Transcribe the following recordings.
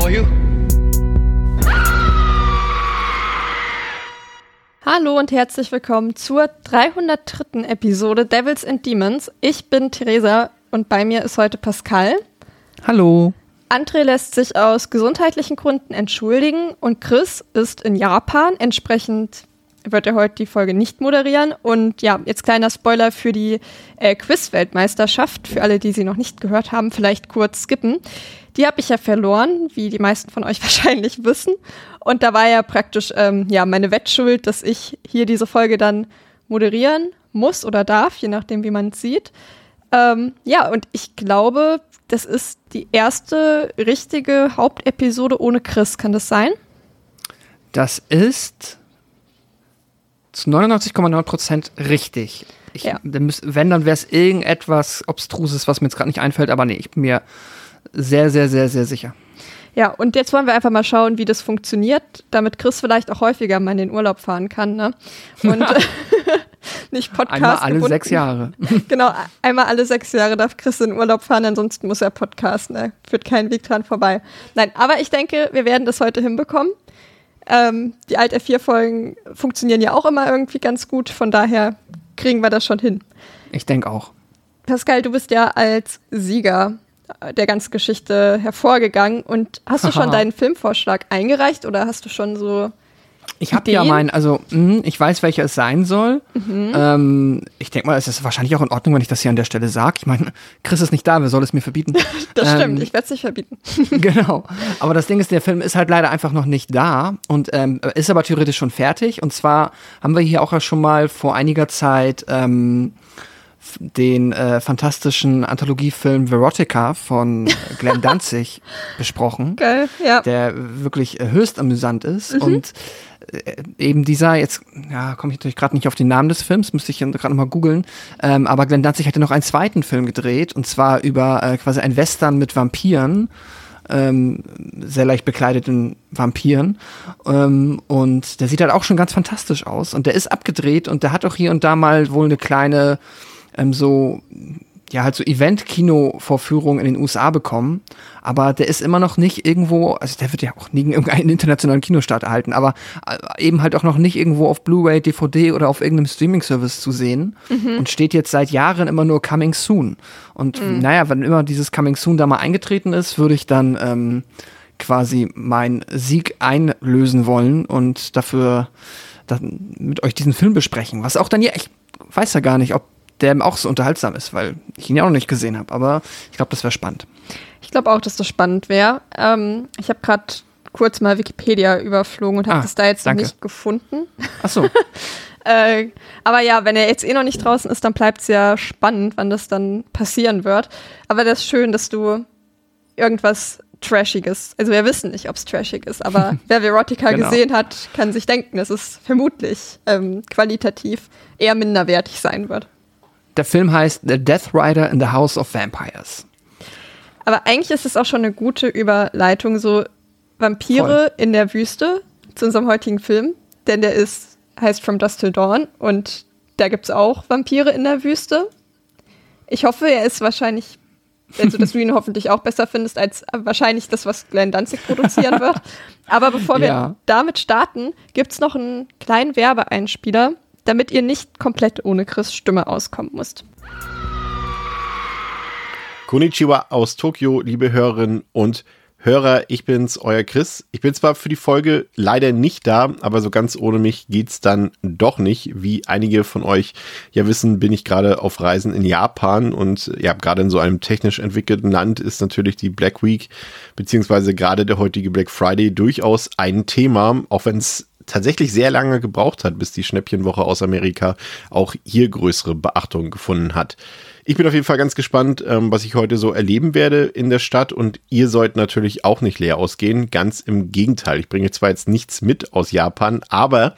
For you. Hallo und herzlich willkommen zur 303. Episode Devils and Demons. Ich bin Theresa und bei mir ist heute Pascal. Hallo. André lässt sich aus gesundheitlichen Gründen entschuldigen und Chris ist in Japan. Entsprechend wird er heute die Folge nicht moderieren. Und ja, jetzt kleiner Spoiler für die äh, Quiz-Weltmeisterschaft. Für alle, die sie noch nicht gehört haben, vielleicht kurz skippen. Die habe ich ja verloren, wie die meisten von euch wahrscheinlich wissen. Und da war ja praktisch ähm, ja meine Wettschuld, dass ich hier diese Folge dann moderieren muss oder darf, je nachdem, wie man es sieht. Ähm, ja, und ich glaube, das ist die erste richtige Hauptepisode ohne Chris. Kann das sein? Das ist zu 99,9 Prozent richtig. Ich, Ja. wenn, dann wäre es irgendetwas Obstruses, was mir jetzt gerade nicht einfällt, aber nee, ich bin mir sehr, sehr, sehr, sehr sicher. Ja, und jetzt wollen wir einfach mal schauen, wie das funktioniert, damit Chris vielleicht auch häufiger mal in den Urlaub fahren kann, ne? Und nicht Podcast. Einmal alle gebunden. sechs Jahre. Genau, einmal alle sechs Jahre darf Chris in den Urlaub fahren, ansonsten muss er podcasten, ne? Führt kein Weg dran vorbei. Nein, aber ich denke, wir werden das heute hinbekommen. Ähm, die Alt F4-Folgen funktionieren ja auch immer irgendwie ganz gut, von daher kriegen wir das schon hin. Ich denke auch. Pascal, du bist ja als Sieger der ganzen Geschichte hervorgegangen und hast du schon deinen Filmvorschlag eingereicht oder hast du schon so Ich habe ja meinen, also mh, ich weiß, welcher es sein soll. Mhm. Ähm, ich denke mal, es ist wahrscheinlich auch in Ordnung, wenn ich das hier an der Stelle sage. Ich meine, Chris ist nicht da, wer soll es mir verbieten? Das Ähm, stimmt, ich werde es nicht verbieten. genau. Aber das Ding ist, der Film ist halt leider einfach noch nicht da und ähm, ist aber theoretisch schon fertig. Und zwar haben wir hier auch schon mal vor einiger Zeit ähm, den äh, fantastischen Anthologiefilm Verotica von Glenn Danzig besprochen Geil, ja. der wirklich äh, höchst amüsant ist. Und äh, eben dieser, jetzt ja, komme ich natürlich gerade nicht auf den Namen des Films, müsste ich gerade nochmal googeln. Ähm, aber Glenn Danzig hatte noch einen zweiten Film gedreht, und zwar über äh, quasi ein Western mit Vampiren. Ähm, sehr leicht bekleideten Vampiren. Ähm, und der sieht halt auch schon ganz fantastisch aus. Und der ist abgedreht und der hat auch hier und da mal wohl eine kleine, ähm, so, ja, halt so Event-Kino-Vorführung in den USA bekommen. Aber der ist immer noch nicht irgendwo, also der wird ja auch nie in irgendeinen internationalen Kinostart erhalten, aber äh, eben halt auch noch nicht irgendwo auf Blu-ray, DVD oder auf irgendeinem Streaming-Service zu sehen und steht jetzt seit Jahren immer nur Coming Soon. Und naja, wenn immer dieses Coming Soon da mal eingetreten ist, würde ich dann ähm, quasi meinen Sieg einlösen wollen und dafür dann mit euch diesen Film besprechen. Was auch dann ja, ich weiß ja gar nicht, ob der auch so unterhaltsam ist, weil ich ihn ja auch noch nicht gesehen habe. Aber ich glaube, das wäre spannend. Ich glaube auch, dass das spannend wäre. Ähm, ich habe gerade kurz mal Wikipedia überflogen und habe Ah, das da jetzt danke. noch nicht gefunden. Ach so. Äh, aber ja, wenn er jetzt eh noch nicht draußen ist, dann bleibt es ja spannend, wann das dann passieren wird. Aber das ist schön, dass du irgendwas Trashiges, also wir wissen nicht, ob es trashig ist, aber wer Verotica Genau. gesehen hat, kann sich denken, dass es vermutlich ähm, qualitativ eher minderwertig sein wird. Der Film heißt The Death Rider in the House of Vampires. Aber eigentlich ist es auch schon eine gute Überleitung, so Vampire in der Wüste zu unserem heutigen Film, denn der ist, heißt From Dusk Till Dawn und da gibt es auch Vampire in der Wüste. Ich hoffe, er ist wahrscheinlich, also dass du ihn hoffentlich auch besser findest als wahrscheinlich das, was Glenn Danzig produzieren wird. Aber bevor wir Ja. damit starten, gibt es noch einen kleinen Werbeeinspieler, damit ihr nicht komplett ohne Chris Stimme auskommen müsst. Konnichiwa aus Tokio, liebe Hörerinnen und Hörer, ich bin's, euer Chris. Ich bin zwar für die Folge leider nicht da, aber so ganz ohne mich geht's dann doch nicht. Wie einige von euch ja wissen, bin ich gerade auf Reisen in Japan und ja, gerade in so einem technisch entwickelten Land ist natürlich die Black Week beziehungsweise gerade der heutige Black Friday durchaus ein Thema, auch wenn es tatsächlich sehr lange gebraucht hat, bis die Schnäppchenwoche aus Amerika auch hier größere Beachtung gefunden hat. Ich bin auf jeden Fall ganz gespannt, ähm, was ich heute so erleben werde in der Stadt und ihr sollt natürlich auch nicht leer ausgehen. Ganz im Gegenteil. Ich bringe zwar jetzt nichts mit aus Japan, aber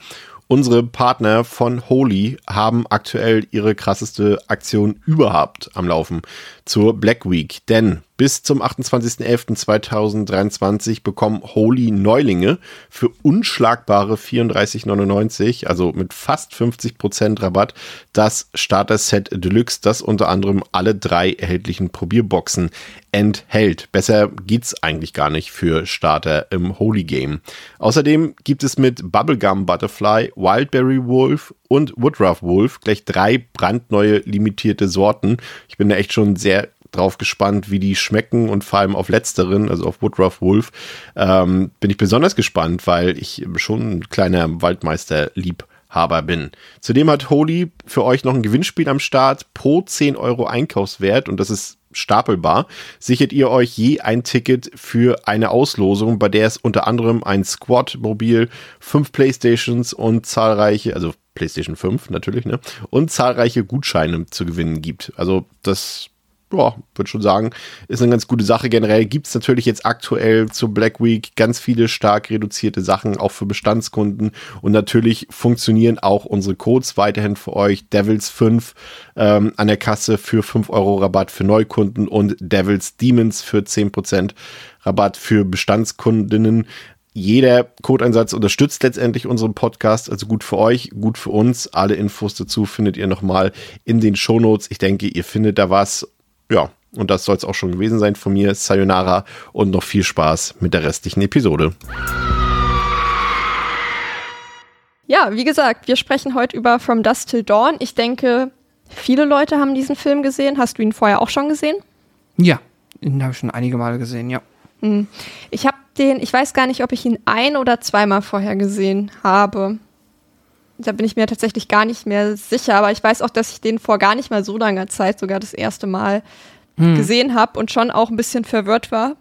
Unsere Partner von Holy haben aktuell ihre krasseste Aktion überhaupt am Laufen zur Black Week. Denn bis zum 28.11.2023 bekommen Holy Neulinge für unschlagbare 34,99, also mit fast 50% Rabatt, das Starter-Set Deluxe, das unter anderem alle drei erhältlichen Probierboxen enthält. Besser geht's eigentlich gar nicht für Starter im Holy Game. Außerdem gibt es mit Bubblegum Butterfly, Wildberry Wolf und Woodruff Wolf gleich drei brandneue limitierte Sorten. Ich bin da echt schon sehr drauf gespannt, wie die schmecken und vor allem auf letzteren, also auf Woodruff Wolf, ähm, bin ich besonders gespannt, weil ich schon ein kleiner Waldmeister-Liebhaber bin. Zudem hat Holy für euch noch ein Gewinnspiel am Start pro 10 Euro Einkaufswert und das ist stapelbar, sichert ihr euch je ein Ticket für eine Auslosung, bei der es unter anderem ein Squad-Mobil, fünf Playstations und zahlreiche, also PlayStation 5 natürlich, ne? Und zahlreiche Gutscheine zu gewinnen gibt. Also das ja, würde schon sagen, ist eine ganz gute Sache. Generell gibt es natürlich jetzt aktuell zur Black Week ganz viele stark reduzierte Sachen, auch für Bestandskunden. Und natürlich funktionieren auch unsere Codes weiterhin für euch. Devils 5 ähm, an der Kasse für 5 Euro Rabatt für Neukunden und Devils Demons für 10% Rabatt für Bestandskundinnen jeder Codeinsatz unterstützt letztendlich unseren Podcast, also gut für euch, gut für uns. Alle Infos dazu findet ihr nochmal in den Shownotes. Ich denke, ihr findet da was ja, und das soll es auch schon gewesen sein von mir. Sayonara und noch viel Spaß mit der restlichen Episode. Ja, wie gesagt, wir sprechen heute über From Dust Till Dawn. Ich denke, viele Leute haben diesen Film gesehen. Hast du ihn vorher auch schon gesehen? Ja, den habe ich schon einige Male gesehen, ja. Hm. Ich habe den, ich weiß gar nicht, ob ich ihn ein oder zweimal vorher gesehen habe da bin ich mir tatsächlich gar nicht mehr sicher, aber ich weiß auch, dass ich den vor gar nicht mal so langer Zeit sogar das erste Mal hm. gesehen habe und schon auch ein bisschen verwirrt war.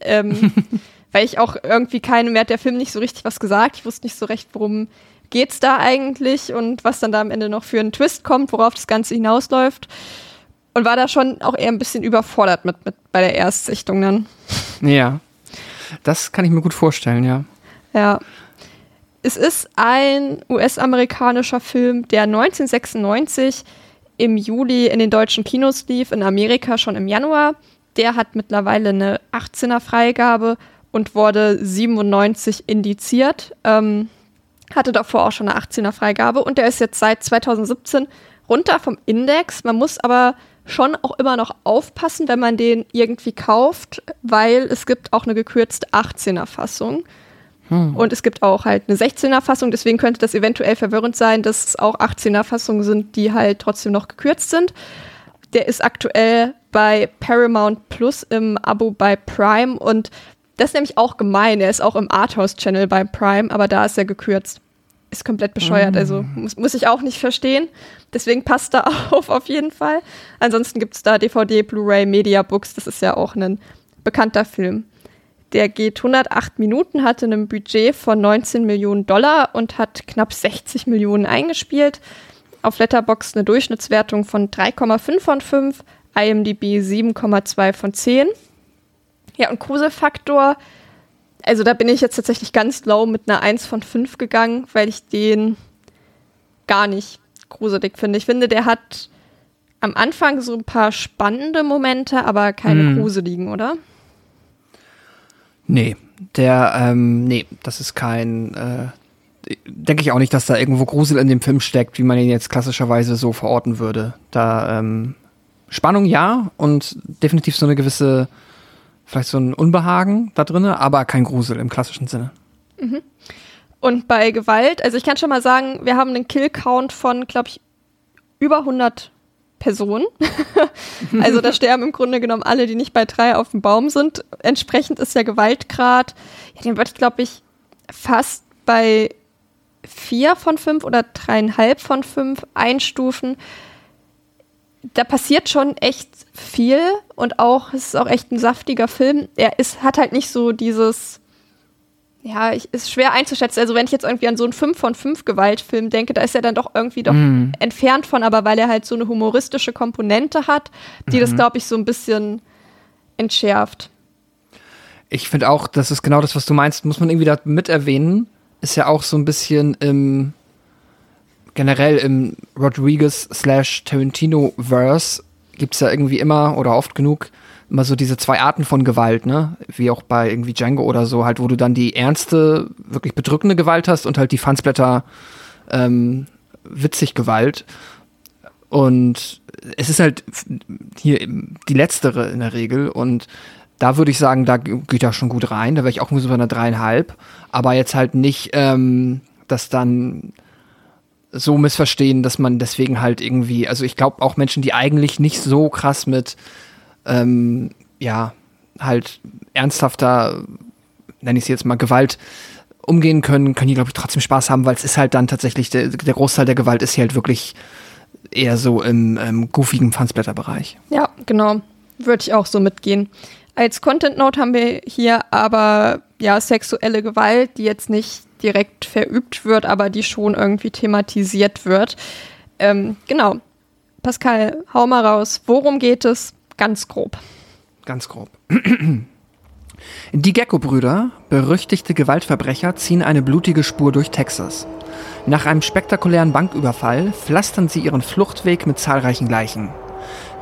Ähm, weil ich auch irgendwie keine, mehr hat der Film nicht so richtig was gesagt. Ich wusste nicht so recht, worum geht's da eigentlich und was dann da am Ende noch für einen Twist kommt, worauf das Ganze hinausläuft. Und war da schon auch eher ein bisschen überfordert mit, mit bei der Erstsichtung dann. Ja. Das kann ich mir gut vorstellen, ja. Ja. Es ist ein US-amerikanischer Film, der 1996 im Juli in den deutschen Kinos lief, in Amerika schon im Januar. Der hat mittlerweile eine 18er Freigabe und wurde 97 indiziert. Ähm, hatte davor auch schon eine 18er Freigabe und der ist jetzt seit 2017 runter vom Index. Man muss aber schon auch immer noch aufpassen, wenn man den irgendwie kauft, weil es gibt auch eine gekürzte 18er Fassung. Hm. Und es gibt auch halt eine 16er Fassung, deswegen könnte das eventuell verwirrend sein, dass es auch 18er Fassungen sind, die halt trotzdem noch gekürzt sind. Der ist aktuell bei Paramount Plus im Abo bei Prime und das ist nämlich auch gemein. Er ist auch im Arthouse-Channel bei Prime, aber da ist er gekürzt. Ist komplett bescheuert, also hm. muss, muss ich auch nicht verstehen. Deswegen passt da auf, auf jeden Fall. Ansonsten gibt es da DVD, Blu-ray, Mediabooks, das ist ja auch ein bekannter Film. Der geht 108 Minuten, hatte ein Budget von 19 Millionen Dollar und hat knapp 60 Millionen eingespielt. Auf Letterboxd eine Durchschnittswertung von 3,5 von 5, IMDb 7,2 von 10. Ja, und Gruselfaktor, also da bin ich jetzt tatsächlich ganz low mit einer 1 von 5 gegangen, weil ich den gar nicht gruselig finde. Ich finde, der hat am Anfang so ein paar spannende Momente, aber keine mm. gruseligen, oder? Nee, der, ähm, nee, das ist kein, äh, denke ich auch nicht, dass da irgendwo Grusel in dem Film steckt, wie man ihn jetzt klassischerweise so verorten würde. Da, ähm, Spannung ja und definitiv so eine gewisse, vielleicht so ein Unbehagen da drin, aber kein Grusel im klassischen Sinne. Mhm. Und bei Gewalt, also ich kann schon mal sagen, wir haben einen Kill-Count von, glaube ich, über 100 Person. also da sterben im Grunde genommen alle, die nicht bei drei auf dem Baum sind. Entsprechend ist der Gewaltgrad, ja, den würde ich, glaube ich, fast bei vier von fünf oder dreieinhalb von fünf einstufen. Da passiert schon echt viel und auch, es ist auch echt ein saftiger Film. Er ist, hat halt nicht so dieses, ja, ich, ist schwer einzuschätzen. Also wenn ich jetzt irgendwie an so einen 5 von 5 Gewaltfilm denke, da ist er dann doch irgendwie doch Mhm. entfernt von, aber weil er halt so eine humoristische Komponente hat, die das, glaube ich, so ein bisschen entschärft. Ich finde auch, das ist genau das, was du meinst, muss man irgendwie da mit erwähnen. Ist ja auch so ein bisschen im generell im Rodriguez slash Tarantino-Verse gibt's ja irgendwie immer oder oft genug immer so diese zwei Arten von Gewalt, ne? Wie auch bei irgendwie Django oder so, halt, wo du dann die ernste, wirklich bedrückende Gewalt hast und halt die Fansblätter ähm, witzig Gewalt. Und es ist halt hier die letztere in der Regel und da würde ich sagen, da geht er schon gut rein. Da wäre ich auch nur so bei einer dreieinhalb. Aber jetzt halt nicht, ähm, dass dann so missverstehen, dass man deswegen halt irgendwie, also ich glaube auch Menschen, die eigentlich nicht so krass mit, ähm, ja, halt ernsthafter, nenne ich es jetzt mal, Gewalt umgehen können, können die, glaube ich, trotzdem Spaß haben, weil es ist halt dann tatsächlich, der, der Großteil der Gewalt ist hier halt wirklich eher so im ähm, goofigen Fansblätterbereich. Ja, genau. Würde ich auch so mitgehen. Als Content Note haben wir hier aber ja sexuelle Gewalt, die jetzt nicht direkt verübt wird, aber die schon irgendwie thematisiert wird. Ähm, genau. Pascal, hau mal raus. Worum geht es? Ganz grob. Ganz grob. Die Gecko-Brüder, berüchtigte Gewaltverbrecher, ziehen eine blutige Spur durch Texas. Nach einem spektakulären Banküberfall pflastern sie ihren Fluchtweg mit zahlreichen Leichen.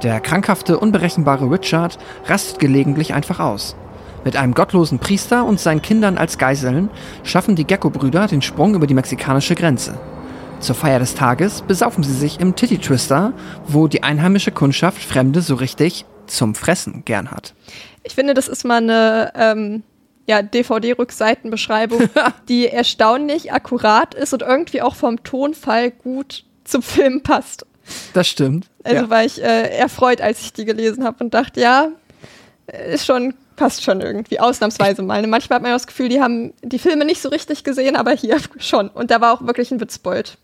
Der krankhafte, unberechenbare Richard rastet gelegentlich einfach aus. Mit einem gottlosen Priester und seinen Kindern als Geiseln schaffen die Gecko-Brüder den Sprung über die mexikanische Grenze. Zur Feier des Tages besaufen sie sich im Titty Twister, wo die einheimische Kundschaft Fremde so richtig zum Fressen gern hat. Ich finde, das ist mal eine ähm, ja, DVD-Rückseitenbeschreibung, die erstaunlich akkurat ist und irgendwie auch vom Tonfall gut zum Film passt. Das stimmt. Also ja. war ich äh, erfreut, als ich die gelesen habe und dachte, ja, ist schon, passt schon irgendwie, ausnahmsweise mal. Manchmal hat man ja das Gefühl, die haben die Filme nicht so richtig gesehen, aber hier schon. Und da war auch wirklich ein Witzbold.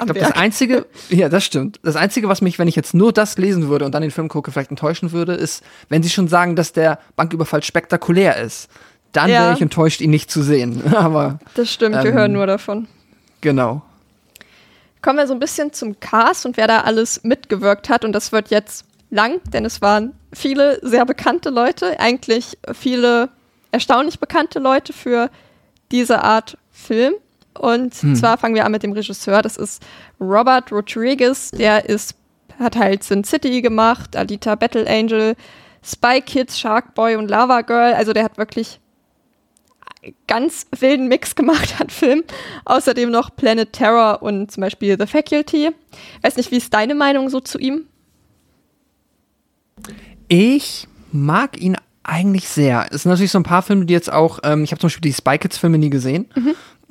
Ich glaube, das Einzige, ja, das stimmt. Das Einzige, was mich, wenn ich jetzt nur das lesen würde und dann den Film gucke, vielleicht enttäuschen würde, ist, wenn sie schon sagen, dass der Banküberfall spektakulär ist. Dann Ja. wäre ich enttäuscht, ihn nicht zu sehen. Aber Das stimmt, wir Ähm, hören nur davon. genau. Kommen wir so ein bisschen zum Cast und wer da alles mitgewirkt hat. Und das wird jetzt lang, denn es waren viele sehr bekannte Leute, eigentlich viele erstaunlich bekannte Leute für diese Art Film. Und zwar fangen wir an mit dem Regisseur. Das ist Robert Rodriguez. Der ist, hat halt Sin City gemacht, Alita Battle Angel, Spy Kids, Shark Boy und Lava Girl. Also der hat wirklich ganz wilden Mix gemacht an Filmen. Außerdem noch Planet Terror und zum Beispiel The Faculty. Weiß nicht, wie ist deine Meinung so zu ihm? Ich mag ihn eigentlich sehr. Es sind natürlich so ein paar Filme, die jetzt auch, ähm, ich habe zum Beispiel die Spy Kids Filme nie gesehen,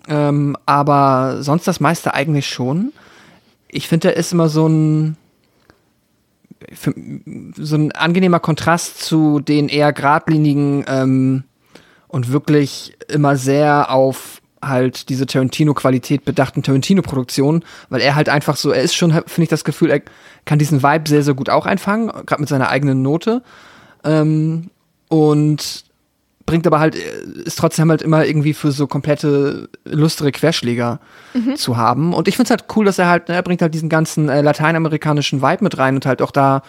ähm, aber sonst das meiste eigentlich schon. Ich finde, er ist immer so ein für, so ein angenehmer Kontrast zu den eher geradlinigen ähm, und wirklich immer sehr auf halt diese Tarantino-Qualität bedachten Tarantino-Produktionen, weil er halt einfach so, er ist schon, finde ich das Gefühl, er kann diesen Vibe sehr, sehr gut auch einfangen, gerade mit seiner eigenen Note. Ähm, und bringt aber halt, ist trotzdem halt immer irgendwie für so komplette lustige Querschläger zu haben. Und ich finde es halt cool, dass er halt, ne, er bringt halt diesen ganzen äh, lateinamerikanischen Vibe mit rein und halt auch da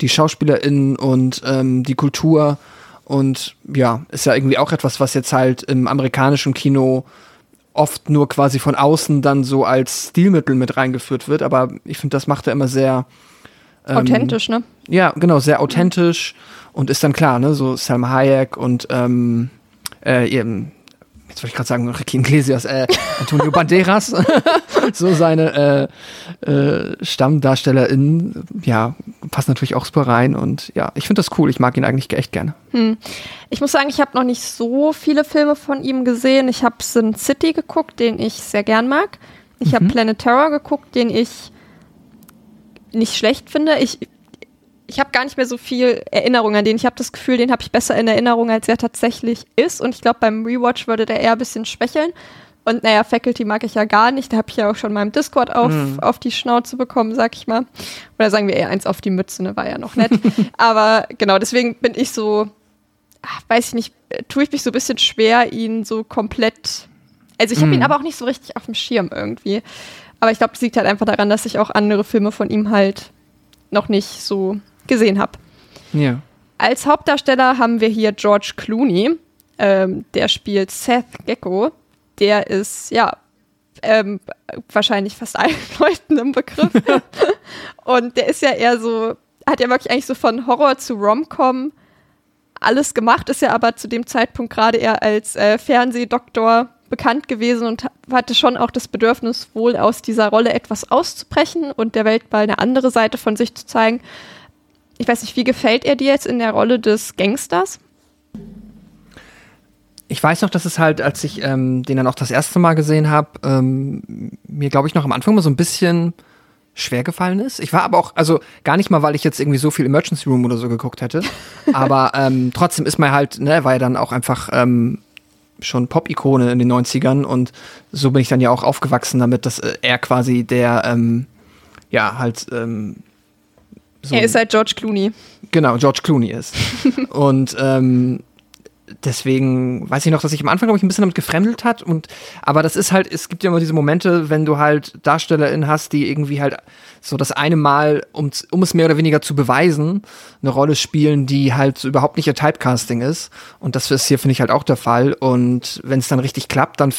die SchauspielerInnen und ähm, die Kultur. Und ja, ist ja irgendwie auch etwas, was jetzt halt im amerikanischen Kino oft nur quasi von außen dann so als Stilmittel mit reingeführt wird. Aber ich finde, das macht er immer sehr ähm, Authentisch, ne? ja, genau, sehr authentisch und ist dann klar, ne, so Salma Hayek und ähm, äh, eben, jetzt wollte ich gerade sagen, Ricky Iglesias, äh, Antonio Banderas, so seine äh, äh, StammdarstellerInnen, ja, passen natürlich auch super rein und ja, ich finde das cool, ich mag ihn eigentlich echt gerne. Ich muss sagen, ich habe noch nicht so viele Filme von ihm gesehen. Ich habe Sin City geguckt, den ich sehr gern mag. Ich habe Planet Terror geguckt, den ich nicht schlecht finde. Ich, ich habe gar nicht mehr so viel Erinnerung an den. Ich habe das Gefühl, den habe ich besser in Erinnerung, als er tatsächlich ist. Und ich glaube, beim Rewatch würde der eher ein bisschen schwächeln. Und naja, Faculty mag ich ja gar nicht. Da habe ich ja auch schon mal im Discord auf, auf die Schnauze bekommen, sag ich mal. Oder sagen wir eher eins auf die Mütze, ne? War ja noch nett. Aber genau, deswegen bin ich so ach, weiß ich nicht, äh, tue ich mich so ein bisschen schwer, ihn so komplett. Also ich habe ihn Mhm. aber auch nicht so richtig auf dem Schirm irgendwie. Aber ich glaube, das liegt halt einfach daran, dass ich auch andere Filme von ihm halt noch nicht so gesehen habe. Ja. Als Hauptdarsteller haben wir hier George Clooney. Ähm, der spielt Seth Gecko. Der ist, ja, ähm, wahrscheinlich fast allen Leuten im Begriff. Und der ist ja eher so, hat ja wirklich eigentlich so von Horror zu Rom-Com alles gemacht, ist ja aber zu dem Zeitpunkt gerade eher als äh, Fernsehdoktor bekannt gewesen und ha- hatte schon auch das Bedürfnis, wohl aus dieser Rolle etwas auszubrechen und der Welt mal eine andere Seite von sich zu zeigen. Ich weiß nicht, wie gefällt er dir jetzt in der Rolle des Gangsters? Ich weiß noch, dass es halt, als ich ähm, den dann auch das erste Mal gesehen habe, ähm, mir, glaube ich, noch am Anfang mal so ein bisschen schwer gefallen ist. Ich war aber auch, also gar nicht mal, weil ich jetzt irgendwie so viel Emergency Room oder so geguckt hätte. aber ähm, trotzdem ist man halt, ne, war ja dann auch einfach ähm, schon Pop-Ikone in den 90ern und so bin ich dann ja auch aufgewachsen damit, dass äh, er quasi der, ähm, ja, halt, ähm, so er ist halt George Clooney. Genau, George Clooney ist. und ähm, deswegen weiß ich noch, dass ich am Anfang, glaube ich, ein bisschen damit gefremdelt hat. Und, aber das ist halt, es gibt ja immer diese Momente, wenn du halt DarstellerInnen hast, die irgendwie halt so das eine Mal, um, um es mehr oder weniger zu beweisen, eine Rolle spielen, die halt so überhaupt nicht ihr Typecasting ist. Und das ist hier, finde ich, halt auch der Fall. Und wenn es dann richtig klappt, dann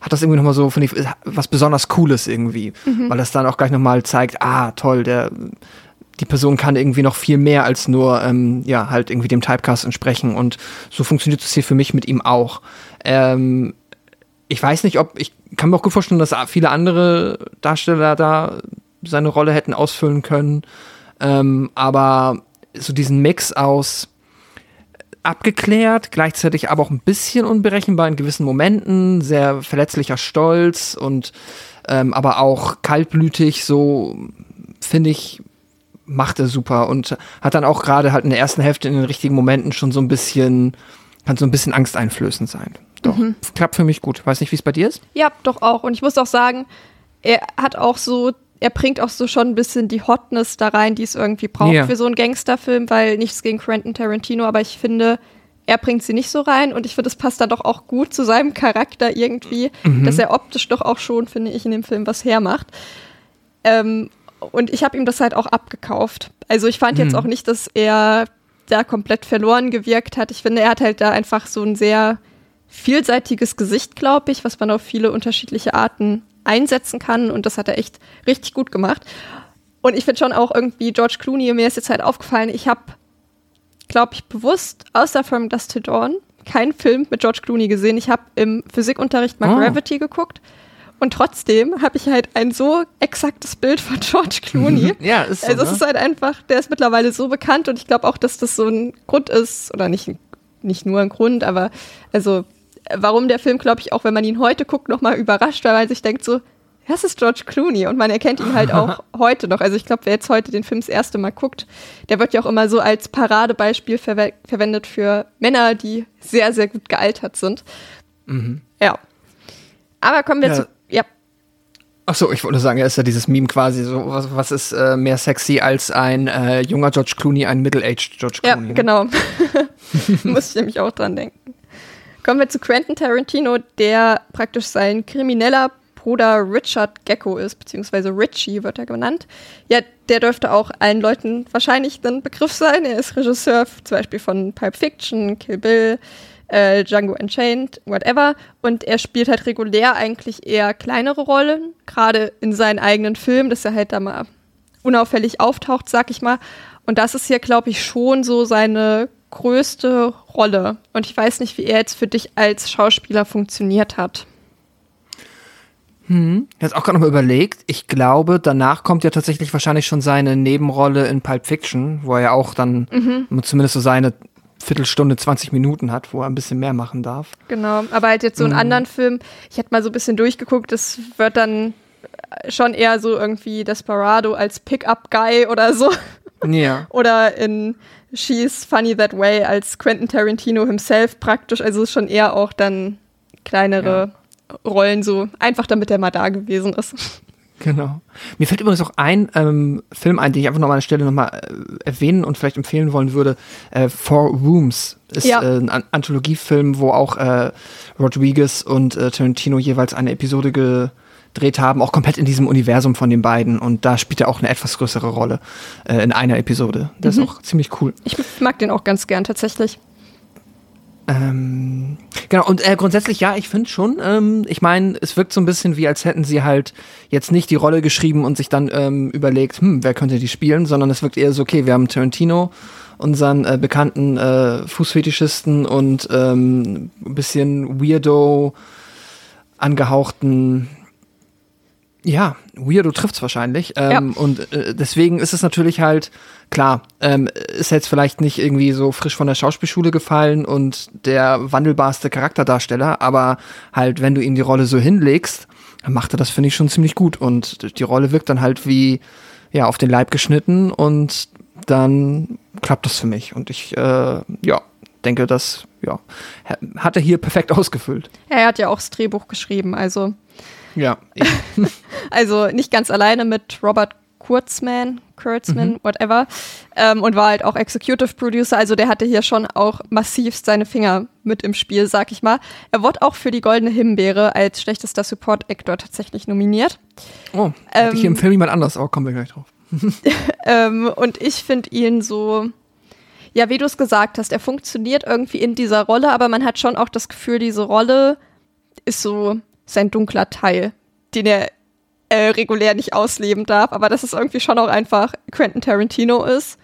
hat das irgendwie nochmal so, finde ich, was besonders Cooles irgendwie. Weil das dann auch gleich nochmal zeigt, ah, toll, der die Person kann irgendwie noch viel mehr als nur, ähm, ja, halt irgendwie dem Typecast entsprechen. Und so funktioniert es hier für mich mit ihm auch. Ähm, ich weiß nicht, ob, ich kann mir auch gut vorstellen, dass viele andere Darsteller da seine Rolle hätten ausfüllen können. Ähm, aber so diesen Mix aus abgeklärt, gleichzeitig aber auch ein bisschen unberechenbar in gewissen Momenten, sehr verletzlicher Stolz und ähm, aber auch kaltblütig, so finde ich, macht er super und hat dann auch gerade halt in der ersten Hälfte in den richtigen Momenten schon so ein bisschen, kann so ein bisschen angsteinflößend sein. Doch, klappt für mich gut. Weiß nicht, wie es bei dir ist. Ja, doch auch. Und ich muss auch sagen, er hat auch so, er bringt auch so schon ein bisschen die Hotness da rein, die es irgendwie braucht Ja. für so einen Gangsterfilm, weil nichts gegen Quentin Tarantino, aber ich finde, er bringt sie nicht so rein und ich finde, es passt dann doch auch gut zu seinem Charakter irgendwie, dass er optisch doch auch schon, finde ich, in dem Film was hermacht. Ähm, und ich habe ihm das halt auch abgekauft. Also ich fand jetzt auch nicht, dass er da komplett verloren gewirkt hat. Ich finde, er hat halt da einfach so ein sehr vielseitiges Gesicht, glaube ich, was man auf viele unterschiedliche Arten einsetzen kann. Und das hat er echt richtig gut gemacht. Und ich finde schon auch irgendwie George Clooney, mir ist jetzt halt aufgefallen, ich habe, glaube ich, bewusst außer From Dust to Dawn keinen Film mit George Clooney gesehen. Ich habe im Physikunterricht mal Oh. Gravity geguckt. Und trotzdem habe ich halt ein so exaktes Bild von George Clooney. Ja, ist so, Also es ne? ist halt einfach, der ist mittlerweile so bekannt und ich glaube auch, dass das so ein Grund ist, oder nicht, nicht nur ein Grund, aber also warum der Film, glaube ich, auch wenn man ihn heute guckt, nochmal überrascht, weil man sich denkt so, das ist George Clooney und man erkennt ihn halt auch heute noch. Also ich glaube, wer jetzt heute den Film das erste Mal guckt, der wird ja auch immer so als Paradebeispiel verwe verwendet für Männer, die sehr, sehr gut gealtert sind. Ja. Aber kommen wir Ja. zu. Ja, Ach so, ich wollte sagen, er ist ja dieses Meme quasi so, was, was ist äh, mehr sexy als ein äh, junger George Clooney, ein middle-aged George Ja, Clooney. ne? genau. Muss ich nämlich auch dran denken. Kommen wir zu Quentin Tarantino, der praktisch sein krimineller Bruder Richard Gecko ist, beziehungsweise Richie wird er genannt. Ja, der dürfte auch allen Leuten wahrscheinlich ein Begriff sein. Er ist Regisseur zum Beispiel von Pulp Fiction, Kill Bill, äh, Django Unchained, whatever. Und er spielt halt regulär eigentlich eher kleinere Rollen, gerade in seinen eigenen Filmen, dass er halt da mal unauffällig auftaucht, sag ich mal. Und das ist hier, glaube ich, schon so seine größte Rolle. Und ich weiß nicht, wie er jetzt für dich als Schauspieler funktioniert hat. Ich habe jetzt auch gerade noch mal überlegt. Ich glaube, danach kommt ja tatsächlich wahrscheinlich schon seine Nebenrolle in Pulp Fiction, wo er ja auch dann zumindest so seine Viertelstunde, 20 Minuten hat, wo er ein bisschen mehr machen darf. Genau, aber halt jetzt so einen anderen Film, ich hätte mal so ein bisschen durchgeguckt, das wird dann schon eher so irgendwie Desperado als Pickup-Guy oder so. Ja. Oder in She's Funny That Way als Quentin Tarantino himself praktisch. Also ist schon eher auch dann kleinere Rollen so, einfach damit er mal da gewesen ist. Genau. Mir fällt übrigens auch ein ähm, Film ein, den ich einfach noch mal an der Stelle nochmal äh, erwähnen und vielleicht empfehlen wollen würde. Äh, Four Rooms ist Ja. äh, ein An Anthologiefilm, wo auch äh, Rodriguez und äh, Tarantino jeweils eine Episode gedreht haben, auch komplett in diesem Universum von den beiden. Und da spielt er auch eine etwas größere Rolle äh, in einer Episode. Das ist auch ziemlich cool. Ich mag den auch ganz gern tatsächlich. Ähm, genau, und äh, grundsätzlich ja, ich finde schon, ähm, ich meine, es wirkt so ein bisschen wie, als hätten sie halt jetzt nicht die Rolle geschrieben und sich dann ähm, überlegt, hm, wer könnte die spielen, sondern es wirkt eher so, okay, wir haben Tarantino, unseren äh, bekannten äh, Fußfetischisten und ähm, ein bisschen weirdo angehauchten ja, Weirdo trifft's wahrscheinlich. Ähm, Und äh, deswegen ist es natürlich halt, klar, ähm, ist jetzt vielleicht nicht irgendwie so frisch von der Schauspielschule gefallen und der wandelbarste Charakterdarsteller, aber halt, wenn du ihm die Rolle so hinlegst, dann macht er das, finde ich, schon ziemlich gut. Und die Rolle wirkt dann halt wie, ja, auf den Leib geschnitten und dann klappt das für mich. Und ich, äh, ja, denke, das, ja, hat er hier perfekt ausgefüllt. Er hat ja auch das Drehbuch geschrieben, also, Ja. also nicht ganz alleine mit Robert Kurtzman, Kurtzman, Mhm. whatever, ähm, und war halt auch Executive Producer, also der hatte hier schon auch massivst seine Finger mit im Spiel, sag ich mal. Er wurde auch für die Goldene Himbeere als schlechtester Support Actor tatsächlich nominiert. Oh, hatte ich im Ähm, Film jemand anders, aber kommen wir gleich drauf. Ähm, und ich finde ihn so, ja, wie du es gesagt hast, er funktioniert irgendwie in dieser Rolle, aber man hat schon auch das Gefühl, diese Rolle ist so sein dunkler Teil, den er äh, regulär nicht ausleben darf, aber dass es irgendwie schon auch einfach Quentin Tarantino ist.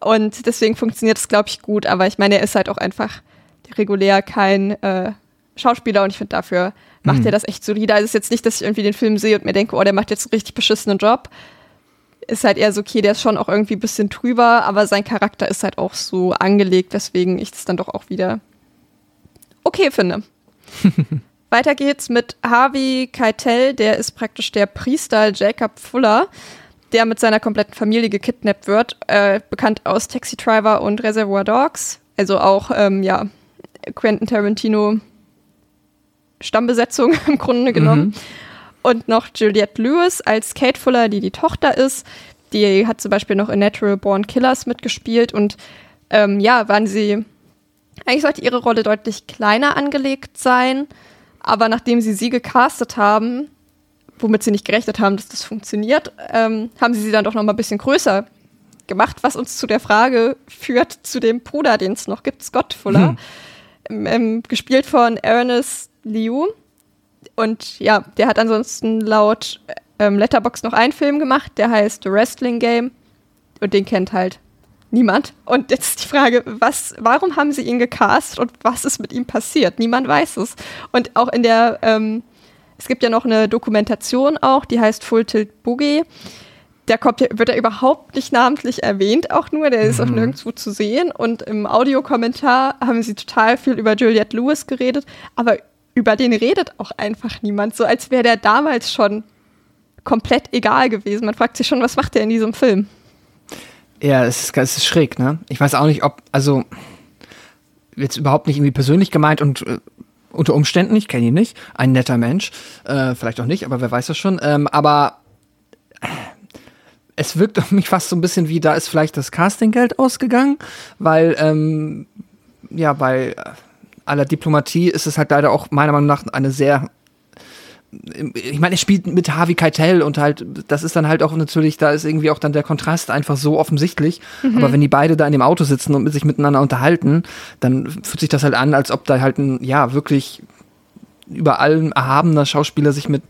Und deswegen funktioniert es, glaube ich, gut. Aber ich meine, er ist halt auch einfach regulär kein äh, Schauspieler und ich finde, dafür macht er das echt solide. Also es ist jetzt nicht, dass ich irgendwie den Film sehe und mir denke, oh, der macht jetzt einen richtig beschissenen Job. Ist halt eher so, okay, der ist schon auch irgendwie ein bisschen drüber, aber sein Charakter ist halt auch so angelegt, weswegen ich es dann doch auch wieder okay finde. Weiter geht's mit Harvey Keitel, der ist praktisch der Priester Jacob Fuller, der mit seiner kompletten Familie gekidnappt wird, äh, bekannt aus Taxi Driver und Reservoir Dogs, also auch, ähm, ja, Quentin Tarantino Stammbesetzung im Grunde genommen. Und noch Juliette Lewis als Kate Fuller, die die Tochter ist. Die hat zum Beispiel noch in Natural Born Killers mitgespielt und ähm, ja, waren sie, eigentlich sollte ihre Rolle deutlich kleiner angelegt sein, aber nachdem sie sie gecastet haben, womit sie nicht gerechnet haben, dass das funktioniert, ähm, haben sie sie dann doch noch mal ein bisschen größer gemacht, was uns zu der Frage führt, zu dem Bruder, den es noch gibt, Scott Fuller, ähm, ähm, gespielt von Ernest Liu. Und ja, der hat ansonsten laut ähm, Letterbox noch einen Film gemacht, der heißt The Wrestling Game. Und den kennt halt niemand. Und jetzt ist die Frage, was, warum haben sie ihn gecast und was ist mit ihm passiert? Niemand weiß es. Und auch in der, ähm, es gibt ja noch eine Dokumentation auch, die heißt Full Tilt Boogie. Da kommt, ja- wird er überhaupt nicht namentlich erwähnt, auch nur, der ist auch nirgendwo zu sehen. Und im Audiokommentar haben sie total viel über Juliette Lewis geredet, aber über den redet auch einfach niemand, so als wäre der damals schon komplett egal gewesen. Man fragt sich schon, was macht der in diesem Film? Ja, es ist, es ist schräg, ne? Ich weiß auch nicht, ob, also, jetzt überhaupt nicht irgendwie persönlich gemeint und äh, unter Umständen, ich kenne ihn nicht, ein netter Mensch, äh, vielleicht auch nicht, aber wer weiß das schon, ähm, aber es wirkt auf mich fast so ein bisschen wie, da ist vielleicht das Castinggeld ausgegangen, weil, ähm, ja, bei äh, aller Diplomatie ist es halt leider auch meiner Meinung nach eine sehr ich meine, er spielt mit Harvey Keitel und halt, das ist dann halt auch natürlich, da ist irgendwie auch dann der Kontrast einfach so offensichtlich. Aber wenn die beide da in dem Auto sitzen und mit sich miteinander unterhalten, dann fühlt sich das halt an, als ob da halt ein, ja, wirklich über allem erhabener Schauspieler sich mit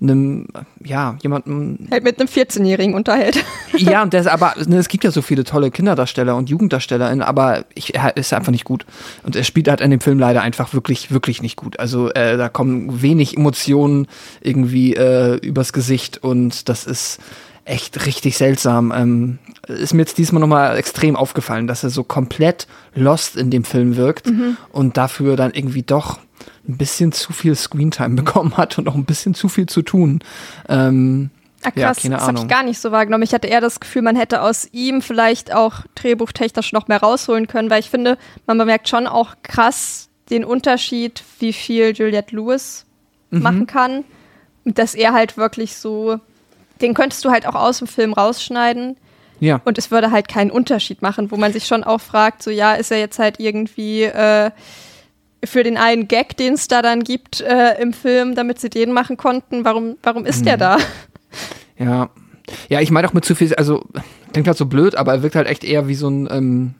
einem, ja, jemandem Halt mit einem 14-Jährigen unterhält. ja, und der ist aber, ne, es gibt ja so viele tolle Kinderdarsteller und Jugenddarstellerinnen, aber ich, er ist einfach nicht gut. Und er spielt halt in dem Film leider einfach wirklich, wirklich nicht gut. Also äh, da kommen wenig Emotionen irgendwie äh, übers Gesicht und das ist echt richtig seltsam. Ähm, ist mir jetzt diesmal nochmal extrem aufgefallen, dass er so komplett lost in dem Film wirkt und dafür dann irgendwie doch ein bisschen zu viel Screentime bekommen hat und auch ein bisschen zu viel zu tun. Ähm, Ah, Ja, krass, keine das habe ich gar nicht so wahrgenommen. Ich hatte eher das Gefühl, man hätte aus ihm vielleicht auch drehbuchtechnisch noch mehr rausholen können, weil ich finde, man bemerkt schon auch krass den Unterschied, wie viel Juliette Lewis Mhm. machen kann. Dass er halt wirklich so den könntest du halt auch aus dem Film rausschneiden. Ja. Und es würde halt keinen Unterschied machen, wo man sich schon auch fragt, so ja, ist er jetzt halt irgendwie äh, für den einen Gag, den es da dann gibt äh, im Film, damit sie den machen konnten, warum, warum ist der da? Ja. Ja, ich meine auch mit zu viel, also klingt halt so blöd, aber er wirkt halt echt eher wie so ein, ähm,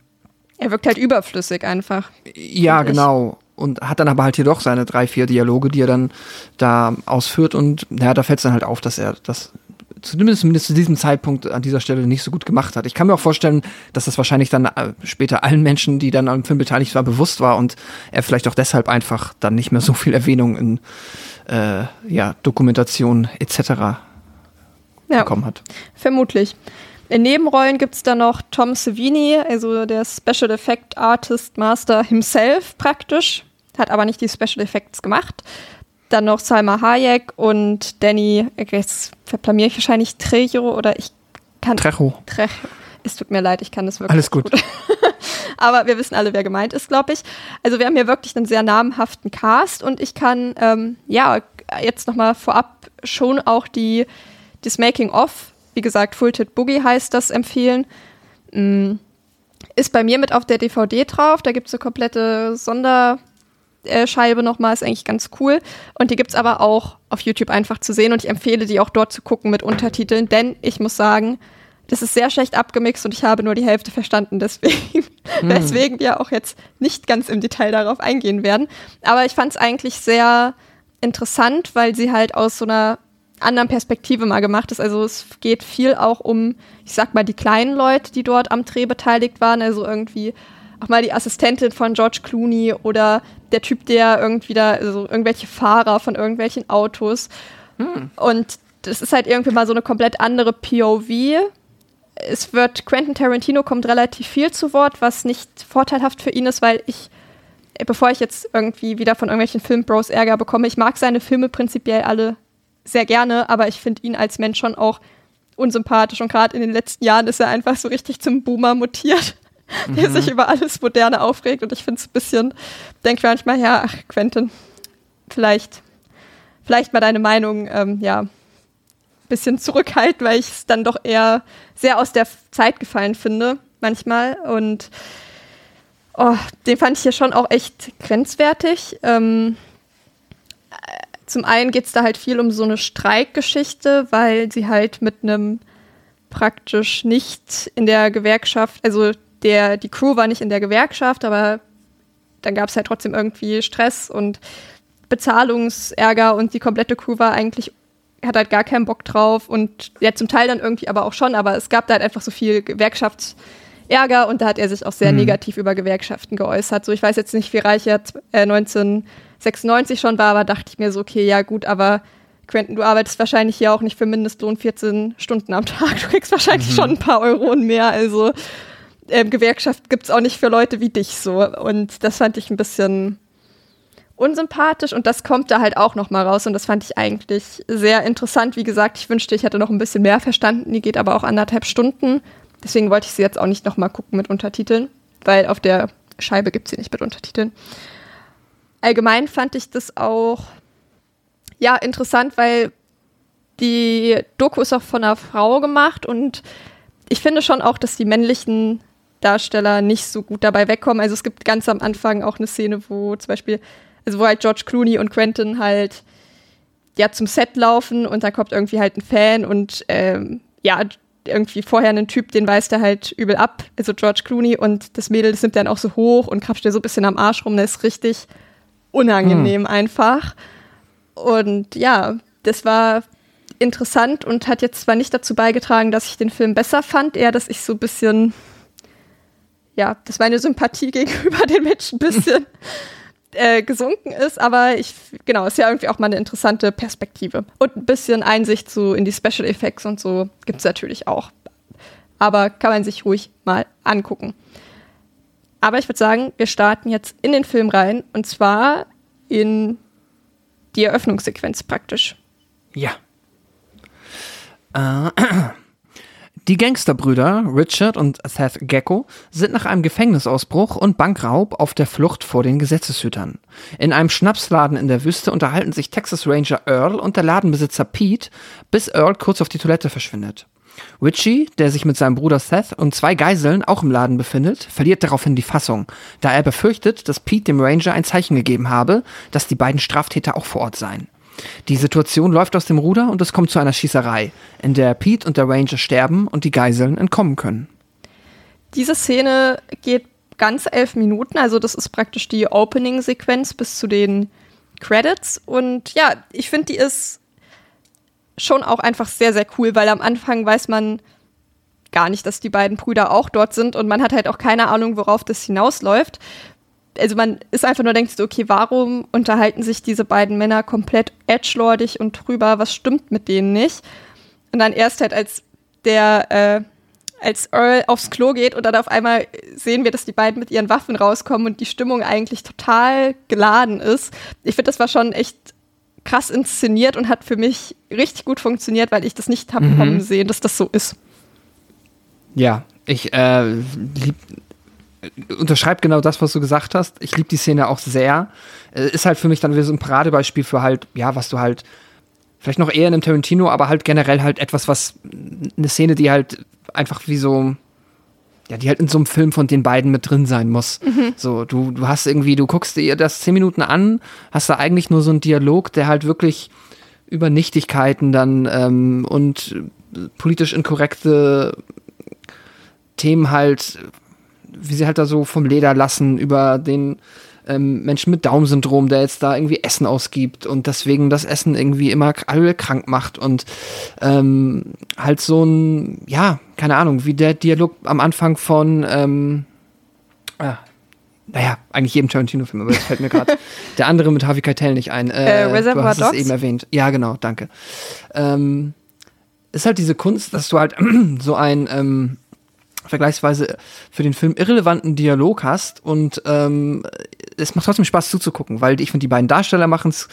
Er wirkt halt überflüssig einfach. ja, ich. genau. Und hat dann aber halt hier doch seine drei, vier Dialoge, die er dann da ausführt und ja, da fällt es dann halt auf, dass er das zumindest, zumindest zu diesem Zeitpunkt an dieser Stelle nicht so gut gemacht hat. Ich kann mir auch vorstellen, dass das wahrscheinlich dann äh, später allen Menschen, die dann am Film beteiligt waren, bewusst war und er vielleicht auch deshalb einfach dann nicht mehr so viel Erwähnung in äh, ja, Dokumentation etc. Ja. bekommen hat. Vermutlich. In Nebenrollen gibt es dann noch Tom Savini, also der Special Effect Artist Master himself praktisch, hat aber nicht die Special Effects gemacht. Dann noch Salma Hayek und Danny, jetzt verplamiere ich wahrscheinlich Trejo oder ich kann. Trejo. Trejo. Es tut mir leid, ich kann das wirklich. Alles gut. Aber wir wissen alle, wer gemeint ist, glaube ich. Also wir haben hier wirklich einen sehr namhaften Cast und ich kann ähm, ja jetzt nochmal vorab schon auch die das Making of, wie gesagt, Full Tit Boogie heißt das, empfehlen. Mm, Ist bei mir mit auf der DVD drauf. Da gibt es eine komplette Sonderscheibe nochmal, ist eigentlich ganz cool. Und die gibt es aber auch auf YouTube einfach zu sehen und ich empfehle die auch dort zu gucken mit Untertiteln, denn ich muss sagen, das ist sehr schlecht abgemixt und ich habe nur die Hälfte verstanden, deswegen, weswegen wir auch jetzt nicht ganz im Detail darauf eingehen werden. Aber ich fand es eigentlich sehr interessant, weil sie halt aus so einer anderen Perspektive mal gemacht ist. Also es geht viel auch um, ich sag mal, die kleinen Leute, die dort am Dreh beteiligt waren. Also irgendwie auch mal die Assistentin von George Clooney oder der Typ, der irgendwie da, also irgendwelche Fahrer von irgendwelchen Autos. Und das ist halt irgendwie mal so eine komplett andere POV. Es wird, Quentin Tarantino kommt relativ viel zu Wort, was nicht vorteilhaft für ihn ist, weil ich, äh, bevor ich jetzt irgendwie wieder von irgendwelchen Filmbros Ärger bekomme, ich mag seine Filme prinzipiell alle sehr gerne, aber ich finde ihn als Mensch schon auch unsympathisch und gerade in den letzten Jahren ist er einfach so richtig zum Boomer mutiert, der sich über alles Moderne aufregt und ich finde es ein bisschen, denke manchmal, ja, ach Quentin, vielleicht, vielleicht mal deine Meinung, ähm, ja, bisschen zurückhalten, weil ich es dann doch eher sehr aus der Zeit gefallen finde, manchmal. Und oh, den fand ich hier schon auch echt grenzwertig. Ähm, äh, zum einen geht es da halt viel um so eine Streikgeschichte, weil sie halt mit einem praktisch nicht in der Gewerkschaft, also der, die Crew war nicht in der Gewerkschaft, aber dann gab es halt trotzdem irgendwie Stress und Bezahlungsärger und die komplette Crew war eigentlich hat halt gar keinen Bock drauf und ja, zum Teil dann irgendwie aber auch schon, aber es gab da halt einfach so viel Gewerkschaftsärger und da hat er sich auch sehr Mhm. negativ über Gewerkschaften geäußert. So, ich weiß jetzt nicht, wie reich er äh, 1996 schon war, aber dachte ich mir so, okay, ja gut, aber Quentin, du arbeitest wahrscheinlich hier auch nicht für Mindestlohn 14 Stunden am Tag. Du kriegst wahrscheinlich schon ein paar Euronen mehr. Also ähm, Gewerkschaft gibt's auch nicht für Leute wie dich so. Und das fand ich ein bisschen unsympathisch und das kommt da halt auch noch mal raus und das fand ich eigentlich sehr interessant. Wie gesagt, ich wünschte, ich hätte noch ein bisschen mehr verstanden. Die geht aber auch anderthalb Stunden. Deswegen wollte ich sie jetzt auch nicht noch mal gucken mit Untertiteln, weil auf der Scheibe gibt sie nicht mit Untertiteln. Allgemein fand ich das auch ja interessant, weil die Doku ist auch von einer Frau gemacht und ich finde schon auch, dass die männlichen Darsteller nicht so gut dabei wegkommen. Also es gibt ganz am Anfang auch eine Szene, wo zum Beispiel, also wo halt George Clooney und Quentin halt ja zum Set laufen und da kommt irgendwie halt ein Fan und ähm, ja, irgendwie vorher einen Typ, den weist er halt übel ab, also George Clooney und das Mädel, das nimmt dann auch so hoch und krapscht dir so ein bisschen am Arsch rum, das ist richtig unangenehm einfach. Und ja, das war interessant und hat jetzt zwar nicht dazu beigetragen, dass ich den Film besser fand, eher, dass ich so ein bisschen, ja, dass meine Sympathie gegenüber den Menschen ein bisschen äh, gesunken ist, aber ich, genau, ist ja irgendwie auch mal eine interessante Perspektive. Und ein bisschen Einsicht so in die Special Effects und so gibt es natürlich auch. Aber kann man sich ruhig mal angucken. Aber ich würde sagen, wir starten jetzt in den Film rein und zwar in die Eröffnungssequenz praktisch. Ja. Äh, Die Gangsterbrüder Richard und Seth Gecko sind nach einem Gefängnisausbruch und Bankraub auf der Flucht vor den Gesetzeshütern. In einem Schnapsladen in der Wüste unterhalten sich Texas Ranger Earl und der Ladenbesitzer Pete, bis Earl kurz auf die Toilette verschwindet. Richie, der sich mit seinem Bruder Seth und zwei Geiseln auch im Laden befindet, verliert daraufhin die Fassung, da er befürchtet, dass Pete dem Ranger ein Zeichen gegeben habe, dass die beiden Straftäter auch vor Ort seien. Die Situation läuft aus dem Ruder und es kommt zu einer Schießerei, in der Pete und der Ranger sterben und die Geiseln entkommen können. Diese Szene geht ganz elf Minuten, also das ist praktisch die Opening-Sequenz bis zu den Credits. Und ja, ich finde, die ist schon auch einfach sehr, sehr cool, weil am Anfang weiß man gar nicht, dass die beiden Brüder auch dort sind und man hat halt auch keine Ahnung, worauf das hinausläuft. Also man ist einfach nur denkt, okay, warum unterhalten sich diese beiden Männer komplett edgelordig und drüber, was stimmt mit denen nicht? Und dann erst halt als der, äh, als Earl aufs Klo geht und dann auf einmal sehen wir, dass die beiden mit ihren Waffen rauskommen und die Stimmung eigentlich total geladen ist. Ich finde, das war schon echt krass inszeniert und hat für mich richtig gut funktioniert, weil ich das nicht habe Mhm. kommen sehen, dass das so ist. Ja, ich äh, lieb, unterschreibe genau das, was du gesagt hast. Ich liebe die Szene auch sehr. Äh, ist halt für mich dann wieder so ein Paradebeispiel für halt, ja, was du halt, vielleicht noch eher in einem Tarantino, aber halt generell halt etwas, was, eine Szene, die halt einfach wie so, ja, die halt in so einem Film von den beiden mit drin sein muss. So, du, du hast irgendwie, du guckst dir das zehn Minuten an, hast da eigentlich nur so einen Dialog, der halt wirklich über Nichtigkeiten dann ähm, und äh, politisch inkorrekte Themen halt, wie sie halt da so vom Leder lassen, über den ähm, Menschen mit Down-Syndrom, der jetzt da irgendwie Essen ausgibt und deswegen das Essen irgendwie immer alle krank macht und ähm, halt so ein, ja, keine Ahnung, wie der Dialog am Anfang von, ähm, ah, naja, eigentlich jedem Tarantino-Film, aber das fällt mir gerade der andere mit Harvey Keitel nicht ein. Äh, du Reservoir hast es Dogs? eben erwähnt. Ja, genau, danke. Ähm, ist halt diese Kunst, dass du halt so ein ähm, vergleichsweise für den Film irrelevanten Dialog hast und ähm, es macht trotzdem Spaß zuzugucken, weil ich finde, die beiden Darsteller machen es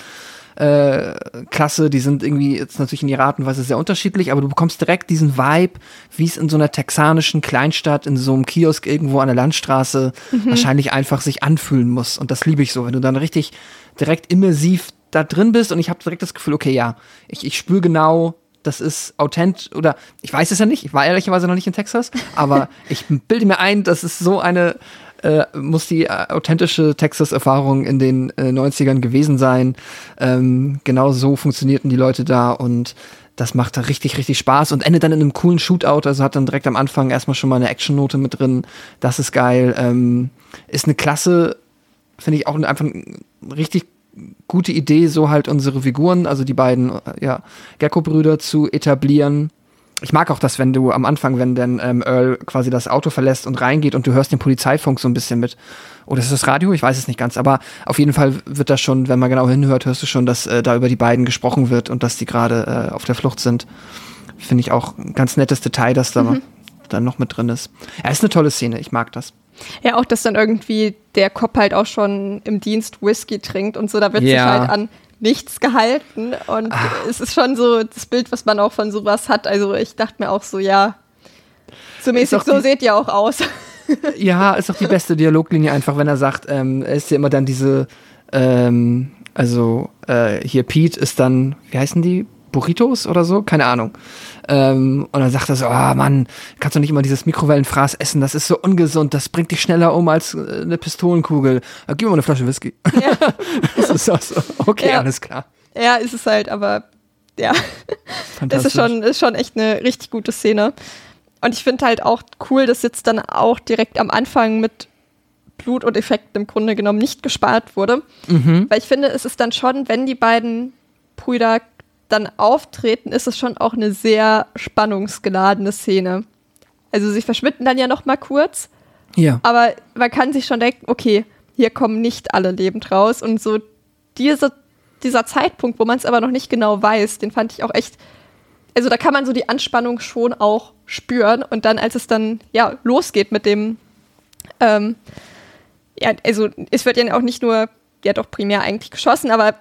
äh, klasse, die sind irgendwie jetzt natürlich in ihrer Art und Weise sehr unterschiedlich, aber du bekommst direkt diesen Vibe, wie es in so einer texanischen Kleinstadt, in so einem Kiosk irgendwo an der Landstraße wahrscheinlich einfach sich anfühlen muss. Und das liebe ich so, wenn du dann richtig direkt immersiv da drin bist und ich habe direkt das Gefühl, okay, ja, ich, ich spüre genau, das ist authent oder ich weiß es ja nicht, ich war ehrlicherweise noch nicht in Texas, aber ich bilde mir ein, das ist so eine äh, muss die äh, authentische Texas-Erfahrung in den äh, 90ern gewesen sein. Ähm, genau so funktionierten die Leute da und das macht da richtig, richtig Spaß und endet dann in einem coolen Shootout. Also hat dann direkt am Anfang erstmal schon mal eine Action-Note mit drin. Das ist geil. Ähm, ist eine klasse, finde ich auch einfach eine richtig gute Idee, so halt unsere Figuren, also die beiden äh, ja, Gecko-Brüder zu etablieren. Ich mag auch das, wenn du am Anfang, wenn dann ähm, Earl quasi das Auto verlässt und reingeht und du hörst den Polizeifunk so ein bisschen mit. Oder ist das Radio? Ich weiß es nicht ganz. Aber auf jeden Fall wird das schon, wenn man genau hinhört, hörst du schon, dass äh, da über die beiden gesprochen wird und dass die gerade äh, auf der Flucht sind. Finde ich auch ein ganz nettes Detail, dass da dann noch mit drin ist. Ja, ist eine tolle Szene. Ich mag das. Ja, auch, dass dann irgendwie der Cop halt auch schon im Dienst Whisky trinkt und so, da wird sich Ja. halt an nichts gehalten. Und es ist schon so das Bild, was man auch von sowas hat. Also ich dachte mir auch so, ja, so mäßig, so seht ihr auch aus. Ja, ist doch die beste Dialoglinie einfach, wenn er sagt, ähm, er ist ja immer dann diese, ähm, also äh, hier Pete ist dann, wie heißen die? Burritos oder so? Keine Ahnung. Ähm, und dann sagt er so, ah Mann, kannst du nicht immer dieses Mikrowellenfraß essen, das ist so ungesund, das bringt dich schneller um als äh, eine Pistolenkugel. Äh, gib mir mal eine Flasche Whisky. ja. das ist auch so, okay, Ja. alles klar. ja, ist es halt, aber ja. Das ist schon, ist schon echt eine richtig gute Szene. Und ich finde halt auch cool, dass jetzt dann auch direkt am Anfang mit Blut und Effekten im Grunde genommen nicht gespart wurde. Mhm. Weil ich finde, es ist dann schon, wenn die beiden Brüder dann auftreten, ist es schon auch eine sehr spannungsgeladene Szene. Also sie verschwinden dann ja noch mal kurz, Ja. aber man kann sich schon denken, okay, hier kommen nicht alle lebend raus. Und so diese, dieser Zeitpunkt, wo man es aber noch nicht genau weiß, den fand ich auch echt. Also da kann man so die Anspannung schon auch spüren. Und dann, als es dann ja losgeht mit dem, ähm, ja, also es wird ja auch nicht nur, ja doch primär eigentlich geschossen, aber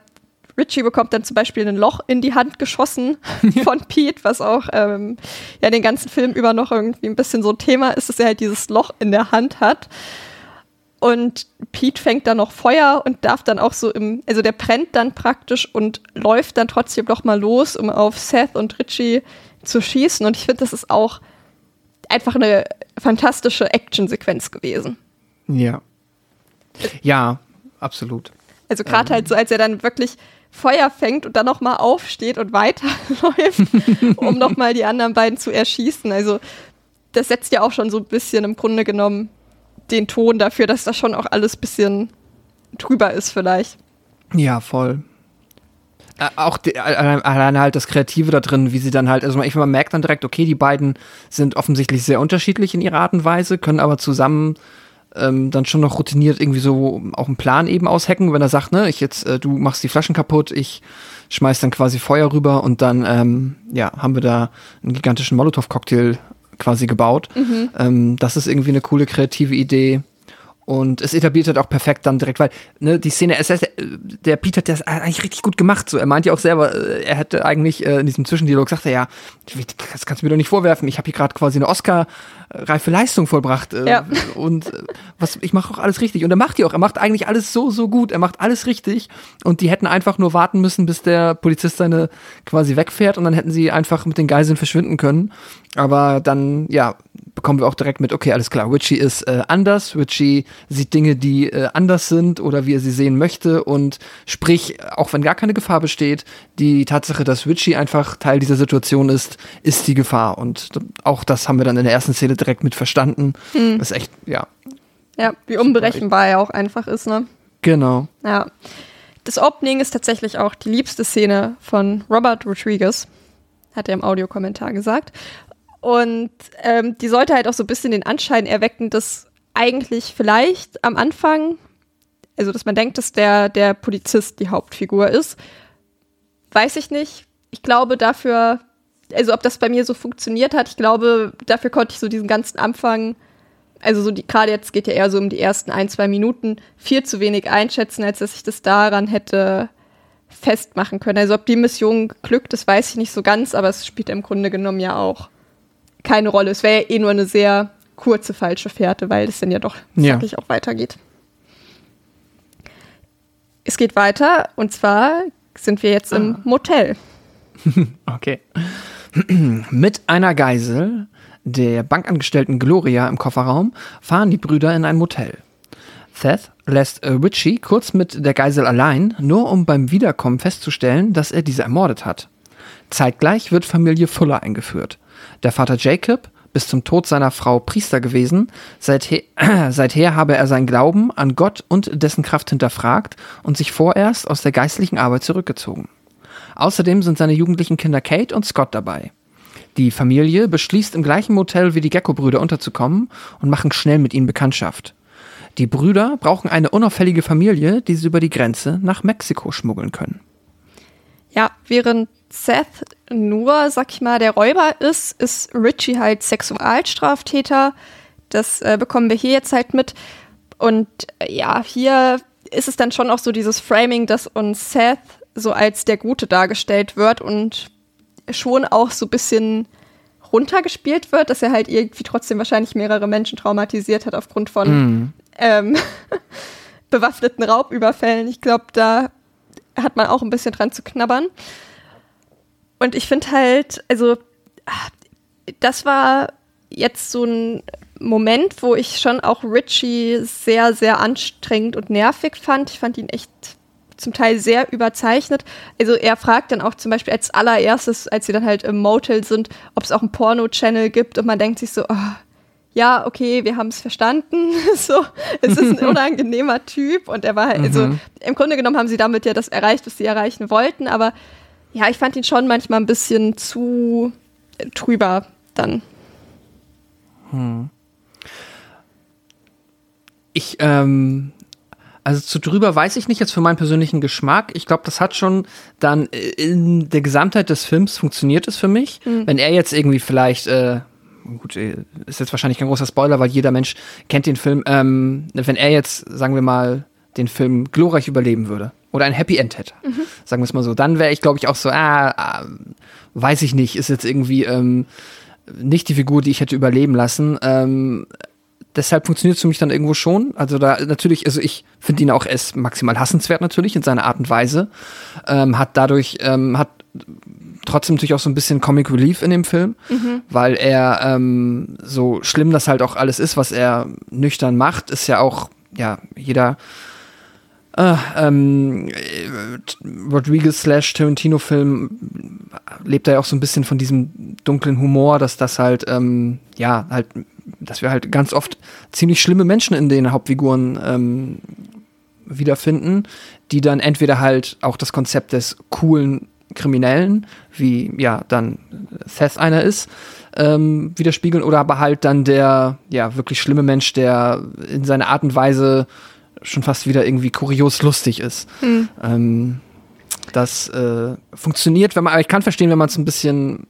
Richie bekommt dann zum Beispiel ein Loch in die Hand geschossen von Pete, was auch ähm, ja den ganzen Film über noch irgendwie ein bisschen so ein Thema ist, dass er halt dieses Loch in der Hand hat. Und Pete fängt dann noch Feuer und darf dann auch so im, also der brennt dann praktisch und läuft dann trotzdem noch mal los, um auf Seth und Richie zu schießen. Und ich finde, das ist auch einfach eine fantastische Actionsequenz gewesen. Ja. Ja, absolut. Also gerade ähm. halt so, als er dann wirklich Feuer fängt und dann noch mal aufsteht und weiterläuft, um noch mal die anderen beiden zu erschießen. Also das setzt ja auch schon so ein bisschen im Grunde genommen den Ton dafür, dass das schon auch alles ein bisschen drüber ist vielleicht. Ja, voll. Auch die, alleine halt das Kreative da drin, wie sie dann halt, also man, man merkt dann direkt, okay, die beiden sind offensichtlich sehr unterschiedlich in ihrer Art und Weise, können aber zusammen ähm, dann schon noch routiniert irgendwie so auch einen Plan eben aushacken, wenn er sagt, ne, ich jetzt, äh, du machst die Flaschen kaputt, ich schmeiß dann quasi Feuer rüber und dann, ähm, ja, haben wir da einen gigantischen Molotow-Cocktail quasi gebaut. Mhm. Ähm, das ist irgendwie eine coole kreative Idee. Und es etabliert halt auch perfekt dann direkt, weil ne, die Szene, es, der Peter hat das eigentlich richtig gut gemacht. So, er meint ja auch selber, äh, er hätte eigentlich äh, in diesem Zwischendialog gesagt, ja, das kannst du mir doch nicht vorwerfen. Ich habe hier gerade quasi eine Oscar-reife Leistung vollbracht äh, ja. und äh, was, ich mache auch alles richtig. Und er macht die auch. Er macht eigentlich alles so so gut. Er macht alles richtig. Und die hätten einfach nur warten müssen, bis der Polizist seine quasi wegfährt und dann hätten sie einfach mit den Geiseln verschwinden können. Aber dann, ja, bekommen wir auch direkt mit, okay, alles klar, Richie ist äh, anders, Richie sieht Dinge, die äh, anders sind oder wie er sie sehen möchte und sprich, auch wenn gar keine Gefahr besteht, die Tatsache, dass Richie einfach Teil dieser Situation ist, ist die Gefahr und auch das haben wir dann in der ersten Szene direkt mit verstanden. Hm. Das ist echt, ja. Ja, wie unberechenbar er auch einfach ist, ne? Genau. Ja. Das Opening ist tatsächlich auch die liebste Szene von Robert Rodriguez, hat er im Audiokommentar gesagt. Und ähm, die sollte halt auch so ein bisschen den Anschein erwecken, dass eigentlich vielleicht am Anfang, also dass man denkt, dass der, der Polizist die Hauptfigur ist. Weiß ich nicht. Ich glaube dafür, also ob das bei mir so funktioniert hat, ich glaube, dafür konnte ich so diesen ganzen Anfang, also so die, gerade jetzt geht ja eher so um die ersten ein, zwei Minuten, viel zu wenig einschätzen, als dass ich das daran hätte festmachen können. Also ob die Mission glückt, das weiß ich nicht so ganz, aber es spielt im Grunde genommen ja auch keine Rolle. Es wäre ja eh nur eine sehr kurze falsche Fährte, weil es dann ja doch wirklich ja. auch weitergeht. Es geht weiter und zwar sind wir jetzt ah. im Motel. okay. Mit einer Geisel, der Bankangestellten Gloria im Kofferraum, fahren die Brüder in ein Motel. Seth lässt Richie kurz mit der Geisel allein, nur um beim Wiederkommen festzustellen, dass er diese ermordet hat. Zeitgleich wird Familie Fuller eingeführt. Der Vater Jacob, bis zum Tod seiner Frau Priester gewesen, seither, seither habe er seinen Glauben an Gott und dessen Kraft hinterfragt und sich vorerst aus der geistlichen Arbeit zurückgezogen. Außerdem sind seine jugendlichen Kinder Kate und Scott dabei. Die Familie beschließt im gleichen Motel wie die Gecko-Brüder unterzukommen und machen schnell mit ihnen Bekanntschaft. Die Brüder brauchen eine unauffällige Familie, die sie über die Grenze nach Mexiko schmuggeln können. Ja, während Seth nur, sag ich mal, der Räuber ist, ist Richie halt Sexualstraftäter. Das äh, bekommen wir hier jetzt halt mit. Und äh, ja, hier ist es dann schon auch so dieses Framing, dass uns Seth so als der Gute dargestellt wird und schon auch so ein bisschen runtergespielt wird, dass er halt irgendwie trotzdem wahrscheinlich mehrere Menschen traumatisiert hat aufgrund von mm. ähm, bewaffneten Raubüberfällen. Ich glaube, da hat man auch ein bisschen dran zu knabbern. Und ich finde halt, also, das war jetzt so ein Moment, wo ich schon auch Richie sehr, sehr anstrengend und nervig fand. Ich fand ihn echt zum Teil sehr überzeichnet. Also er fragt dann auch zum Beispiel als allererstes, als sie dann halt im Motel sind, ob es auch einen Porno-Channel gibt und man denkt sich so, oh, ja, okay, wir haben es verstanden. so, es ist ein unangenehmer Typ und er war halt, also mhm. im Grunde genommen haben sie damit ja das erreicht, was sie erreichen wollten, aber ja, ich fand ihn schon manchmal ein bisschen zu trüber dann. Hm. Ich, ähm, also zu drüber weiß ich nicht jetzt für meinen persönlichen Geschmack. Ich glaube, das hat schon dann in der Gesamtheit des Films funktioniert es für mich. Mhm. Wenn er jetzt irgendwie vielleicht, äh, gut, äh, ist jetzt wahrscheinlich kein großer Spoiler, weil jeder Mensch kennt den Film. Ähm, wenn er jetzt, sagen wir mal, den Film glorreich überleben würde, oder ein Happy End hätte. Sagen wir es mal so. Dann wäre ich, glaube ich, auch so, ah, ah, weiß ich nicht, ist jetzt irgendwie ähm, nicht die Figur, die ich hätte überleben lassen. Ähm, deshalb funktioniert es für mich dann irgendwo schon. Also da natürlich, also ich finde ihn auch erst maximal hassenswert natürlich in seiner Art und Weise. Ähm, hat dadurch, ähm, hat trotzdem natürlich auch so ein bisschen Comic Relief in dem Film, weil er ähm, so schlimm das halt auch alles ist, was er nüchtern macht, ist ja auch, ja, jeder äh, ähm, äh, Rodriguez slash Tarantino-Film lebt da ja auch so ein bisschen von diesem dunklen Humor, dass das halt, ähm, ja, halt, dass wir halt ganz oft ziemlich schlimme Menschen in den Hauptfiguren ähm, wiederfinden, die dann entweder halt auch das Konzept des coolen Kriminellen, wie ja dann Seth einer ist, ähm, widerspiegeln oder aber halt dann der ja wirklich schlimme Mensch, der in seiner Art und Weise schon fast wieder irgendwie kurios lustig ist. Ähm, das äh, funktioniert, wenn man, aber ich kann verstehen, wenn man es ein bisschen,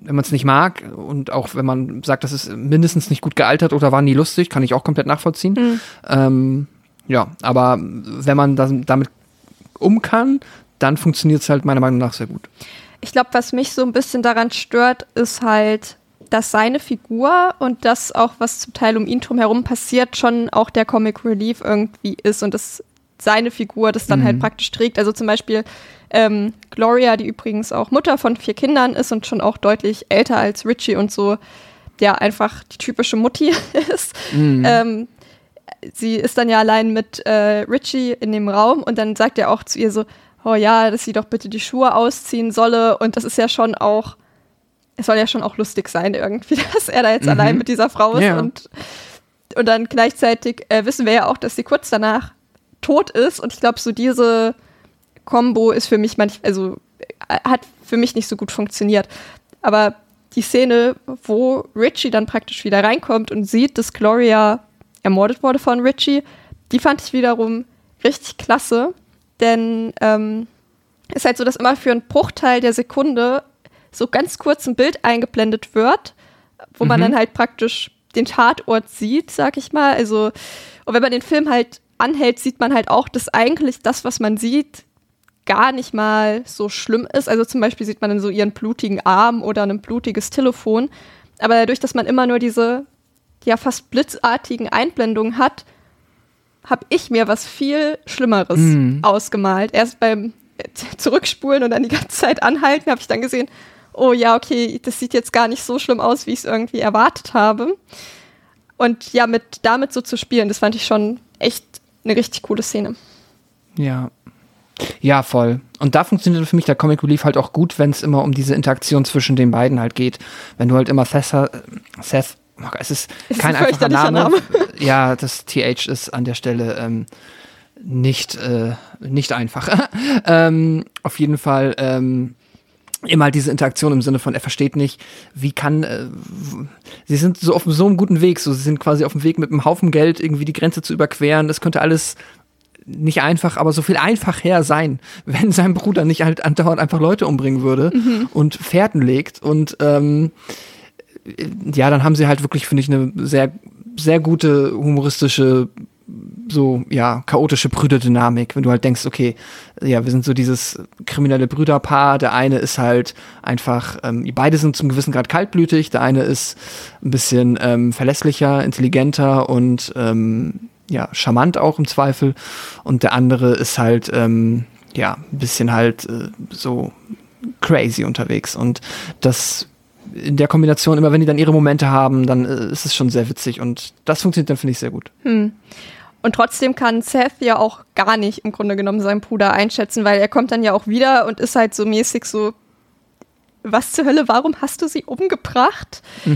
wenn man es nicht mag und auch wenn man sagt, das ist mindestens nicht gut gealtert oder war nie lustig, kann ich auch komplett nachvollziehen. Ähm, ja, aber wenn man das, damit um kann, dann funktioniert es halt meiner Meinung nach sehr gut. Ich glaube, was mich so ein bisschen daran stört, ist halt, dass seine Figur und das auch, was zum Teil um ihn drum herum passiert, schon auch der Comic Relief irgendwie ist und dass seine Figur das dann halt praktisch trägt. Also zum Beispiel ähm, Gloria, die übrigens auch Mutter von vier Kindern ist und schon auch deutlich älter als Richie und so, der einfach die typische Mutti ist. Ähm, sie ist dann ja allein mit äh, Richie in dem Raum und dann sagt er auch zu ihr so, oh ja, dass sie doch bitte die Schuhe ausziehen solle und das ist ja schon auch, es soll ja schon auch lustig sein irgendwie, dass er da jetzt allein mit dieser Frau ist Ja. und, und dann gleichzeitig äh, wissen wir ja auch, dass sie kurz danach tot ist und ich glaube, so diese Combo ist für mich manchmal, also äh, hat für mich nicht so gut funktioniert. Aber die Szene, wo Richie dann praktisch wieder reinkommt und sieht, dass Gloria ermordet wurde von Richie, die fand ich wiederum richtig klasse. Denn ähm, ist halt so, dass immer für einen Bruchteil der Sekunde so ganz kurz ein Bild eingeblendet wird, wo man dann halt praktisch den Tatort sieht, sag ich mal. Also, und wenn man den Film halt anhält, sieht man halt auch, dass eigentlich das, was man sieht, gar nicht mal so schlimm ist. Also zum Beispiel sieht man dann so ihren blutigen Arm oder ein blutiges Telefon. Aber dadurch, dass man immer nur diese ja fast blitzartigen Einblendungen hat, habe ich mir was viel Schlimmeres ausgemalt. Erst beim Zurückspulen und dann die ganze Zeit anhalten, habe ich dann gesehen, oh ja, okay, das sieht jetzt gar nicht so schlimm aus, wie ich es irgendwie erwartet habe. Und ja, mit damit so zu spielen, das fand ich schon echt eine richtig coole Szene. Ja. Ja, voll. Und da funktioniert für mich der Comic Relief halt auch gut, wenn es immer um diese Interaktion zwischen den beiden halt geht. Wenn du halt immer Seth, Seth oh Gott, es ist Es ist kein ein einfacher Name. Name. Ja, das TH ist an der Stelle ähm, nicht, äh, nicht einfach. ähm, auf jeden Fall ähm, immer halt diese Interaktion im Sinne von, er versteht nicht, wie kann, äh, sie sind so auf so einem guten Weg, so sie sind quasi auf dem Weg mit einem Haufen Geld irgendwie die Grenze zu überqueren. Das könnte alles nicht einfach, aber so viel einfach her sein, wenn sein Bruder nicht halt andauernd einfach Leute umbringen würde und Fährten legt und ähm, ja, dann haben sie halt wirklich, finde ich, eine sehr, sehr gute humoristische, so, ja, chaotische Brüderdynamik, wenn du halt denkst, okay, ja, wir sind so dieses kriminelle Brüderpaar, der eine ist halt einfach, ähm, beide sind zum gewissen Grad kaltblütig, der eine ist ein bisschen ähm, verlässlicher, intelligenter und ähm, ja, charmant auch im Zweifel. Und der andere ist halt, ähm, ja, ein bisschen halt äh, so crazy unterwegs. Und das in der Kombination, immer wenn die dann ihre Momente haben, dann äh, ist es schon sehr witzig und das funktioniert dann, finde ich, sehr gut. Und trotzdem kann Seth ja auch gar nicht im Grunde genommen seinen Bruder einschätzen, weil er kommt dann ja auch wieder und ist halt so mäßig so, was zur Hölle, warum hast du sie umgebracht? Äh,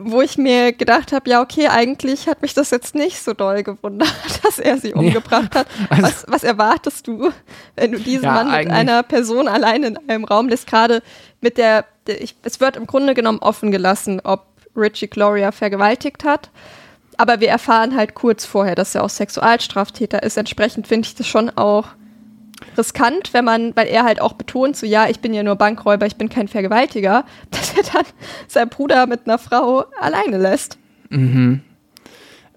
Wo ich mir gedacht habe, ja, okay, eigentlich hat mich das jetzt nicht so doll gewundert, dass er sie umgebracht hat. Also- was, was erwartest du, wenn du diesen Ja, Mann mit einer Person allein in einem Raum lässt? Gerade mit der, ich, es wird im Grunde genommen offen gelassen, ob Richie Gloria vergewaltigt hat. Aber wir erfahren halt kurz vorher, dass er auch Sexualstraftäter ist. Entsprechend finde ich das schon auch riskant, wenn man, weil er halt auch betont, so ja, ich bin ja nur Bankräuber, ich bin kein Vergewaltiger, dass er dann seinen Bruder mit einer Frau alleine lässt.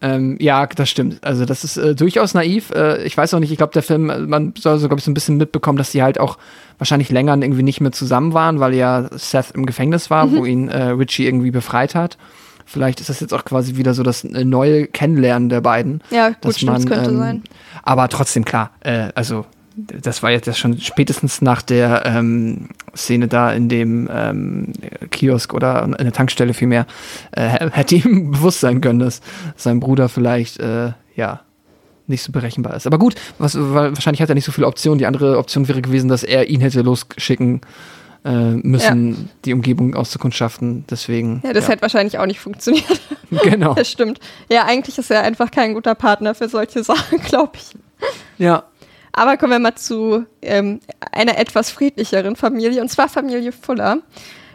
Ähm, ja, das stimmt. Also das ist äh, durchaus naiv. Äh, ich weiß auch nicht, ich glaube, der Film, äh, man soll so, glaube ich, so ein bisschen mitbekommen, dass die halt auch wahrscheinlich länger irgendwie nicht mehr zusammen waren, weil ja Seth im Gefängnis war, mhm. wo ihn äh, Richie irgendwie befreit hat. Vielleicht ist das jetzt auch quasi wieder so das äh, neue Kennenlernen der beiden. Ja, gut, dass man, könnte ähm, sein. Aber trotzdem, klar, äh, also das war jetzt schon spätestens nach der ähm, Szene da in dem ähm, Kiosk oder in der Tankstelle vielmehr, äh, hätte ihm bewusst sein können, dass sein Bruder vielleicht, äh, ja, nicht so berechenbar ist. Aber gut, was, wahrscheinlich hat er nicht so viele Optionen. Die andere Option wäre gewesen, dass er ihn hätte losschicken äh, müssen, ja. die Umgebung auszukundschaften. Deswegen. Ja, das ja. hätte wahrscheinlich auch nicht funktioniert. Genau. Das stimmt. Ja, eigentlich ist er einfach kein guter Partner für solche Sachen, glaube ich. Ja. Aber kommen wir mal zu ähm, einer etwas friedlicheren Familie, und zwar Familie Fuller.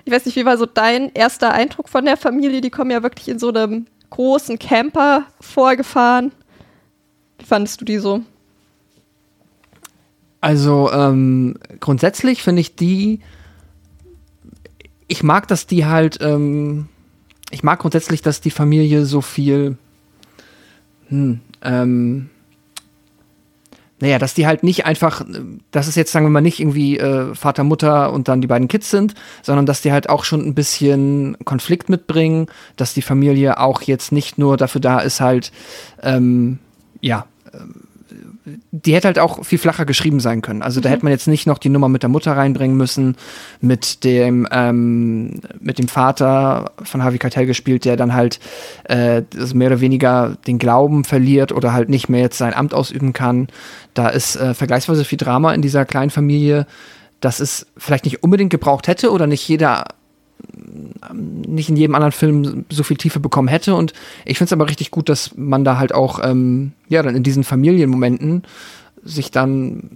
Ich weiß nicht, wie war so dein erster Eindruck von der Familie? Die kommen ja wirklich in so einem großen Camper vorgefahren. Wie fandest du die so? Also ähm, grundsätzlich finde ich die, ich mag, dass die halt, ähm, ich mag grundsätzlich, dass die Familie so viel, hm, ähm, naja, dass die halt nicht einfach, dass es jetzt, sagen wir mal, nicht irgendwie äh, Vater, Mutter und dann die beiden Kids sind, sondern dass die halt auch schon ein bisschen Konflikt mitbringen, dass die Familie auch jetzt nicht nur dafür da ist, halt, ähm, ja, die hätte halt auch viel flacher geschrieben sein können. Also da mhm. hätte man jetzt nicht noch die Nummer mit der Mutter reinbringen müssen, mit dem, ähm, mit dem Vater von Harvey Keitel gespielt, der dann halt äh, mehr oder weniger den Glauben verliert oder halt nicht mehr jetzt sein Amt ausüben kann. Da ist äh, vergleichsweise viel Drama in dieser kleinen Familie, dass es vielleicht nicht unbedingt gebraucht hätte oder nicht jeder nicht in jedem anderen Film so viel Tiefe bekommen hätte. Und ich finde es aber richtig gut, dass man da halt auch, ähm, ja, dann in diesen Familienmomenten sich dann,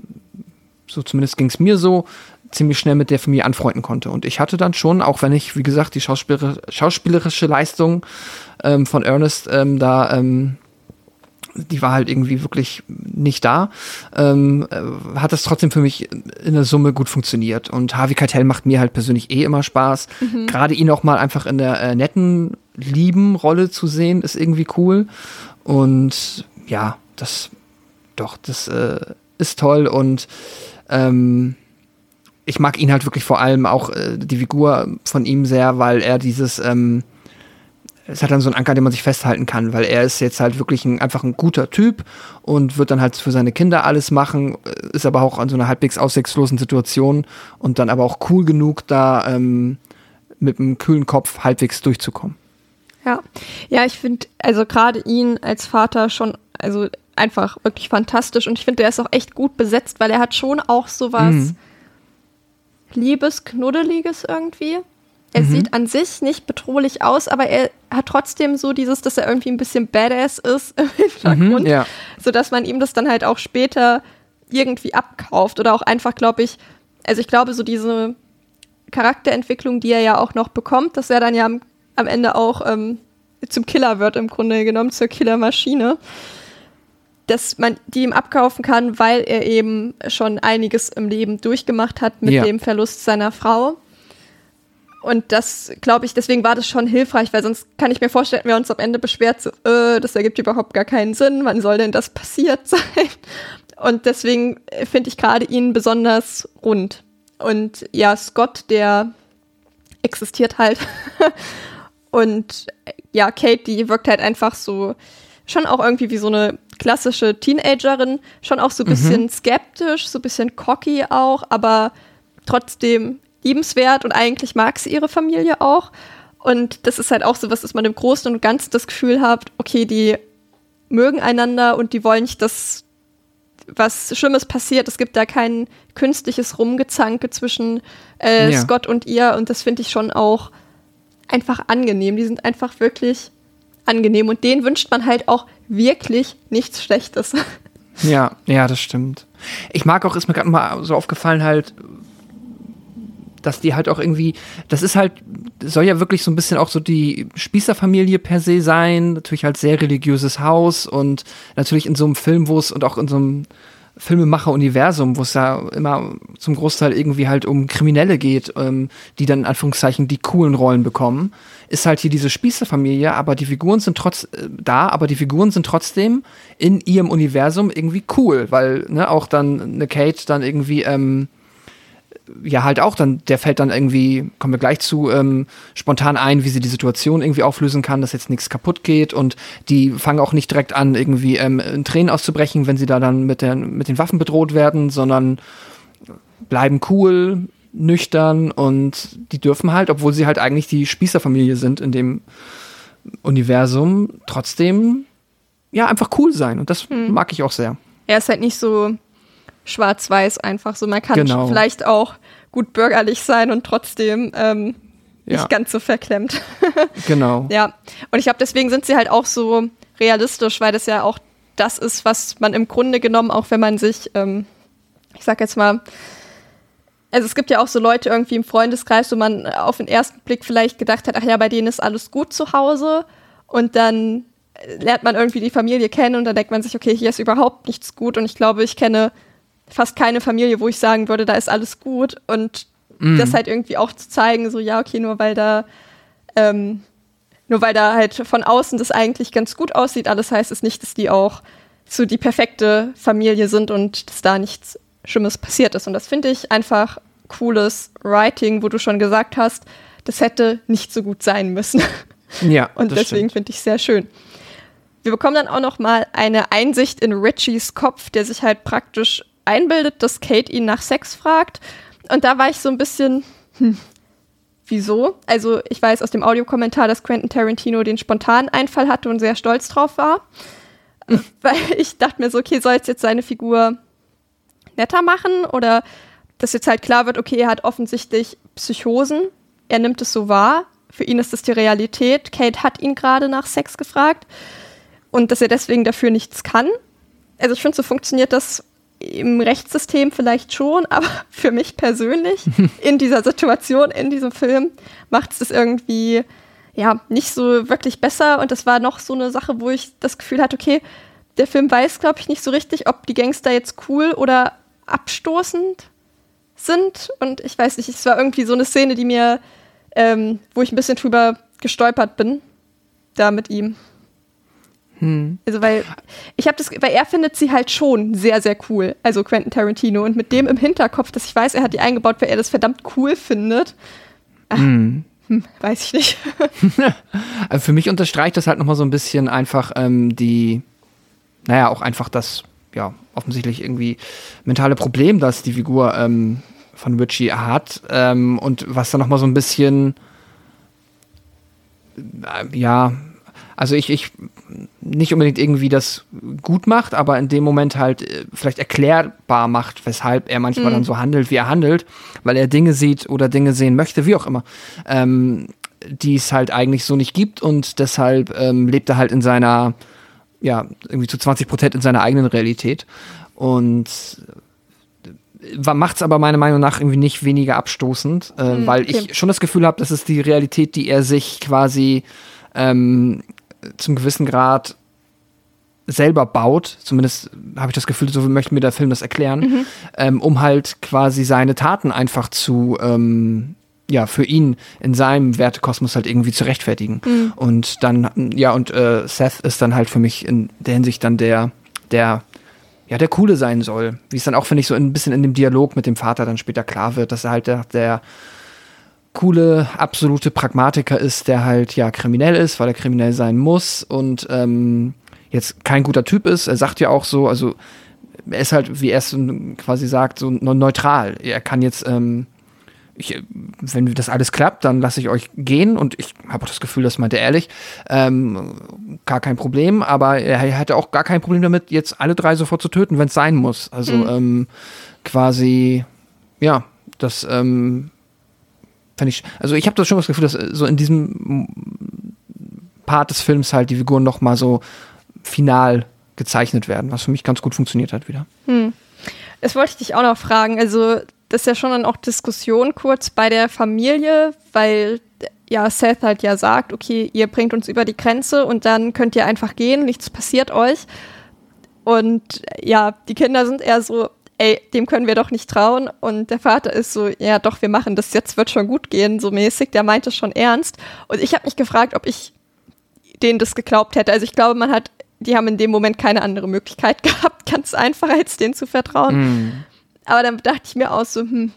so zumindest ging es mir so, ziemlich schnell mit der Familie anfreunden konnte. Und ich hatte dann schon, auch wenn ich, wie gesagt, die schauspielerische, schauspielerische Leistung ähm, von Ernest ähm, da ähm, die war halt irgendwie wirklich nicht da, ähm, äh, hat das trotzdem für mich in der Summe gut funktioniert. Und Harvey Keitel macht mir halt persönlich eh immer Spaß. Mhm. Gerade ihn auch mal einfach in der äh, netten, lieben Rolle zu sehen, ist irgendwie cool. Und ja, das doch, das äh, ist toll und ähm, ich mag ihn halt wirklich vor allem auch äh, die Figur von ihm sehr, weil er dieses ähm, es hat dann so einen Anker, den man sich festhalten kann, weil er ist jetzt halt wirklich ein, einfach ein guter Typ und wird dann halt für seine Kinder alles machen, ist aber auch an so einer halbwegs aussichtslosen Situation und dann aber auch cool genug, da ähm, mit einem kühlen Kopf halbwegs durchzukommen. Ja, ja, ich finde also gerade ihn als Vater schon, also einfach wirklich fantastisch und ich finde, der ist auch echt gut besetzt, weil er hat schon auch sowas mhm. Liebes, Knuddeliges irgendwie. Er mhm. sieht an sich nicht bedrohlich aus, aber er hat trotzdem so dieses, dass er irgendwie ein bisschen badass ist im Hintergrund, mhm, ja. sodass man ihm das dann halt auch später irgendwie abkauft oder auch einfach, glaube ich, also ich glaube, so diese Charakterentwicklung, die er ja auch noch bekommt, dass er dann ja am, am Ende auch ähm, zum Killer wird, im Grunde genommen, zur Killermaschine, dass man die ihm abkaufen kann, weil er eben schon einiges im Leben durchgemacht hat mit ja. dem Verlust seiner Frau und das, glaube ich, deswegen war das schon hilfreich, weil sonst kann ich mir vorstellen, wer uns am Ende beschwert, so, äh, das ergibt überhaupt gar keinen Sinn, wann soll denn das passiert sein? Und deswegen finde ich gerade ihn besonders rund. Und ja, Scott, der existiert halt. Und ja, Kate, die wirkt halt einfach so, schon auch irgendwie wie so eine klassische Teenagerin, schon auch so ein bisschen mhm. skeptisch, so ein bisschen cocky auch, aber trotzdem liebenswert und eigentlich mag sie ihre Familie auch. Und das ist halt auch so was, dass man im Großen und Ganzen das Gefühl hat, okay, die mögen einander und die wollen nicht, dass was Schlimmes passiert. Es gibt da kein künstliches Rumgezanke zwischen äh, ja. Scott und ihr und das finde ich schon auch einfach angenehm. Die sind einfach wirklich angenehm und denen wünscht man halt auch wirklich nichts Schlechtes. Ja, ja, das stimmt. Ich mag auch, ist mir gerade mal so aufgefallen, halt, dass die halt auch irgendwie, das ist halt, soll ja wirklich so ein bisschen auch so die Spießerfamilie per se sein, natürlich halt sehr religiöses Haus und natürlich in so einem Film, wo es und auch in so einem Filmemacher-Universum, wo es ja immer zum Großteil irgendwie halt um Kriminelle geht, ähm, die dann in Anführungszeichen die coolen Rollen bekommen, ist halt hier diese Spießerfamilie, aber die Figuren sind trotz äh, da, aber die Figuren sind trotzdem in ihrem Universum irgendwie cool, weil ne, auch dann eine Kate dann irgendwie ähm, ja halt auch dann, der fällt dann irgendwie, kommen wir gleich zu, ähm, spontan ein, wie sie die Situation irgendwie auflösen kann, dass jetzt nichts kaputt geht und die fangen auch nicht direkt an, irgendwie ähm, in Tränen auszubrechen, wenn sie da dann mit, der, mit den Waffen bedroht werden, sondern bleiben cool, nüchtern und die dürfen halt, obwohl sie halt eigentlich die Spießerfamilie sind in dem Universum, trotzdem ja einfach cool sein und das hm. mag ich auch sehr. Er ist halt nicht so schwarz-weiß einfach so. Man kann genau. vielleicht auch gut bürgerlich sein und trotzdem ähm, ja. nicht ganz so verklemmt. genau. Ja. Und ich glaube, deswegen sind sie halt auch so realistisch, weil das ja auch das ist, was man im Grunde genommen, auch wenn man sich, ähm, ich sag jetzt mal, also es gibt ja auch so Leute irgendwie im Freundeskreis, wo man auf den ersten Blick vielleicht gedacht hat, ach ja, bei denen ist alles gut zu Hause. Und dann lernt man irgendwie die Familie kennen und dann denkt man sich, okay, hier ist überhaupt nichts gut. Und ich glaube, ich kenne fast keine Familie, wo ich sagen würde, da ist alles gut. Und mm. das halt irgendwie auch zu zeigen, so ja, okay, nur weil da, ähm, nur weil da halt von außen das eigentlich ganz gut aussieht, alles heißt es nicht, dass die auch so die perfekte Familie sind und dass da nichts Schlimmes passiert ist. Und das finde ich einfach cooles Writing, wo du schon gesagt hast, das hätte nicht so gut sein müssen. Ja. und deswegen finde ich sehr schön. Wir bekommen dann auch noch mal eine Einsicht in Richies Kopf, der sich halt praktisch einbildet, dass Kate ihn nach Sex fragt. Und da war ich so ein bisschen, hm, wieso? Also ich weiß aus dem Audiokommentar, dass Quentin Tarantino den spontanen Einfall hatte und sehr stolz drauf war. Mhm. Weil ich dachte mir so, okay, soll es jetzt seine Figur netter machen oder dass jetzt halt klar wird, okay, er hat offensichtlich Psychosen, er nimmt es so wahr, für ihn ist das die Realität, Kate hat ihn gerade nach Sex gefragt und dass er deswegen dafür nichts kann. Also ich finde, so funktioniert das im Rechtssystem vielleicht schon, aber für mich persönlich in dieser Situation, in diesem Film, macht es das irgendwie ja nicht so wirklich besser. Und das war noch so eine Sache, wo ich das Gefühl hatte, okay, der Film weiß, glaube ich, nicht so richtig, ob die Gangster jetzt cool oder abstoßend sind. Und ich weiß nicht, es war irgendwie so eine Szene, die mir, ähm, wo ich ein bisschen drüber gestolpert bin, da mit ihm. Hm. Also weil ich habe das, weil er findet sie halt schon sehr, sehr cool. Also Quentin Tarantino. Und mit dem im Hinterkopf, dass ich weiß, er hat die eingebaut, weil er das verdammt cool findet. Ach, hm. Hm, weiß ich nicht. also für mich unterstreicht das halt nochmal so ein bisschen einfach ähm, die, naja, auch einfach das, ja, offensichtlich irgendwie mentale Problem, das die Figur ähm, von Richie hat. Ähm, und was dann nochmal so ein bisschen, äh, ja, also ich, ich nicht unbedingt irgendwie das gut macht, aber in dem Moment halt äh, vielleicht erklärbar macht, weshalb er manchmal mhm. dann so handelt, wie er handelt, weil er Dinge sieht oder Dinge sehen möchte, wie auch immer, ähm, die es halt eigentlich so nicht gibt und deshalb ähm, lebt er halt in seiner, ja, irgendwie zu 20 Prozent in seiner eigenen Realität und äh, macht es aber meiner Meinung nach irgendwie nicht weniger abstoßend, äh, mhm, weil okay. ich schon das Gefühl habe, das ist die Realität, die er sich quasi ähm, zum gewissen Grad selber baut, zumindest habe ich das Gefühl, so möchte mir der Film das erklären, mhm. ähm, um halt quasi seine Taten einfach zu, ähm, ja, für ihn in seinem Wertekosmos halt irgendwie zu rechtfertigen. Mhm. Und dann, ja, und äh, Seth ist dann halt für mich in der Hinsicht dann der, der, ja, der Coole sein soll. Wie es dann auch, finde ich, so ein bisschen in dem Dialog mit dem Vater dann später klar wird, dass er halt der, der coole, absolute Pragmatiker ist, der halt ja kriminell ist, weil er kriminell sein muss und ähm, jetzt kein guter Typ ist. Er sagt ja auch so, also er ist halt, wie er es quasi sagt, so neutral. Er kann jetzt, ähm, ich, wenn das alles klappt, dann lasse ich euch gehen und ich habe auch das Gefühl, das meint er ehrlich, ähm, gar kein Problem, aber er hätte auch gar kein Problem damit, jetzt alle drei sofort zu töten, wenn es sein muss. Also mhm. ähm, quasi, ja, das ähm, fand ich, also ich habe das schon das Gefühl, dass äh, so in diesem Part des Films halt die Figuren noch mal so final gezeichnet werden, was für mich ganz gut funktioniert hat wieder. Hm. Das wollte ich dich auch noch fragen. Also das ist ja schon dann auch Diskussion kurz bei der Familie, weil ja Seth halt ja sagt, okay, ihr bringt uns über die Grenze und dann könnt ihr einfach gehen, nichts passiert euch. Und ja, die Kinder sind eher so, ey, dem können wir doch nicht trauen. Und der Vater ist so, ja doch, wir machen das jetzt, wird schon gut gehen, so mäßig. Der meinte schon ernst. Und ich habe mich gefragt, ob ich denen das geglaubt hätte. Also ich glaube, man hat, die haben in dem Moment keine andere Möglichkeit gehabt, ganz einfach, als denen zu vertrauen. Mm. Aber dann dachte ich mir auch so, hm,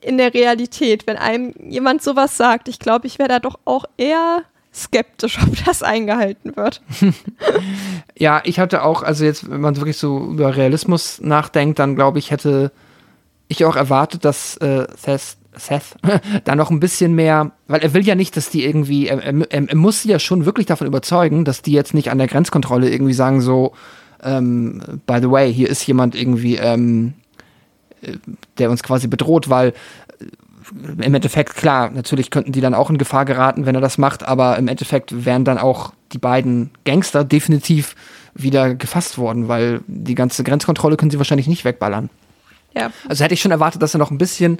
in der Realität, wenn einem jemand sowas sagt, ich glaube, ich wäre da doch auch eher skeptisch, ob das eingehalten wird. Ja, ich hatte auch, also jetzt, wenn man wirklich so über Realismus nachdenkt, dann glaube ich, hätte ich auch erwartet, dass äh, Seth, Seth da noch ein bisschen mehr, weil er will ja nicht, dass die irgendwie, er, er, er muss sie ja schon wirklich davon überzeugen, dass die jetzt nicht an der Grenzkontrolle irgendwie sagen so, ähm, by the way, hier ist jemand irgendwie, ähm, äh, der uns quasi bedroht, weil im Endeffekt, klar, natürlich könnten die dann auch in Gefahr geraten, wenn er das macht, aber im Endeffekt wären dann auch die beiden Gangster definitiv wieder gefasst worden, weil die ganze Grenzkontrolle können sie wahrscheinlich nicht wegballern. Ja. Also hätte ich schon erwartet, dass er noch ein bisschen,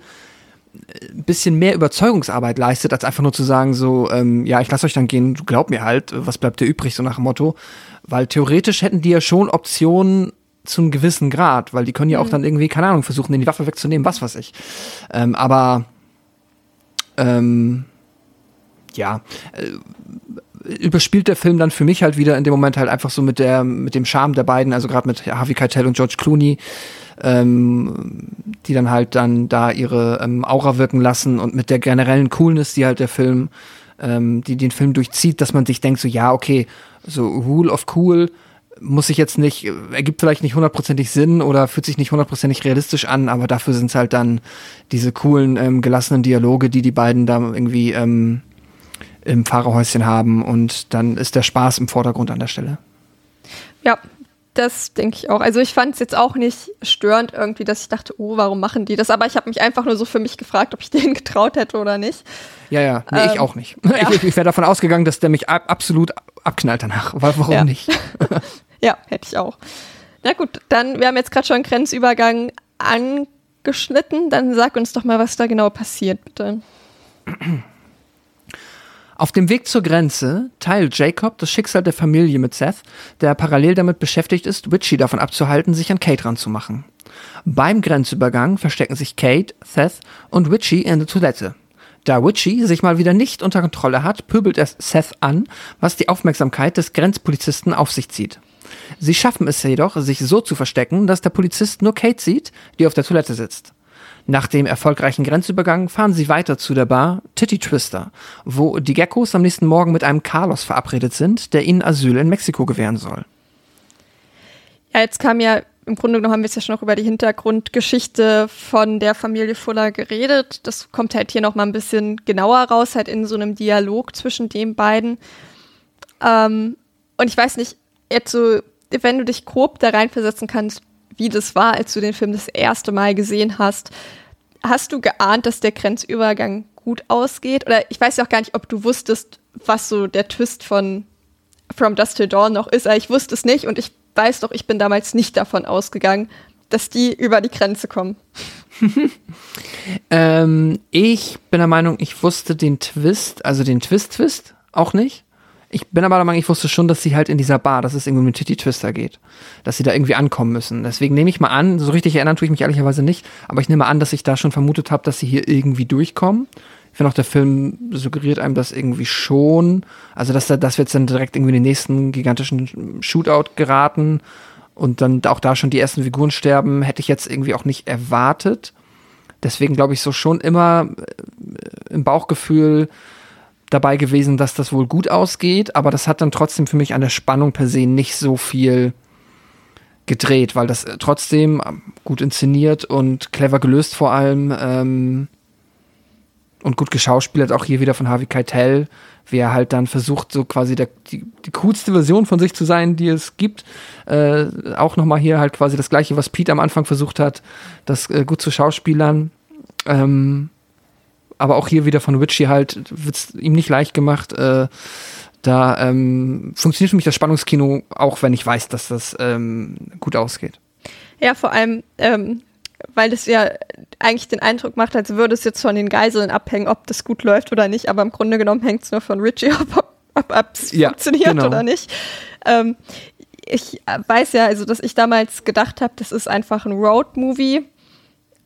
ein bisschen mehr Überzeugungsarbeit leistet, als einfach nur zu sagen, so, ähm, ja, ich lasse euch dann gehen, glaub mir halt, was bleibt dir übrig, so nach dem Motto. Weil theoretisch hätten die ja schon Optionen zu einem gewissen Grad, weil die können ja auch dann irgendwie, keine Ahnung, versuchen, denen die Waffe wegzunehmen, was weiß ich. Ähm, aber ähm, ja, äh, überspielt der Film dann für mich halt wieder in dem Moment halt einfach so mit der mit dem Charme der beiden, also gerade mit Harvey Keitel und George Clooney, ähm, die dann halt dann da ihre ähm, Aura wirken lassen und mit der generellen Coolness, die halt der Film, ähm, die den Film durchzieht, dass man sich denkt so ja okay, so Rule of Cool muss sich jetzt nicht, ergibt vielleicht nicht hundertprozentig Sinn oder fühlt sich nicht hundertprozentig realistisch an, aber dafür sind es halt dann diese coolen, ähm, gelassenen Dialoge, die die beiden da irgendwie ähm, im Fahrerhäuschen haben und dann ist der Spaß im Vordergrund an der Stelle. Ja, das denke ich auch. Also ich fand es jetzt auch nicht störend irgendwie, dass ich dachte, oh, warum machen die das? Aber ich habe mich einfach nur so für mich gefragt, ob ich denen getraut hätte oder nicht. Ja, ja, nee, ich Ähm, auch nicht. ja. Ich, ich wäre davon ausgegangen, dass der mich ab, absolut abknallt danach. Wa- Warum Ja. nicht? Ja, hätte ich auch. Na gut, dann, wir haben jetzt gerade schon einen Grenzübergang angeschnitten. Dann sag uns doch mal, was da genau passiert, bitte. Auf dem Weg zur Grenze teilt Jacob das Schicksal der Familie mit Seth, der parallel damit beschäftigt ist, Witchy davon abzuhalten, sich an Kate ranzumachen. Beim Grenzübergang verstecken sich Kate, Seth und Witchy in der Toilette. Da Witchy sich mal wieder nicht unter Kontrolle hat, pöbelt er Seth an, was die Aufmerksamkeit des Grenzpolizisten auf sich zieht. Sie schaffen es jedoch, sich so zu verstecken, dass der Polizist nur Kate sieht, die auf der Toilette sitzt. Nach dem erfolgreichen Grenzübergang fahren sie weiter zu der Bar Titty Twister, wo die Geckos am nächsten Morgen mit einem Carlos verabredet sind, der ihnen Asyl in Mexiko gewähren soll. Ja, jetzt kam ja, im Grunde genommen haben wir jetzt ja schon noch über die Hintergrundgeschichte von der Familie Fuller geredet. Das kommt halt hier noch mal ein bisschen genauer raus, halt in so einem Dialog zwischen den beiden. Ähm, und ich weiß nicht, jetzt so, wenn du dich grob da reinversetzen kannst, wie das war, als du den Film das erste Mal gesehen hast, hast du geahnt, dass der Grenzübergang gut ausgeht? Oder ich weiß ja auch gar nicht, ob du wusstest, was so der Twist von From Dusk Till Dawn noch ist. Aber ich wusste es nicht und ich weiß doch, ich bin damals nicht davon ausgegangen, dass die über die Grenze kommen. Ähm, ich bin der Meinung, ich wusste den Twist, also den Twist-Twist auch nicht. Ich bin aber der Meinung, ich wusste schon, dass sie halt in dieser Bar, dass es irgendwie mit Titty Twister geht. Dass sie da irgendwie ankommen müssen. Deswegen nehme ich mal an, so richtig erinnern tue ich mich ehrlicherweise nicht, aber ich nehme an, dass ich da schon vermutet habe, dass sie hier irgendwie durchkommen. Ich finde auch, der Film suggeriert einem das irgendwie schon. Also, dass, da, dass wir jetzt dann direkt irgendwie in den nächsten gigantischen Shootout geraten und dann auch da schon die ersten Figuren sterben, hätte ich jetzt irgendwie auch nicht erwartet. Deswegen glaube ich so schon immer äh, im Bauchgefühl dabei gewesen, dass das wohl gut ausgeht, aber das hat dann trotzdem für mich an der Spannung per se nicht so viel gedreht, weil das äh, trotzdem ähm, gut inszeniert und clever gelöst vor allem ähm, und gut geschauspielert, auch hier wieder von Harvey Keitel, wie er halt dann versucht, so quasi der, die, die coolste Version von sich zu sein, die es gibt. Äh, auch nochmal hier halt quasi das gleiche, was Pete am Anfang versucht hat, das äh, gut zu schauspielern. Ähm, aber auch hier wieder von Witchy halt, wird's ihm nicht leicht gemacht. Äh, da ähm, funktioniert für mich das Spannungskino, auch wenn ich weiß, dass das ähm, gut ausgeht. Ja, vor allem, ähm, weil es ja eigentlich den Eindruck macht, als würde es jetzt von den Geiseln abhängen, ob das gut läuft oder nicht, aber im Grunde genommen hängt es nur von Richie, ob, ob, es Ja, funktioniert genau. oder nicht. Ähm, ich weiß ja, also dass ich damals gedacht habe, das ist einfach ein Road-Movie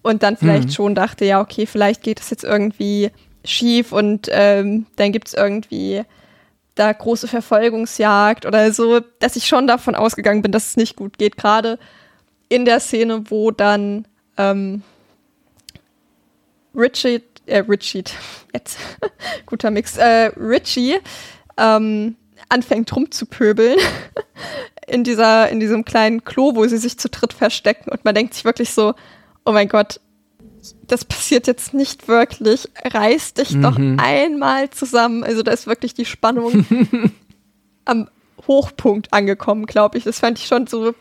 und dann vielleicht Mhm. schon dachte, ja, okay, vielleicht geht es jetzt irgendwie schief und ähm, dann gibt es irgendwie da große Verfolgungsjagd oder so, dass ich schon davon ausgegangen bin, dass es nicht gut geht, gerade in der Szene, wo dann ähm, Richie, äh, Richie, jetzt, guter Mix, äh, Richie ähm, anfängt rumzupöbeln in dieser, in diesem kleinen Klo, wo sie sich zu dritt verstecken und man denkt sich wirklich so, oh mein Gott, das passiert jetzt nicht wirklich. Reiß dich doch einmal zusammen. Also da ist wirklich die Spannung am Hochpunkt angekommen, glaube ich. Das fand ich schon so,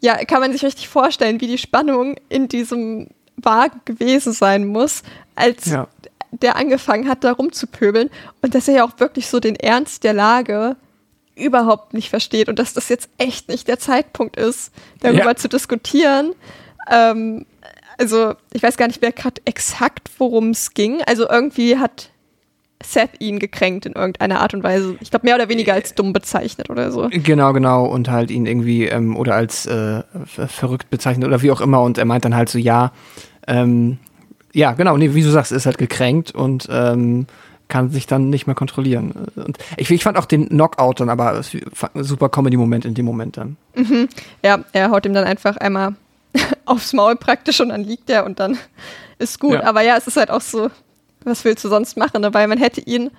ja, kann man sich richtig vorstellen, wie die Spannung in diesem Wagen gewesen sein muss, als Ja. der angefangen hat, da rumzupöbeln und dass er ja auch wirklich so den Ernst der Lage überhaupt nicht versteht und dass das jetzt echt nicht der Zeitpunkt ist, darüber Ja. zu diskutieren. Ähm, also ich weiß gar nicht mehr gerade exakt, worum es ging. Also irgendwie hat Seth ihn gekränkt in irgendeiner Art und Weise. Ich glaube mehr oder weniger als dumm bezeichnet oder so. Genau, genau. Und halt ihn irgendwie ähm, oder als äh, ver- verrückt bezeichnet oder wie auch immer. Und er meint dann halt so, ja, ähm, ja, genau, nee, wie du sagst, ist halt gekränkt und ähm, kann sich dann nicht mehr kontrollieren. Und ich, ich fand auch den Knockout dann aber super Comedy-Moment in dem Moment dann. Ja, er haut ihm dann einfach einmal aufs Maul praktisch und dann liegt er und dann ist gut. Ja. Aber ja, es ist halt auch so, was willst du sonst machen? Ne? Weil man hätte ihn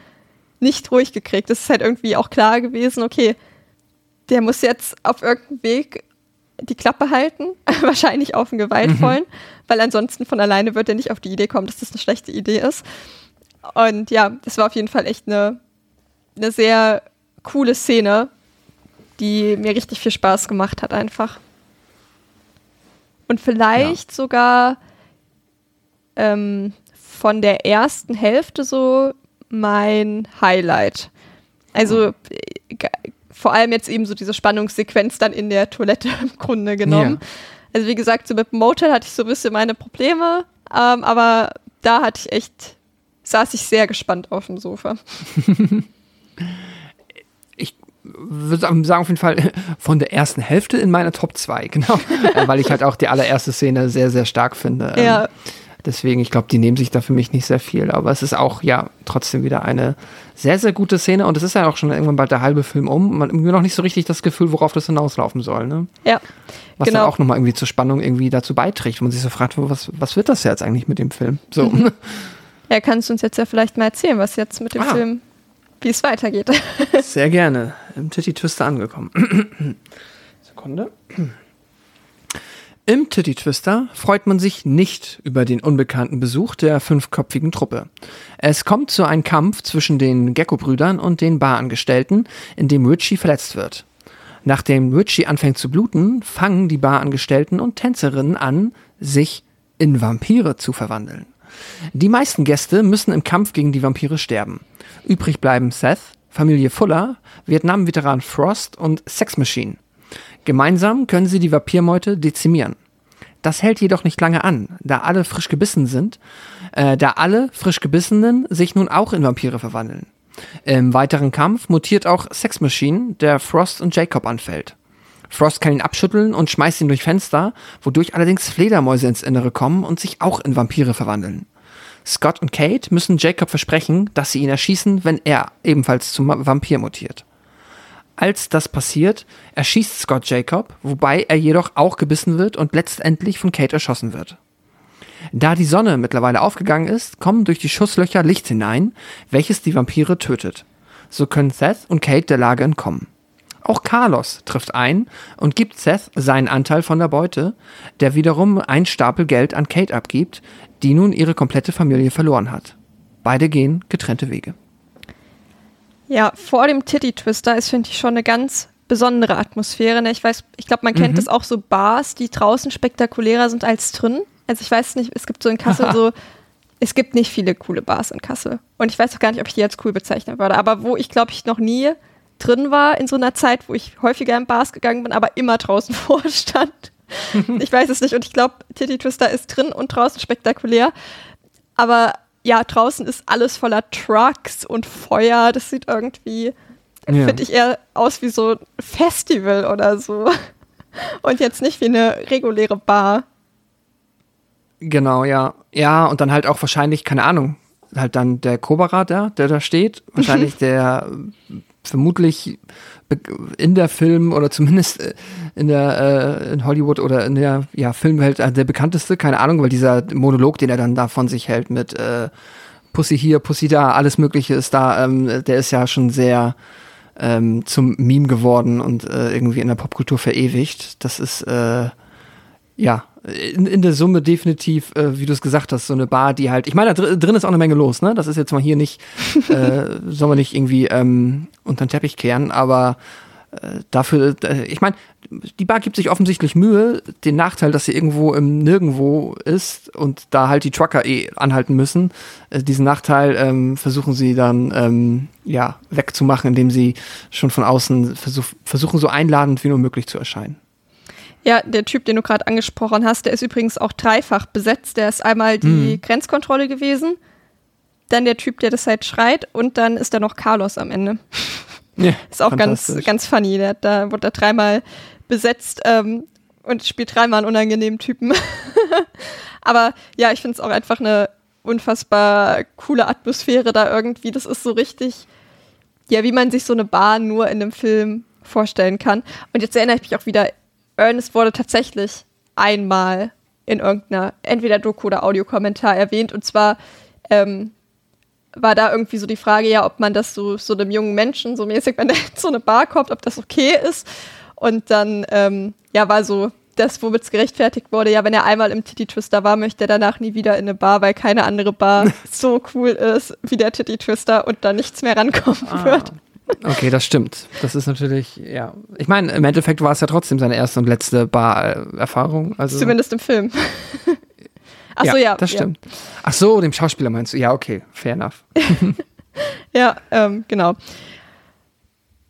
nicht ruhig gekriegt. Es ist halt irgendwie auch klar gewesen, okay, der muss jetzt auf irgendeinem Weg die Klappe halten, wahrscheinlich auf einen gewaltvollen, weil ansonsten von alleine wird er nicht auf die Idee kommen, dass das eine schlechte Idee ist. Und ja, das war auf jeden Fall echt eine, eine sehr coole Szene, die mir richtig viel Spaß gemacht hat einfach. Und vielleicht sogar ähm, von der ersten Hälfte so mein Highlight. Also äh, vor allem jetzt eben so diese Spannungssequenz dann in der Toilette im Grunde genommen. Ja. Also wie gesagt, so mit Motel hatte ich so ein bisschen meine Probleme, ähm, aber da hatte ich echt, saß ich sehr gespannt auf dem Sofa. Ich würde sagen, auf jeden Fall von der ersten Hälfte in meiner Top 2, genau. Äh, Weil ich halt auch die allererste Szene sehr, sehr stark finde. Ähm, Ja. Deswegen, ich glaube, die nehmen sich da für mich nicht sehr viel. Aber es ist auch, ja, trotzdem wieder eine sehr, sehr gute Szene. Und es ist ja auch schon irgendwann bald der halbe Film um. Man hat irgendwie noch nicht so richtig das Gefühl, worauf das hinauslaufen soll. Ne? Ja, Was Genau. dann auch nochmal irgendwie zur Spannung irgendwie dazu beiträgt. wo man sich so fragt, was, was wird das jetzt eigentlich mit dem Film? So. Mhm. ja, kannst du uns jetzt ja vielleicht mal erzählen, was jetzt mit dem Ah. Film, wie es weitergeht. Sehr gerne. Im Titty Twister angekommen. Sekunde. Im Titty Twister freut man sich nicht über den unbekannten Besuch der fünfköpfigen Truppe. Es kommt zu einem Kampf zwischen den Gecko-Brüdern und den Barangestellten, in dem Richie verletzt wird. Nachdem Richie anfängt zu bluten, fangen die Barangestellten und Tänzerinnen an, sich in Vampire zu verwandeln. Die meisten Gäste müssen im Kampf gegen die Vampire sterben. Übrig bleiben Seth, Familie Fuller, Vietnam-Veteran Frost und Sex Machine. Gemeinsam können sie die Vampirmeute dezimieren. Das hält jedoch nicht lange an, da alle frisch gebissen sind, äh, da alle frisch gebissenen sich nun auch in Vampire verwandeln. Im weiteren Kampf mutiert auch Sex Machine, der Frost und Jacob anfällt. Frost kann ihn abschütteln und schmeißt ihn durch Fenster, wodurch allerdings Fledermäuse ins Innere kommen und sich auch in Vampire verwandeln. Scott und Kate müssen Jacob versprechen, dass sie ihn erschießen, wenn er ebenfalls zum Vampir mutiert. Als das passiert, erschießt Scott Jacob, wobei er jedoch auch gebissen wird und letztendlich von Kate erschossen wird. Da die Sonne mittlerweile aufgegangen ist, kommen durch die Schusslöcher Licht hinein, welches die Vampire tötet. So können Seth und Kate der Lage entkommen. Auch Carlos trifft ein und gibt Seth seinen Anteil von der Beute, der wiederum einen Stapel Geld an Kate abgibt, die nun ihre komplette Familie verloren hat. Beide gehen getrennte Wege. Ja, vor dem Titty Twister ist, finde ich, schon eine ganz besondere Atmosphäre. Ne? Ich weiß, ich glaube, man kennt das auch so Bars, die draußen spektakulärer sind als drin. Also ich weiß nicht, es gibt so in Kassel so, es gibt nicht viele coole Bars in Kassel. Und ich weiß auch gar nicht, ob ich die als cool bezeichnen würde. Aber wo ich, glaube ich, noch nie drin war in so einer Zeit, wo ich häufiger in Bars gegangen bin, aber immer draußen vorstand. ich weiß es nicht. Und ich glaube, Titty Twister ist drin und draußen spektakulär. Aber ja, draußen ist alles voller Trucks und Feuer. Das sieht irgendwie ja. finde ich eher aus wie so ein Festival oder so. Und jetzt nicht wie eine reguläre Bar. Genau, ja. Ja, und dann halt auch wahrscheinlich, keine Ahnung, halt dann der Kobara da, der da steht. Wahrscheinlich der vermutlich in der Film oder zumindest äh, in der äh, in Hollywood oder in der ja, Filmwelt äh, der bekannteste, keine Ahnung, weil dieser Monolog, den er dann da von sich hält mit äh, Pussy hier, Pussy da, alles Mögliche ist da, ähm, der ist ja schon sehr ähm, zum Meme geworden und äh, irgendwie in der Popkultur verewigt. Das ist äh, ja in, in der Summe definitiv, äh, wie du es gesagt hast, so eine Bar, die halt, ich meine, da drin ist auch eine Menge los, ne? Das ist jetzt mal hier nicht, äh, soll man nicht irgendwie ähm, unter den Teppich kehren, aber äh, dafür, äh, ich meine, die Bar gibt sich offensichtlich Mühe, den Nachteil, dass sie irgendwo im Nirgendwo ist und da halt die Trucker eh anhalten müssen. Äh, diesen Nachteil ähm, versuchen sie dann ähm, ja wegzumachen, indem sie schon von außen versuch, versuchen, so einladend wie nur möglich zu erscheinen. Ja, der Typ, den du gerade angesprochen hast, der ist übrigens auch dreifach besetzt. Der ist einmal die mhm. Grenzkontrolle gewesen, dann der Typ, der das halt schreit und dann ist da noch Carlos am Ende. Ja, ist auch ganz, ganz funny. Der, da wurde er dreimal besetzt ähm, und spielt dreimal einen unangenehmen Typen. Aber ja, ich finde es auch einfach eine unfassbar coole Atmosphäre da irgendwie. Das ist so richtig, ja, wie man sich so eine Bar nur in einem Film vorstellen kann. Und jetzt erinnere ich mich auch wieder Ernest wurde tatsächlich einmal in irgendeiner, entweder Doku oder Audiokommentar erwähnt. Und zwar ähm, war da irgendwie so die Frage, ja, ob man das so, so einem jungen Menschen so mäßig, wenn der in so eine Bar kommt, ob das okay ist. Und dann, ähm, ja, war so das, womit es gerechtfertigt wurde, ja, wenn er einmal im Titty Twister war, möchte er danach nie wieder in eine Bar, weil keine andere Bar so cool ist wie der Titty Twister und da nichts mehr rankommen ah. wird. Okay, das stimmt. Das ist natürlich, ja. Ich meine, im Endeffekt war es ja trotzdem seine erste und letzte Bar-Erfahrung. Also Zumindest im Film. Ach so, ja. ja das stimmt. Ja. Ach so, dem Schauspieler meinst du? Ja, okay, fair enough. ja, ähm, genau.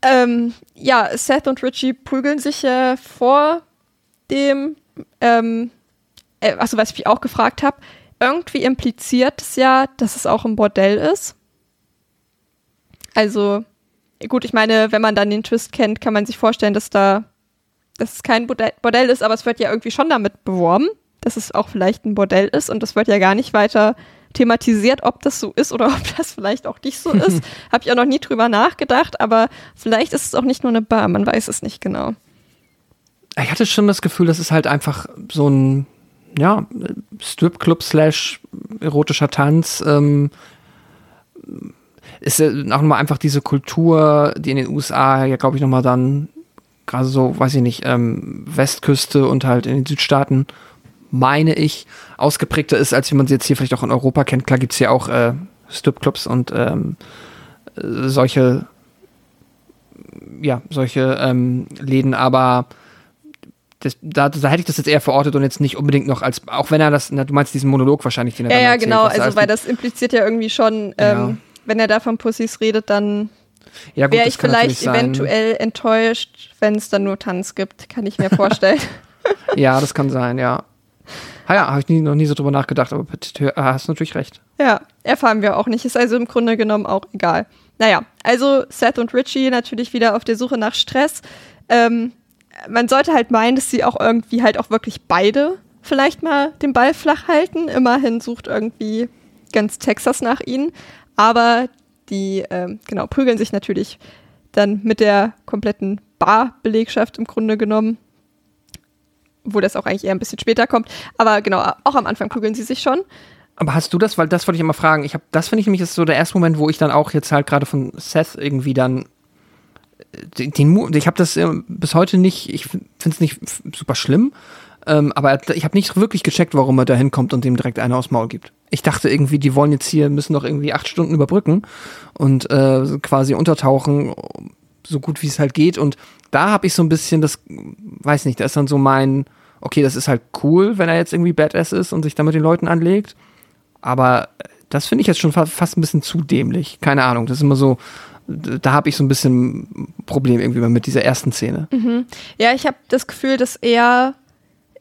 Ähm, ja, Seth und Richie prügeln sich äh, vor dem, ähm, äh, achso, was ich auch gefragt habe, irgendwie impliziert es ja, dass es auch ein Bordell ist. Also, gut, ich meine, wenn man dann den Twist kennt, kann man sich vorstellen, dass da, dass es kein Bordell ist, aber es wird ja irgendwie schon damit beworben, dass es auch vielleicht ein Bordell ist und das wird ja gar nicht weiter thematisiert, ob das so ist oder ob das vielleicht auch nicht so ist. Habe ich auch noch nie drüber nachgedacht, aber vielleicht ist es auch nicht nur eine Bar, man weiß es nicht genau. Ich hatte schon das Gefühl, das ist halt einfach so ein, ja, Stripclub slash erotischer Tanz. Ähm, ist auch nochmal einfach diese Kultur, die in den USA ja, glaube ich, nochmal dann gerade so, weiß ich nicht, ähm, Westküste und halt in den Südstaaten, meine ich, ausgeprägter ist, als wie man sie jetzt hier vielleicht auch in Europa kennt. Klar gibt es ja auch äh, Stripclubs und ähm, solche, ja, solche ähm, Läden, aber das, da, da, hätte ich das jetzt eher verortet und jetzt nicht unbedingt noch als, auch wenn er das, na, du meinst diesen Monolog wahrscheinlich, den er Ja, ja, erzählt, genau, also weil das impliziert ja irgendwie schon, ähm, ja wenn er da von Pussys redet, dann ja, wäre ich vielleicht eventuell enttäuscht, wenn es dann nur Tanz gibt, kann ich mir vorstellen. ja, das kann sein, ja. Ah ja, habe ich nie, noch nie so drüber nachgedacht, aber hast natürlich recht. Ja, erfahren wir auch nicht. Ist also im Grunde genommen auch egal. Naja, also Seth und Richie natürlich wieder auf der Suche nach Stress. Ähm, man sollte halt meinen, dass sie auch irgendwie halt auch wirklich beide vielleicht mal den Ball flach halten. Immerhin sucht irgendwie ganz Texas nach ihnen. Aber die, ähm, genau, prügeln sich natürlich dann mit der kompletten Barbelegschaft im Grunde genommen. Wo das auch eigentlich eher ein bisschen später kommt. Aber genau, auch am Anfang prügeln sie sich schon. Aber hast du das, weil das wollte ich immer fragen. Ich habe, das finde ich nämlich ist so der erste Moment, wo ich dann auch jetzt halt gerade von Seth irgendwie dann äh, den, den ich habe das äh, bis heute nicht, ich finde es nicht super schlimm, ähm, aber ich habe nicht wirklich gecheckt, warum er da hinkommt und dem direkt eine aufs Maul gibt. Ich dachte irgendwie, die wollen jetzt hier, müssen noch irgendwie acht Stunden überbrücken und äh, quasi untertauchen, so gut wie es halt geht. Und da habe ich so ein bisschen das, weiß nicht, da ist dann so mein, okay, das ist halt cool, wenn er jetzt irgendwie Badass ist und sich da mit den Leuten anlegt. Aber das finde ich jetzt schon fast ein bisschen zu dämlich. Keine Ahnung, das ist immer so, da habe ich so ein bisschen Problem irgendwie mit dieser ersten Szene. Mhm. Ja, ich habe das Gefühl, dass er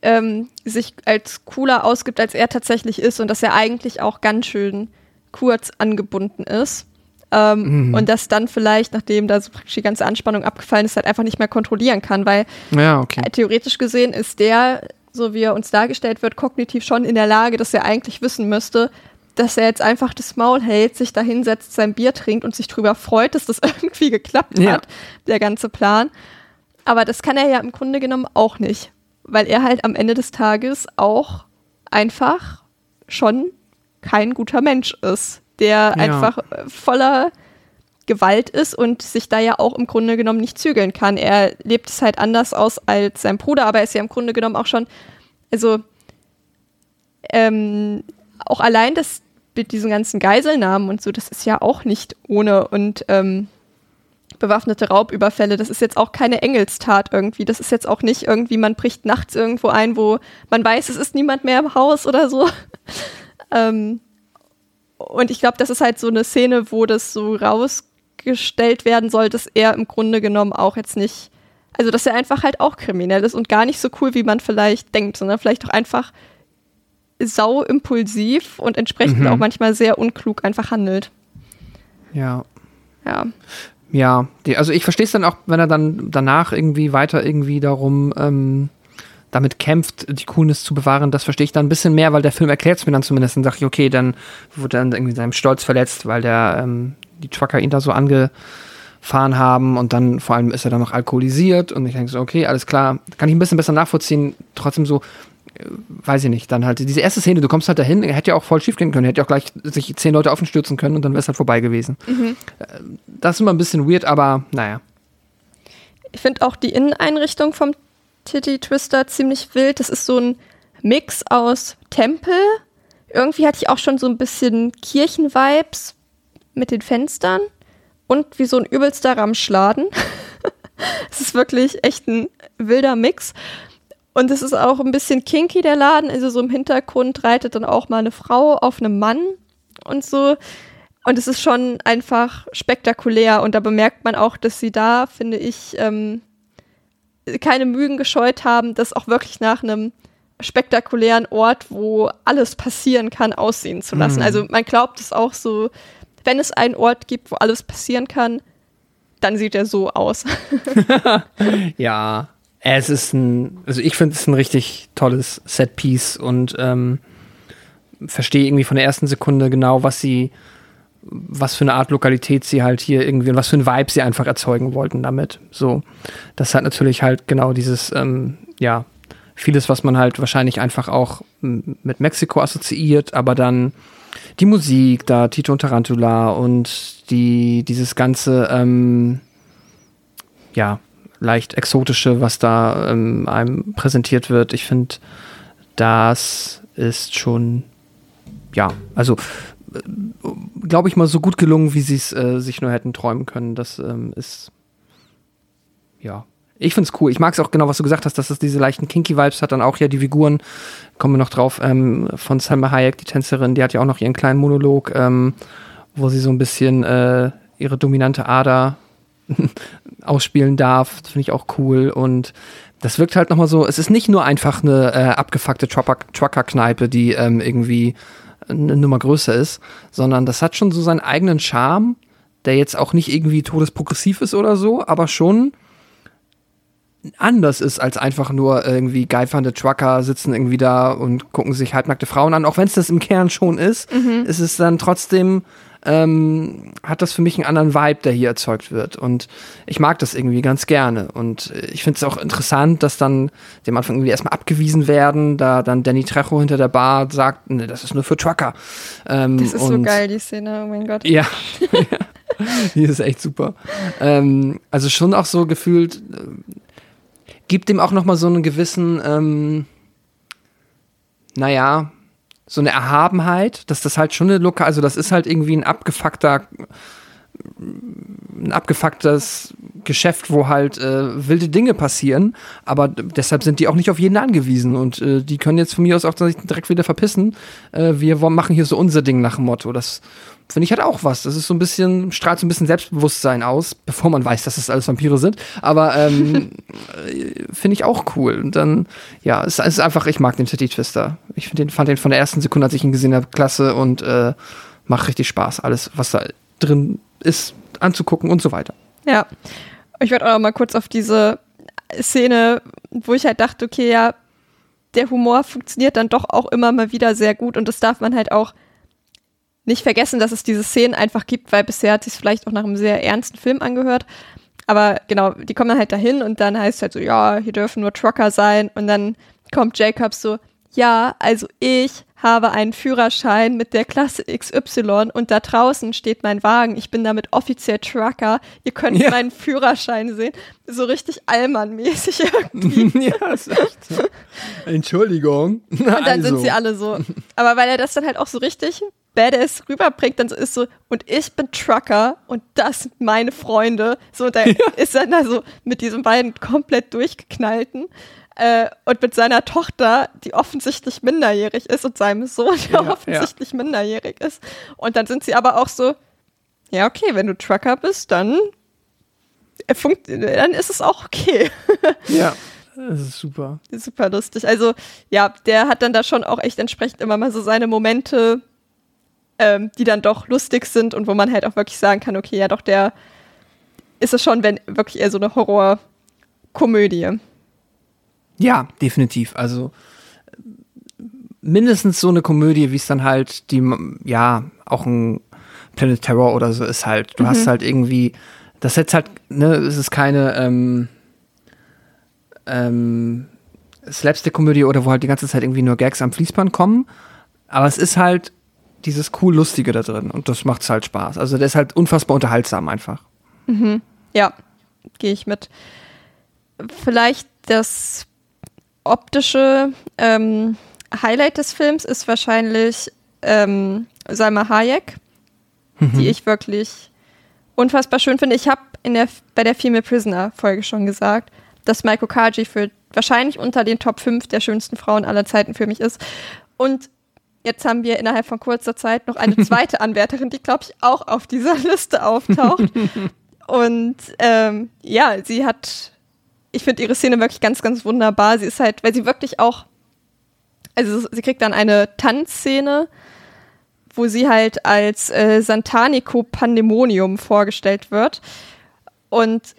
ähm, sich als cooler ausgibt, als er tatsächlich ist und dass er eigentlich auch ganz schön kurz angebunden ist. Ähm, Mhm. Und das dann vielleicht, nachdem da so praktisch die ganze Anspannung abgefallen ist, halt einfach nicht mehr kontrollieren kann, weil Ja, okay. äh, theoretisch gesehen ist der, so wie er uns dargestellt wird, kognitiv schon in der Lage, dass er eigentlich wissen müsste, dass er jetzt einfach das Maul hält, sich da hinsetzt, sein Bier trinkt und sich drüber freut, dass das irgendwie geklappt Ja. hat, der ganze Plan. Aber das kann er ja im Grunde genommen auch nicht, weil er halt am Ende des Tages auch einfach schon kein guter Mensch ist, der einfach äh, voller Gewalt ist und sich da ja auch im Grunde genommen nicht zügeln kann. Er lebt es halt anders aus als sein Bruder, aber er ist ja im Grunde genommen auch schon, also ähm, auch allein das mit diesen ganzen Geiselnahmen und so, das ist ja auch nicht ohne und ähm, bewaffnete Raubüberfälle, das ist jetzt auch keine Engelstat irgendwie. Das ist jetzt auch nicht irgendwie, man bricht nachts irgendwo ein, wo man weiß, es ist niemand mehr im Haus oder so. ähm, und ich glaube, das ist halt so eine Szene, wo das so rausgestellt werden soll, dass er im Grunde genommen auch jetzt nicht, also dass er einfach halt auch kriminell ist und gar nicht so cool, wie man vielleicht denkt, sondern vielleicht auch einfach sau impulsiv und entsprechend Mhm. auch manchmal sehr unklug einfach handelt. Ja. Ja. Ja, die, also ich verstehe es dann auch, wenn er dann danach irgendwie weiter irgendwie darum ähm, damit kämpft, die Coolness zu bewahren, das verstehe ich dann ein bisschen mehr, weil der Film erklärt es mir dann zumindest. Dann sage ich, okay, dann wurde dann irgendwie seinem Stolz verletzt, weil der ähm, die Trucker ihn da so angefahren haben und dann vor allem ist er dann noch alkoholisiert und ich denke so, okay, alles klar, kann ich ein bisschen besser nachvollziehen. Trotzdem so, weiß ich nicht, dann halt diese erste Szene, du kommst halt dahin, hätte ja auch voll schief gehen können, hätte ja auch gleich sich zehn Leute auf ihn stürzen können und dann wäre es halt vorbei gewesen. Äh, Das ist immer ein bisschen weird, aber naja. Ich finde auch die Inneneinrichtung vom Titty Twister ziemlich wild. Das ist so ein Mix aus Tempel. Irgendwie hatte ich auch schon so ein bisschen Kirchenvibes mit den Fenstern und wie so ein übelster Ramschladen. Es ist wirklich echt ein wilder Mix. Und es ist auch ein bisschen kinky, der Laden. Also so im Hintergrund reitet dann auch mal eine Frau auf einem Mann und so. Und es ist schon einfach spektakulär. Und da bemerkt man auch, dass sie da, finde ich, ähm, keine Mühen gescheut haben, das auch wirklich nach einem spektakulären Ort, wo alles passieren kann, aussehen zu lassen. Mhm. Also man glaubt es auch so, wenn es einen Ort gibt, wo alles passieren kann, dann sieht er so aus. Ja, es ist ein, also ich finde es ein richtig tolles Setpiece und ähm, verstehe irgendwie von der ersten Sekunde genau, was sie, was für eine Art Lokalität sie halt hier irgendwie und was für ein Vibe sie einfach erzeugen wollten damit. So, das hat natürlich halt genau dieses, ähm, ja, vieles, was man halt wahrscheinlich einfach auch mit Mexiko assoziiert, aber dann die Musik, da Tito und Tarantula und die, dieses ganze, ähm, ja, leicht exotische, was da ähm, einem präsentiert wird. Ich finde, das ist schon, ja, also glaube ich mal so gut gelungen, wie sie es äh, sich nur hätten träumen können. Das ähm, ist, ja, ich finde es cool. Ich mag es auch genau, was du gesagt hast, dass es diese leichten Kinky-Vibes hat. Dann auch ja die Figuren, kommen wir noch drauf, ähm, von Salma Hayek, die Tänzerin, die hat ja auch noch ihren kleinen Monolog, ähm, wo sie so ein bisschen äh, ihre dominante Ader ausspielen darf. Das finde ich auch cool. Und das wirkt halt nochmal so, es ist nicht nur einfach eine äh, abgefuckte Trucker- Trucker-Kneipe, die ähm, irgendwie eine Nummer größer ist, sondern das hat schon so seinen eigenen Charme, der jetzt auch nicht irgendwie todesprogressiv ist oder so, aber schon anders ist als einfach nur irgendwie geifernde Trucker sitzen irgendwie da und gucken sich halbnackte Frauen an. Auch wenn es das im Kern schon ist, ist es dann trotzdem ähm, hat das für mich einen anderen Vibe, der hier erzeugt wird. Und ich mag das irgendwie ganz gerne. Und äh, ich finde es auch interessant, dass dann dem Anfang irgendwie erstmal abgewiesen werden, da dann Danny Trejo hinter der Bar sagt, ne, das ist nur für Trucker. Ähm, Das ist so geil, die Szene, oh mein Gott. ja. die ist echt super. Ähm, also schon auch so gefühlt, ähm, gibt dem auch noch mal so einen gewissen, ähm, naja, so eine Erhabenheit, dass das halt schon eine Lokal, also das ist halt irgendwie ein abgefuckter, ein abgefucktes Geschäft, wo halt äh, wilde Dinge passieren, aber deshalb sind die auch nicht auf jeden angewiesen und äh, die können jetzt von mir aus auch direkt wieder verpissen. Äh, wir machen hier so unser Ding nach dem Motto. Das finde ich halt auch was. Das ist so ein bisschen, strahlt so ein bisschen Selbstbewusstsein aus, bevor man weiß, dass das alles Vampire sind. Aber ähm, äh, finde ich auch cool. Und dann, ja, es, es ist einfach, ich mag den Titty Twister. Ich den, fand den von der ersten Sekunde, als ich ihn gesehen habe, klasse und äh, macht richtig Spaß. Alles, was da drin ist anzugucken und so weiter. Ja. Ich würde auch noch mal kurz auf diese Szene, wo ich halt dachte, okay, ja, der Humor funktioniert dann doch auch immer mal wieder sehr gut und das darf man halt auch nicht vergessen, dass es diese Szenen einfach gibt, weil bisher hat sich vielleicht auch nach einem sehr ernsten Film angehört. Aber genau, die kommen halt dahin und dann heißt es halt so, ja, hier dürfen nur Trucker sein und dann kommt Jacob so, ja, also ich habe einen Führerschein mit der Klasse XY und da draußen steht mein Wagen. Ich bin damit offiziell Trucker. Ihr könnt ja. meinen Führerschein sehen. So richtig Allmann-mäßig irgendwie. ja, ist echt so. Entschuldigung. Und dann also. sind sie alle so. Aber weil er das dann halt auch so richtig badass rüberbringt, dann so ist so, und ich bin Trucker und das sind meine Freunde. So, da ja. ist dann da so mit diesen beiden komplett durchgeknallten äh, und mit seiner Tochter, die offensichtlich minderjährig ist, und seinem Sohn, der ja, offensichtlich ja. minderjährig ist. Und dann sind sie aber auch so, ja, okay, wenn du Trucker bist, dann, äh, dann ist es auch okay. ja. Das ist super. Super lustig. Also, ja, der hat dann da schon auch echt entsprechend immer mal so seine Momente, ähm, die dann doch lustig sind und wo man halt auch wirklich sagen kann, okay, ja, doch, der ist es schon, wenn wirklich eher so eine Horrorkomödie. Ja, definitiv. Also mindestens so eine Komödie, wie es dann halt die, ja, auch ein Planet Terror oder so ist halt. Du mhm. hast halt irgendwie, das jetzt halt, ne, es ist keine ähm, ähm, Slapstick-Komödie oder wo halt die ganze Zeit irgendwie nur Gags am Fließband kommen. Aber es ist halt dieses cool Lustige da drin und das macht halt Spaß. Also der ist halt unfassbar unterhaltsam einfach. Mhm. Ja, gehe ich mit. Vielleicht das optische ähm, Highlight des Films ist wahrscheinlich ähm, Salma Hayek, mhm. die ich wirklich unfassbar schön finde. Ich habe der, bei der Female Prisoner Folge schon gesagt, dass Maiko Kaji für wahrscheinlich unter den Top 5 der schönsten Frauen aller Zeiten für mich ist. Und jetzt haben wir innerhalb von kurzer Zeit noch eine zweite Anwärterin, die, glaube ich, auch auf dieser Liste auftaucht. Und ähm, ja, sie hat ich finde ihre Szene wirklich ganz, ganz wunderbar. Sie ist halt, weil sie wirklich auch, also sie kriegt dann eine Tanzszene, wo sie halt als äh, Santanico Pandemonium vorgestellt wird. Und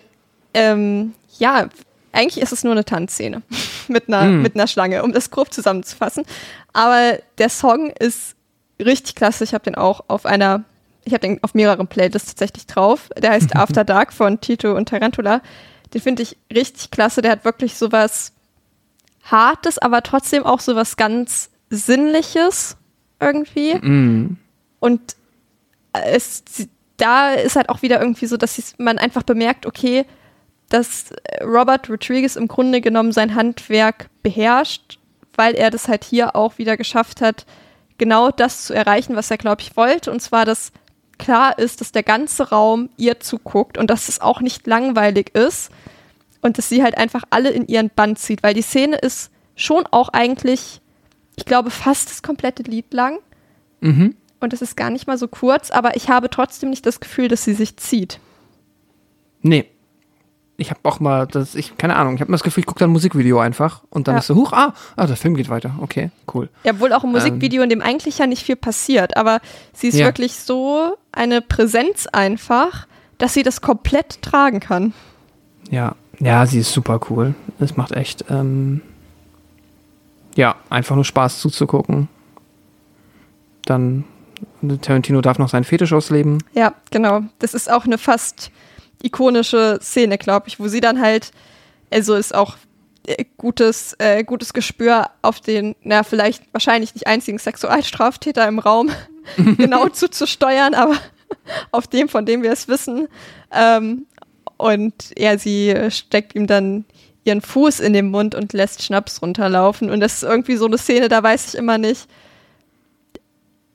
ähm, ja, eigentlich ist es nur eine Tanzszene mit einer, mm. mit einer Schlange, um das grob zusammenzufassen. Aber der Song ist richtig klasse. Ich habe den auch auf einer, ich habe den auf mehreren Playlists tatsächlich drauf. Der heißt After Dark von Tito und Tarantula. Den finde ich richtig klasse. Der hat wirklich sowas Hartes, aber trotzdem auch sowas ganz Sinnliches irgendwie. Mm. Und es, da ist halt auch wieder irgendwie so, dass man einfach bemerkt, okay, dass Robert Rodriguez im Grunde genommen sein Handwerk beherrscht, weil er das halt hier auch wieder geschafft hat, genau das zu erreichen, was er, glaube ich, wollte. Und zwar, dass klar ist, dass der ganze Raum ihr zuguckt und dass es auch nicht langweilig ist und dass sie halt einfach alle in ihren Band zieht, weil die Szene ist schon auch eigentlich, ich glaube, fast das komplette Lied lang. Mhm. Und es ist gar nicht mal so kurz, aber ich habe trotzdem nicht das Gefühl, dass sie sich zieht. Nee. Ich habe auch mal, das, ich, keine Ahnung, ich habe das Gefühl, ich gucke da ein Musikvideo einfach und dann ja. ist so, huch, ah, ah, der Film geht weiter. Okay, cool. Ja, wohl auch ein Musikvideo, ähm, in dem eigentlich ja nicht viel passiert, aber sie ist ja. wirklich so eine Präsenz einfach, dass sie das komplett tragen kann. Ja, ja, sie ist super cool. Es macht echt, ähm, ja, einfach nur Spaß zuzugucken. Dann, Tarantino darf noch seinen Fetisch ausleben. Ja, genau. Das ist auch eine fast ikonische Szene, glaube ich, wo sie dann halt, also ist auch äh, gutes, äh, gutes Gespür auf den, na, vielleicht wahrscheinlich nicht einzigen Sexualstraftäter im Raum genau zuzusteuern, aber auf dem, von dem wir es wissen. Ähm, und ja, sie steckt ihm dann ihren Fuß in den Mund und lässt Schnaps runterlaufen. Und das ist irgendwie so eine Szene, da weiß ich immer nicht,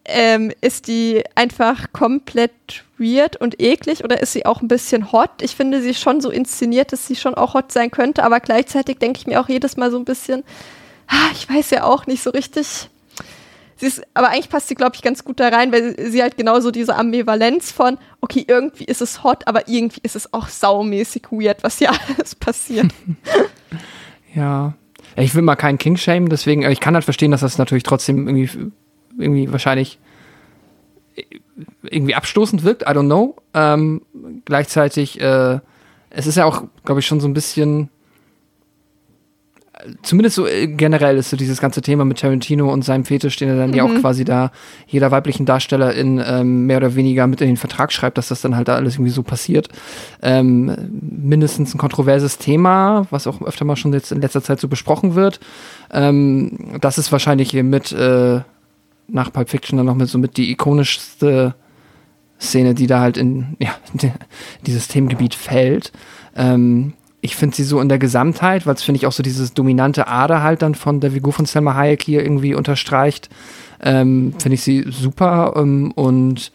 ähm, ist die einfach komplett weird und eklig oder ist sie auch ein bisschen hot? Ich finde sie schon so inszeniert, dass sie schon auch hot sein könnte, aber gleichzeitig denke ich mir auch jedes Mal so ein bisschen, ah, ich weiß ja auch nicht so richtig. Sie ist, aber eigentlich passt sie, glaube ich, ganz gut da rein, weil sie halt genauso diese Ambivalenz von, okay, irgendwie ist es hot, aber irgendwie ist es auch saumäßig weird, was hier alles passiert. ja. Ich will mal keinen King shame, deswegen, ich kann halt verstehen, dass das natürlich trotzdem irgendwie, irgendwie wahrscheinlich irgendwie abstoßend wirkt, I don't know. Ähm, gleichzeitig, äh, es ist ja auch, glaube ich, schon so ein bisschen zumindest so äh, generell ist so dieses ganze Thema mit Tarantino und seinem Fetisch, den er dann mhm. ja auch quasi da jeder weiblichen Darstellerin ähm, mehr oder weniger mit in den Vertrag schreibt, dass das dann halt da alles irgendwie so passiert. Ähm, mindestens ein kontroverses Thema, was auch öfter mal schon jetzt in letzter Zeit so besprochen wird. Ähm, das ist wahrscheinlich hier mit äh, nach Pulp Fiction dann noch mit so mit die ikonischste Szene, die da halt in ja, dieses Themengebiet fällt. Ähm, ich finde sie so in der Gesamtheit, weil es finde ich auch so dieses dominante Ader halt dann von der Figur von Selma Hayek hier irgendwie unterstreicht, ähm, finde ich sie super ähm, und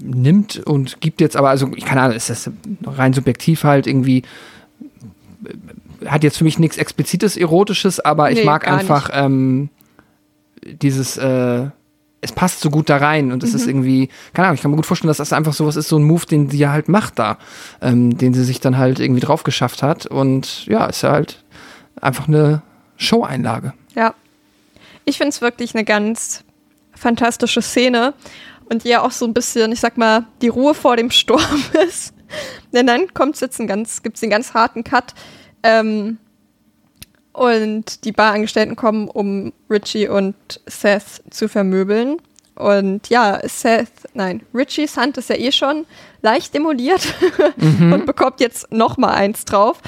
nimmt und gibt jetzt aber, also ich kann Ahnung, ist das rein subjektiv halt irgendwie, hat jetzt für mich nichts explizites Erotisches, aber ich nee, mag einfach ähm, dieses, äh, es passt so gut da rein und es mhm. ist irgendwie, keine Ahnung, ich kann mir gut vorstellen, dass das einfach sowas ist, so ein Move, den sie halt macht da, ähm, den sie sich dann halt irgendwie drauf geschafft hat und ja, ist ja halt einfach eine Show-Einlage. Ja. Ich finde es wirklich eine ganz fantastische Szene und die ja auch so ein bisschen, ich sag mal, die Ruhe vor dem Sturm ist. Denn dann kommt jetzt ein ganz, gibt's einen ganz harten Cut. Ähm, und die Barangestellten kommen, um Richie und Seth zu vermöbeln. Und ja, Seth, nein, Richies Hand ist ja eh schon leicht demoliert mhm. und bekommt jetzt noch mal eins drauf.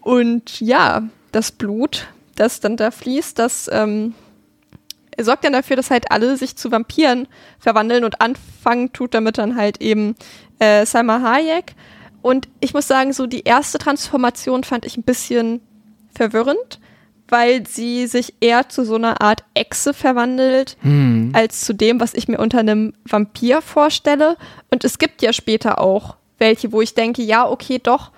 Und ja, das Blut, das dann da fließt, das ähm, sorgt dann dafür, dass halt alle sich zu Vampiren verwandeln und anfangen tut damit dann halt eben äh, Salma Hayek. Und ich muss sagen, so die erste Transformation fand ich ein bisschen verwirrend, weil sie sich eher zu so einer Art Echse verwandelt, hm. als zu dem, was ich mir unter einem Vampir vorstelle. Und es gibt ja später auch welche, wo ich denke, ja, okay, doch,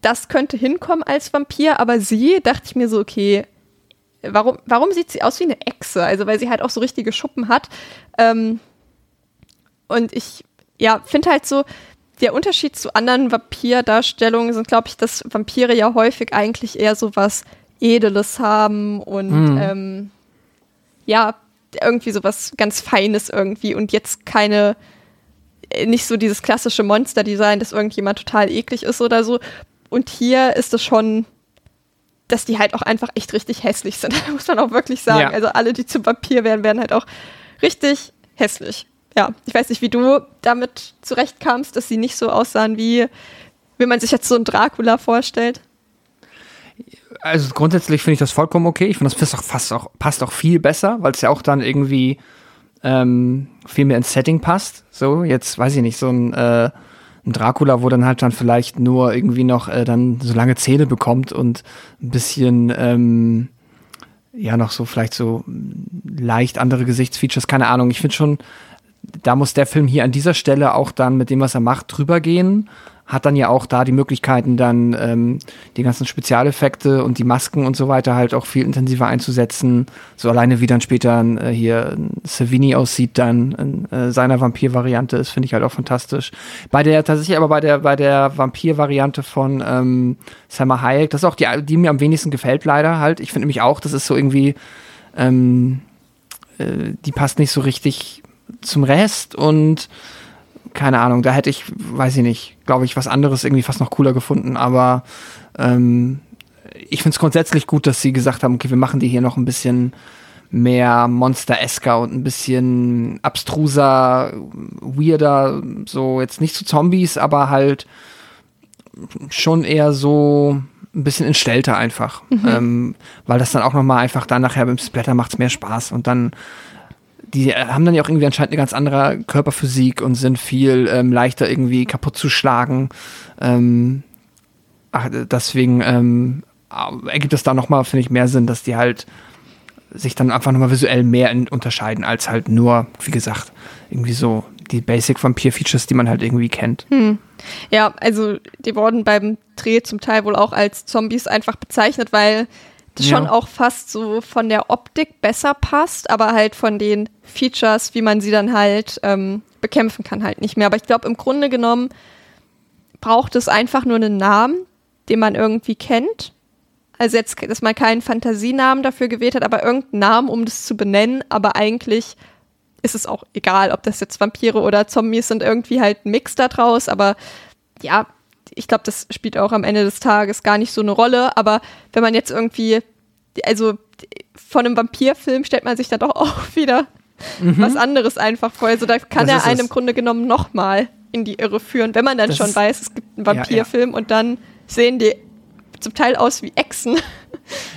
das könnte hinkommen als Vampir, aber sie, dachte ich mir so, okay, warum, warum sieht sie aus wie eine Echse? Also, weil sie halt auch so richtige Schuppen hat. Ähm, und ich, ja, finde halt so, der Unterschied zu anderen Vampirdarstellungen sind, glaube ich, dass Vampire ja häufig eigentlich eher so was Edeles haben und mhm. ähm, ja, irgendwie so was ganz Feines irgendwie und jetzt keine, äh, nicht so dieses klassische Monster-Design, dass irgendjemand total eklig ist oder so. Und hier ist es schon, dass die halt auch einfach echt richtig hässlich sind, muss man auch wirklich sagen. Ja. Also alle, die zum Vampir werden, werden halt auch richtig hässlich ja, ich weiß nicht, wie du damit zurechtkamst, dass sie nicht so aussahen, wie, wie man sich jetzt so einen Dracula vorstellt. Also grundsätzlich finde ich das vollkommen okay. Ich finde, das passt auch, fast auch, passt auch viel besser, weil es ja auch dann irgendwie ähm, viel mehr ins Setting passt. So, jetzt weiß ich nicht, so ein, äh, ein Dracula, wo dann halt dann vielleicht nur irgendwie noch äh, dann so lange Zähne bekommt und ein bisschen ähm, ja noch so vielleicht so leicht andere Gesichtsfeatures, keine Ahnung. Ich finde schon, da muss der Film hier an dieser Stelle auch dann mit dem, was er macht, drüber gehen. Hat dann ja auch da die Möglichkeiten, dann ähm, die ganzen Spezialeffekte und die Masken und so weiter halt auch viel intensiver einzusetzen. So alleine wie dann später äh, hier Savini aussieht, dann in äh, seiner Vampir-Variante ist, finde ich halt auch fantastisch. Bei der, tatsächlich aber bei der, bei der Vampir-Variante von ähm, Selma Hayek, das ist auch die, die mir am wenigsten gefällt, leider halt. Ich finde nämlich auch, das ist so irgendwie, ähm, äh, die passt nicht so richtig zum Rest und keine Ahnung, da hätte ich, weiß ich nicht, glaube ich, was anderes irgendwie fast noch cooler gefunden, aber ähm, ich finde es grundsätzlich gut, dass sie gesagt haben, okay, wir machen die hier noch ein bisschen mehr Monster-esker und ein bisschen abstruser, weirder, so jetzt nicht zu Zombies, aber halt schon eher so ein bisschen entstellter einfach, mhm. ähm, weil das dann auch noch mal einfach dann nachher beim Splatter macht's mehr Spaß und dann die haben dann ja auch irgendwie anscheinend eine ganz andere Körperphysik und sind viel ähm, leichter irgendwie kaputt zu schlagen. Ähm, ach, deswegen ähm, ergibt es da nochmal, finde ich, mehr Sinn, dass die halt sich dann einfach nochmal visuell mehr unterscheiden, als halt nur, wie gesagt, irgendwie so die Basic Vampir-Features, die man halt irgendwie kennt. Hm. Ja, also die wurden beim Dreh zum Teil wohl auch als Zombies einfach bezeichnet, weil ja. schon auch fast so von der Optik besser passt, aber halt von den Features, wie man sie dann halt ähm, bekämpfen kann, halt nicht mehr. Aber ich glaube, im Grunde genommen braucht es einfach nur einen Namen, den man irgendwie kennt. Also jetzt, dass man keinen Fantasienamen dafür gewählt hat, aber irgendeinen Namen, um das zu benennen, aber eigentlich ist es auch egal, ob das jetzt Vampire oder Zombies sind, irgendwie halt ein Mix da draus, aber ja, ich glaube, das spielt auch am Ende des Tages gar nicht so eine Rolle, aber wenn man jetzt irgendwie, also von einem Vampirfilm stellt man sich da doch auch wieder mhm. was anderes einfach vor. Also da kann das er einen im Grunde genommen nochmal in die Irre führen, wenn man dann das schon weiß, es gibt einen Vampirfilm ja, ja. und dann sehen die zum Teil aus wie Echsen.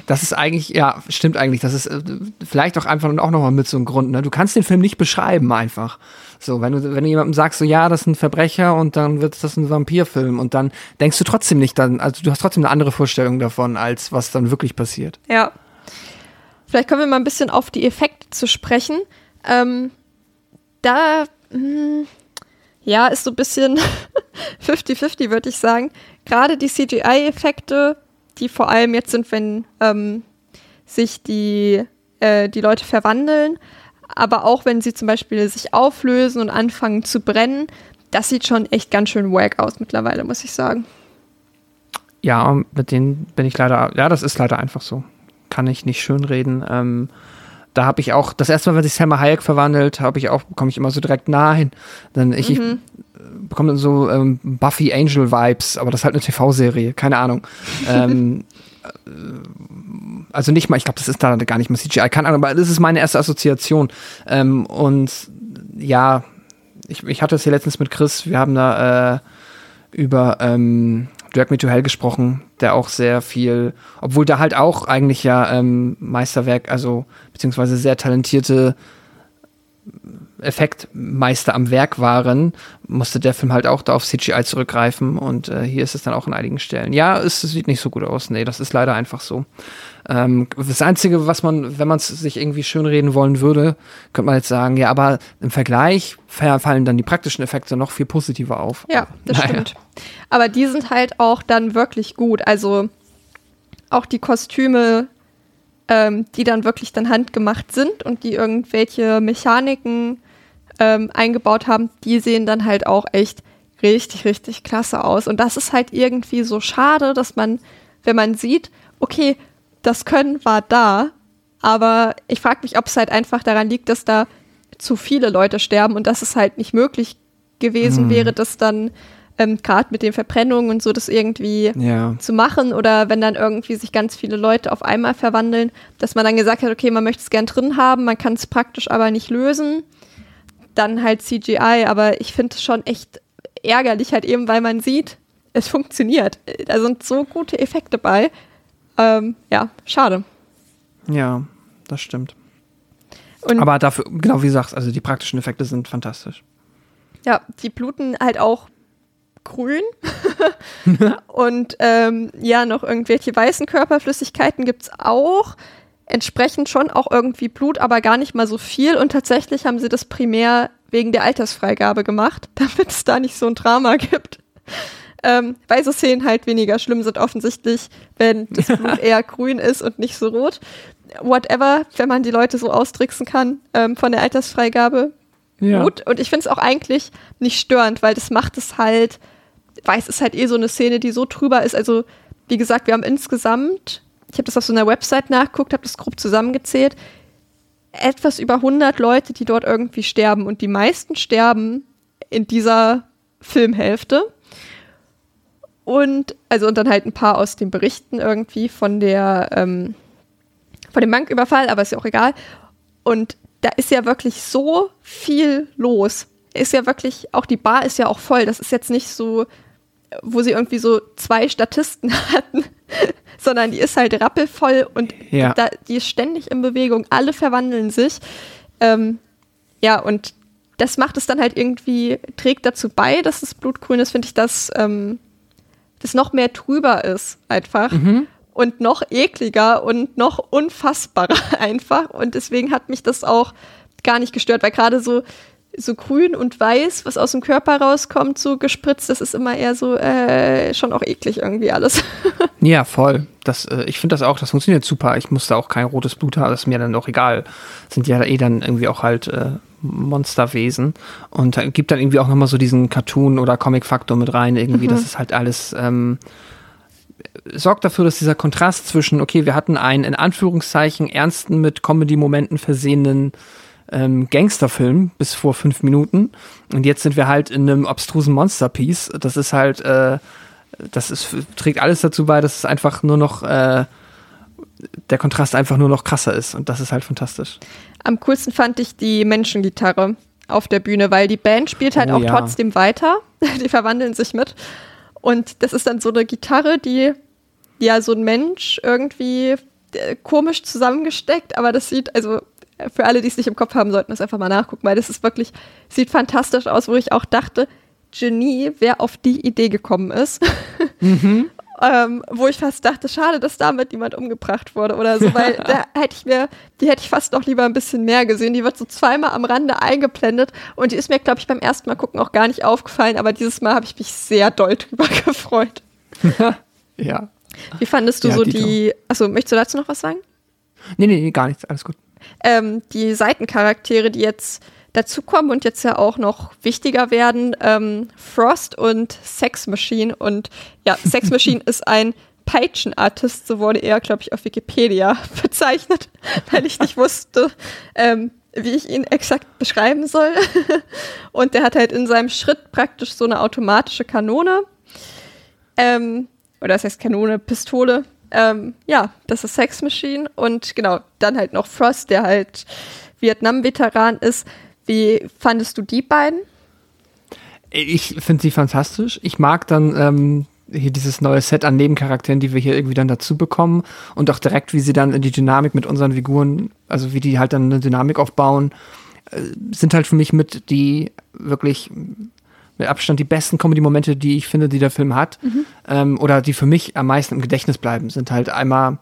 Das ist eigentlich, ja, stimmt eigentlich. Das ist äh, vielleicht auch einfach auch nochmal mit so einem Grund. Ne? Du kannst den Film nicht beschreiben einfach. So, wenn du, wenn du jemandem sagst, so ja, das ist ein Verbrecher und dann wird das ein Vampirfilm und dann denkst du trotzdem nicht dann, also du hast trotzdem eine andere Vorstellung davon, als was dann wirklich passiert. Ja. Vielleicht kommen wir mal ein bisschen auf die Effekte zu sprechen. Ähm, da, mh, hm, ja, ist so ein bisschen 50-50, würde ich sagen. Gerade die CGI-Effekte, die vor allem jetzt sind, wenn ähm, sich die, äh, die Leute verwandeln, aber auch wenn sie zum Beispiel sich auflösen und anfangen zu brennen, das sieht schon echt ganz schön wack aus mittlerweile, muss ich sagen. Ja, mit denen bin ich leider, ja, das ist leider einfach so. Kann ich nicht schönreden. Ähm, da habe ich auch, das erste Mal, wenn sich Selma Hayek verwandelt, habe ich auch, bekomme ich immer so direkt nein. Dann ich, mhm. Ich bekomme dann so ähm, Buffy Angel Vibes, aber das ist halt eine TV-Serie, keine Ahnung. ähm, äh, also nicht mal, ich glaube, das ist da gar nicht mehr CGI, keine Ahnung, aber das ist meine erste Assoziation. Ähm, und ja, ich, ich hatte es hier letztens mit Chris, wir haben da äh, über ähm, Drag Me to Hell gesprochen, der auch sehr viel, obwohl da halt auch eigentlich ja ähm, Meisterwerk, also beziehungsweise sehr talentierte Effektmeister am Werk waren, musste der Film halt auch da auf CGI zurückgreifen und äh, hier ist es dann auch an einigen Stellen. Ja, es, es, sieht nicht so gut aus. Nee, das ist leider einfach so. Ähm, das Einzige, was man, wenn man es sich irgendwie schönreden wollen würde, könnte man jetzt sagen, ja, aber im Vergleich fallen dann die praktischen Effekte noch viel positiver auf. Ja, das naja. stimmt. Aber die sind halt auch dann wirklich gut. Also auch die Kostüme, ähm, die dann wirklich dann handgemacht sind und die irgendwelche Mechaniken ähm, eingebaut haben, die sehen dann halt auch echt richtig, richtig klasse aus. Und das ist halt irgendwie so schade, dass man, wenn man sieht, okay, das Können war da, aber ich frage mich, ob es halt einfach daran liegt, dass da zu viele Leute sterben und dass es halt nicht möglich gewesen hm. wäre, dass dann ähm, gerade mit den Verbrennungen und so das irgendwie ja. zu machen oder wenn dann irgendwie sich ganz viele Leute auf einmal verwandeln, dass man dann gesagt hat, okay, man möchte es gern drin haben, man kann es praktisch aber nicht lösen dann halt CGI, aber ich finde es schon echt ärgerlich, halt eben, weil man sieht, es funktioniert. Da sind so gute Effekte bei. Ähm, ja, schade. Ja, das stimmt. Und aber dafür, genau wie du sagst, also die praktischen Effekte sind fantastisch. Ja, die bluten halt auch grün. und ähm, ja, noch irgendwelche weißen Körperflüssigkeiten gibt es auch entsprechend schon auch irgendwie Blut, aber gar nicht mal so viel. Und tatsächlich haben sie das primär wegen der Altersfreigabe gemacht, damit es da nicht so ein Drama gibt. Ähm, weil so Szenen halt weniger schlimm sind offensichtlich, wenn das Blut eher grün ist und nicht so rot. Whatever, wenn man die Leute so austricksen kann ähm, von der Altersfreigabe. Ja. Gut. Und ich finde es auch eigentlich nicht störend, weil das macht es halt, weiß, ist halt eh so eine Szene, die so drüber ist. Also, wie gesagt, wir haben insgesamt ich habe das auf so einer Website nachgeguckt, habe das grob zusammengezählt, etwas über 100 Leute, die dort irgendwie sterben und die meisten sterben in dieser Filmhälfte. Und, also, und dann halt ein paar aus den Berichten irgendwie von der, ähm, von dem Banküberfall, aber ist ja auch egal. Und da ist ja wirklich so viel los. Ist ja wirklich, auch die Bar ist ja auch voll. Das ist jetzt nicht so, wo sie irgendwie so zwei Statisten hatten, sondern die ist halt rappelvoll und ja. da, die ist ständig in Bewegung. Alle verwandeln sich. Ähm, ja, und das macht es dann halt irgendwie, trägt dazu bei, dass es blutgrün ist, finde ich, dass ähm, das noch mehr trüber ist einfach. Mhm. Und noch ekliger und noch unfassbarer einfach. Und deswegen hat mich das auch gar nicht gestört, weil gerade so so grün und weiß, was aus dem Körper rauskommt, so gespritzt, das ist immer eher so äh, schon auch eklig irgendwie alles. ja, voll. Das, äh, ich finde das auch, das funktioniert super. Ich musste auch kein rotes Blut haben, das ist mir dann auch egal. sind ja eh dann irgendwie auch halt äh, Monsterwesen. Und da gibt dann irgendwie auch nochmal so diesen Cartoon- oder Comic-Faktor mit rein, irgendwie. Mhm. Das ist halt alles. Ähm, sorgt dafür, dass dieser Kontrast zwischen, okay, wir hatten einen in Anführungszeichen ernsten mit Comedy-Momenten versehenen ähm, Gangsterfilm bis vor fünf Minuten. Und jetzt sind wir halt in einem abstrusen Monsterpiece. Das ist halt, äh, das ist, trägt alles dazu bei, dass es einfach nur noch, äh, der Kontrast einfach nur noch krasser ist. Und das ist halt fantastisch. Am coolsten fand ich die Menschengitarre auf der Bühne, weil die Band spielt halt Oh auch ja. trotzdem weiter. Die verwandeln sich mit. Und das ist dann so eine Gitarre, die ja so ein Mensch irgendwie äh, komisch zusammengesteckt, aber das sieht, also für alle, die es nicht im Kopf haben, sollten das einfach mal nachgucken, weil das ist wirklich, sieht fantastisch aus, wo ich auch dachte, Genie, wer auf die Idee gekommen ist. ähm, wo ich fast dachte, schade, dass damit niemand umgebracht wurde oder so, weil da hätte ich mir, die hätte ich fast noch lieber ein bisschen mehr gesehen. Die wird so zweimal am Rande eingeblendet und die ist mir, glaube ich, beim ersten Mal gucken auch gar nicht aufgefallen, aber dieses Mal habe ich mich sehr doll drüber gefreut. Ja. Wie fandest du Ja, so Dito. die, achso, möchtest du dazu noch was sagen? Nee, nee, nee, gar nichts, alles gut. Ähm, die Seitencharaktere, die jetzt dazukommen und jetzt ja auch noch wichtiger werden, ähm, Frost und Sex Machine. Und ja, Sex Machine ist ein Peitschen-Artist, so wurde er, glaube ich, auf Wikipedia bezeichnet, weil ich nicht wusste, ähm, wie ich ihn exakt beschreiben soll. und der hat halt in seinem Schritt praktisch so eine automatische Kanone. Ähm, oder das heißt Kanone, Pistole. Ähm, ja, das ist Sex Machine. Und genau, dann halt noch Frost, der halt Vietnam-Veteran ist. Wie fandest du die beiden? Ich finde sie fantastisch. Ich mag dann ähm, hier dieses neue Set an Nebencharakteren, die wir hier irgendwie dann dazu bekommen und auch direkt, wie sie dann in die Dynamik mit unseren Figuren, also wie die halt dann eine Dynamik aufbauen, äh, sind halt für mich mit die wirklich mit Abstand die besten Comedy-Momente, die ich finde, die der Film hat, ähm, oder die für mich am meisten im Gedächtnis bleiben, sind halt einmal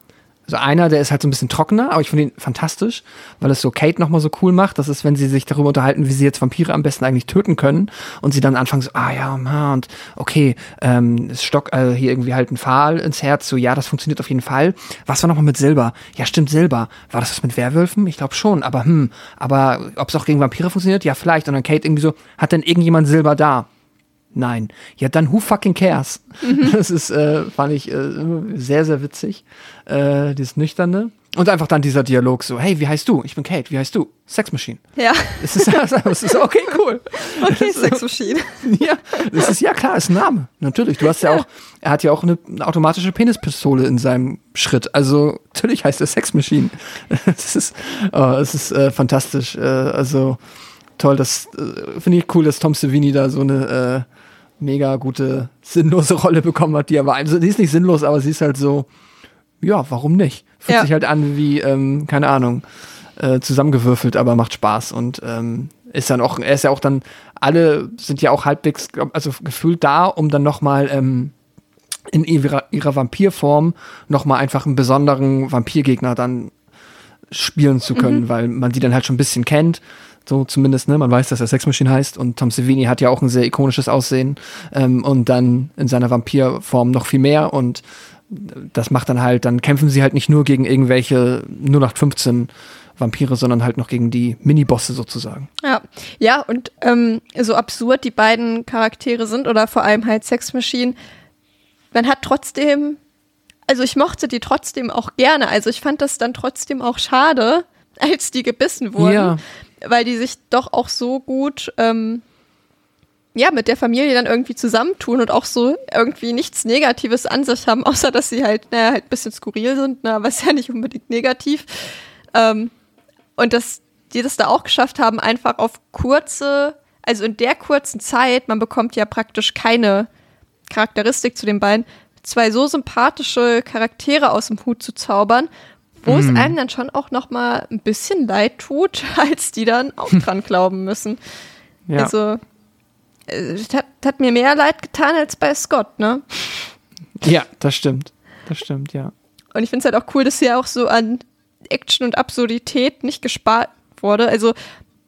also einer, der ist halt so ein bisschen trockener, aber ich finde ihn fantastisch, weil es so Kate nochmal so cool macht. Das ist, wenn sie sich darüber unterhalten, wie sie jetzt Vampire am besten eigentlich töten können und sie dann anfangen so, ah ja, ma, und okay, ähm, Stock äh, hier irgendwie halt ein Pfahl ins Herz, so ja, das funktioniert auf jeden Fall. Was war nochmal mit Silber? Ja, stimmt, Silber. War das was mit Werwölfen? Ich glaube schon, aber hm, aber ob es auch gegen Vampire funktioniert? Ja, vielleicht. Und dann Kate irgendwie so, hat denn irgendjemand Silber da? Nein. Ja, dann who fucking cares? Das ist, äh, fand ich äh, sehr, sehr witzig. Äh, dieses Nüchterne. Und einfach dann dieser Dialog so, hey, wie heißt du? Ich bin Kate, wie heißt du? Sex Machine. Ja, Es ist, es ist okay, cool. okay, Das ist- Sex Machine. Ja, das ist ja klar, ist ein Name. Natürlich. Du hast ja auch, er hat ja auch eine, eine automatische Penispistole in seinem Schritt. Also natürlich heißt er Sex Machine. Es ist, oh, es ist äh, fantastisch. Äh, also toll, das äh, finde ich cool, dass Tom Savini da so eine äh, mega gute sinnlose Rolle bekommen hat, die aber also die ist nicht sinnlos, aber sie ist halt so, ja, warum nicht? Fühlt Ja. sich halt an wie, ähm, keine Ahnung, äh, zusammengewürfelt, aber macht Spaß und ähm, ist dann auch, er ist ja auch dann, alle sind ja auch halbwegs, also gefühlt da, um dann nochmal ähm, in ihrer, ihrer Vampirform nochmal einfach einen besonderen Vampirgegner dann spielen zu können, weil man die dann halt schon ein bisschen kennt. So zumindest, ne? Man weiß, dass er Sex Machine heißt und Tom Savini hat ja auch ein sehr ikonisches Aussehen ähm, und dann in seiner Vampirform noch viel mehr und das macht dann halt, dann kämpfen sie halt nicht nur gegen irgendwelche 0815 Vampire, sondern halt noch gegen die Minibosse sozusagen. Ja, ja, und ähm, so absurd die beiden Charaktere sind oder vor allem halt Sex Machine, man hat trotzdem, also ich mochte die trotzdem auch gerne. Also ich fand das dann trotzdem auch schade, als die gebissen wurden, Ja. Weil die sich doch auch so gut ähm, ja, mit der Familie dann irgendwie zusammentun und auch so irgendwie nichts Negatives an sich haben, außer dass sie halt, naja, halt ein bisschen skurril sind, na, aber ist ja nicht unbedingt negativ. Ähm, und dass die das da auch geschafft haben, einfach auf kurze, also in der kurzen Zeit, man bekommt ja praktisch keine Charakteristik zu den beiden, zwei so sympathische Charaktere aus dem Hut zu zaubern, wo es einem dann schon auch noch mal ein bisschen leid tut, als die dann auch dran glauben müssen. Ja. Also äh, es hat, hat mir mehr leid getan als bei Scott, ne? ja, das stimmt. Das stimmt, ja. Und ich finde es halt auch cool, dass hier auch so an Action und Absurdität nicht gespart wurde. Also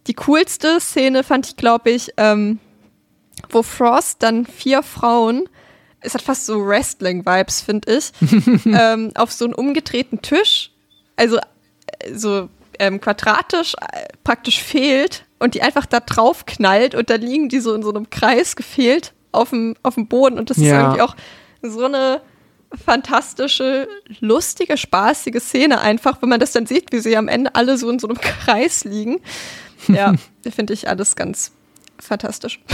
die coolste Szene fand ich, glaube ich, ähm, wo Frost dann vier Frauen, es hat fast so Wrestling-Vibes, finde ich, ähm, auf so einen umgedrehten Tisch, also äh, so ähm, quadratisch äh, praktisch fehlt und die einfach da drauf knallt und dann liegen die so in so einem Kreis gefehlt auf dem, auf dem Boden und das ist Ja. irgendwie auch so eine fantastische, lustige, spaßige Szene einfach, wenn man das dann sieht, wie sie am Ende alle so in so einem Kreis liegen. Ja, finde ich alles ganz fantastisch.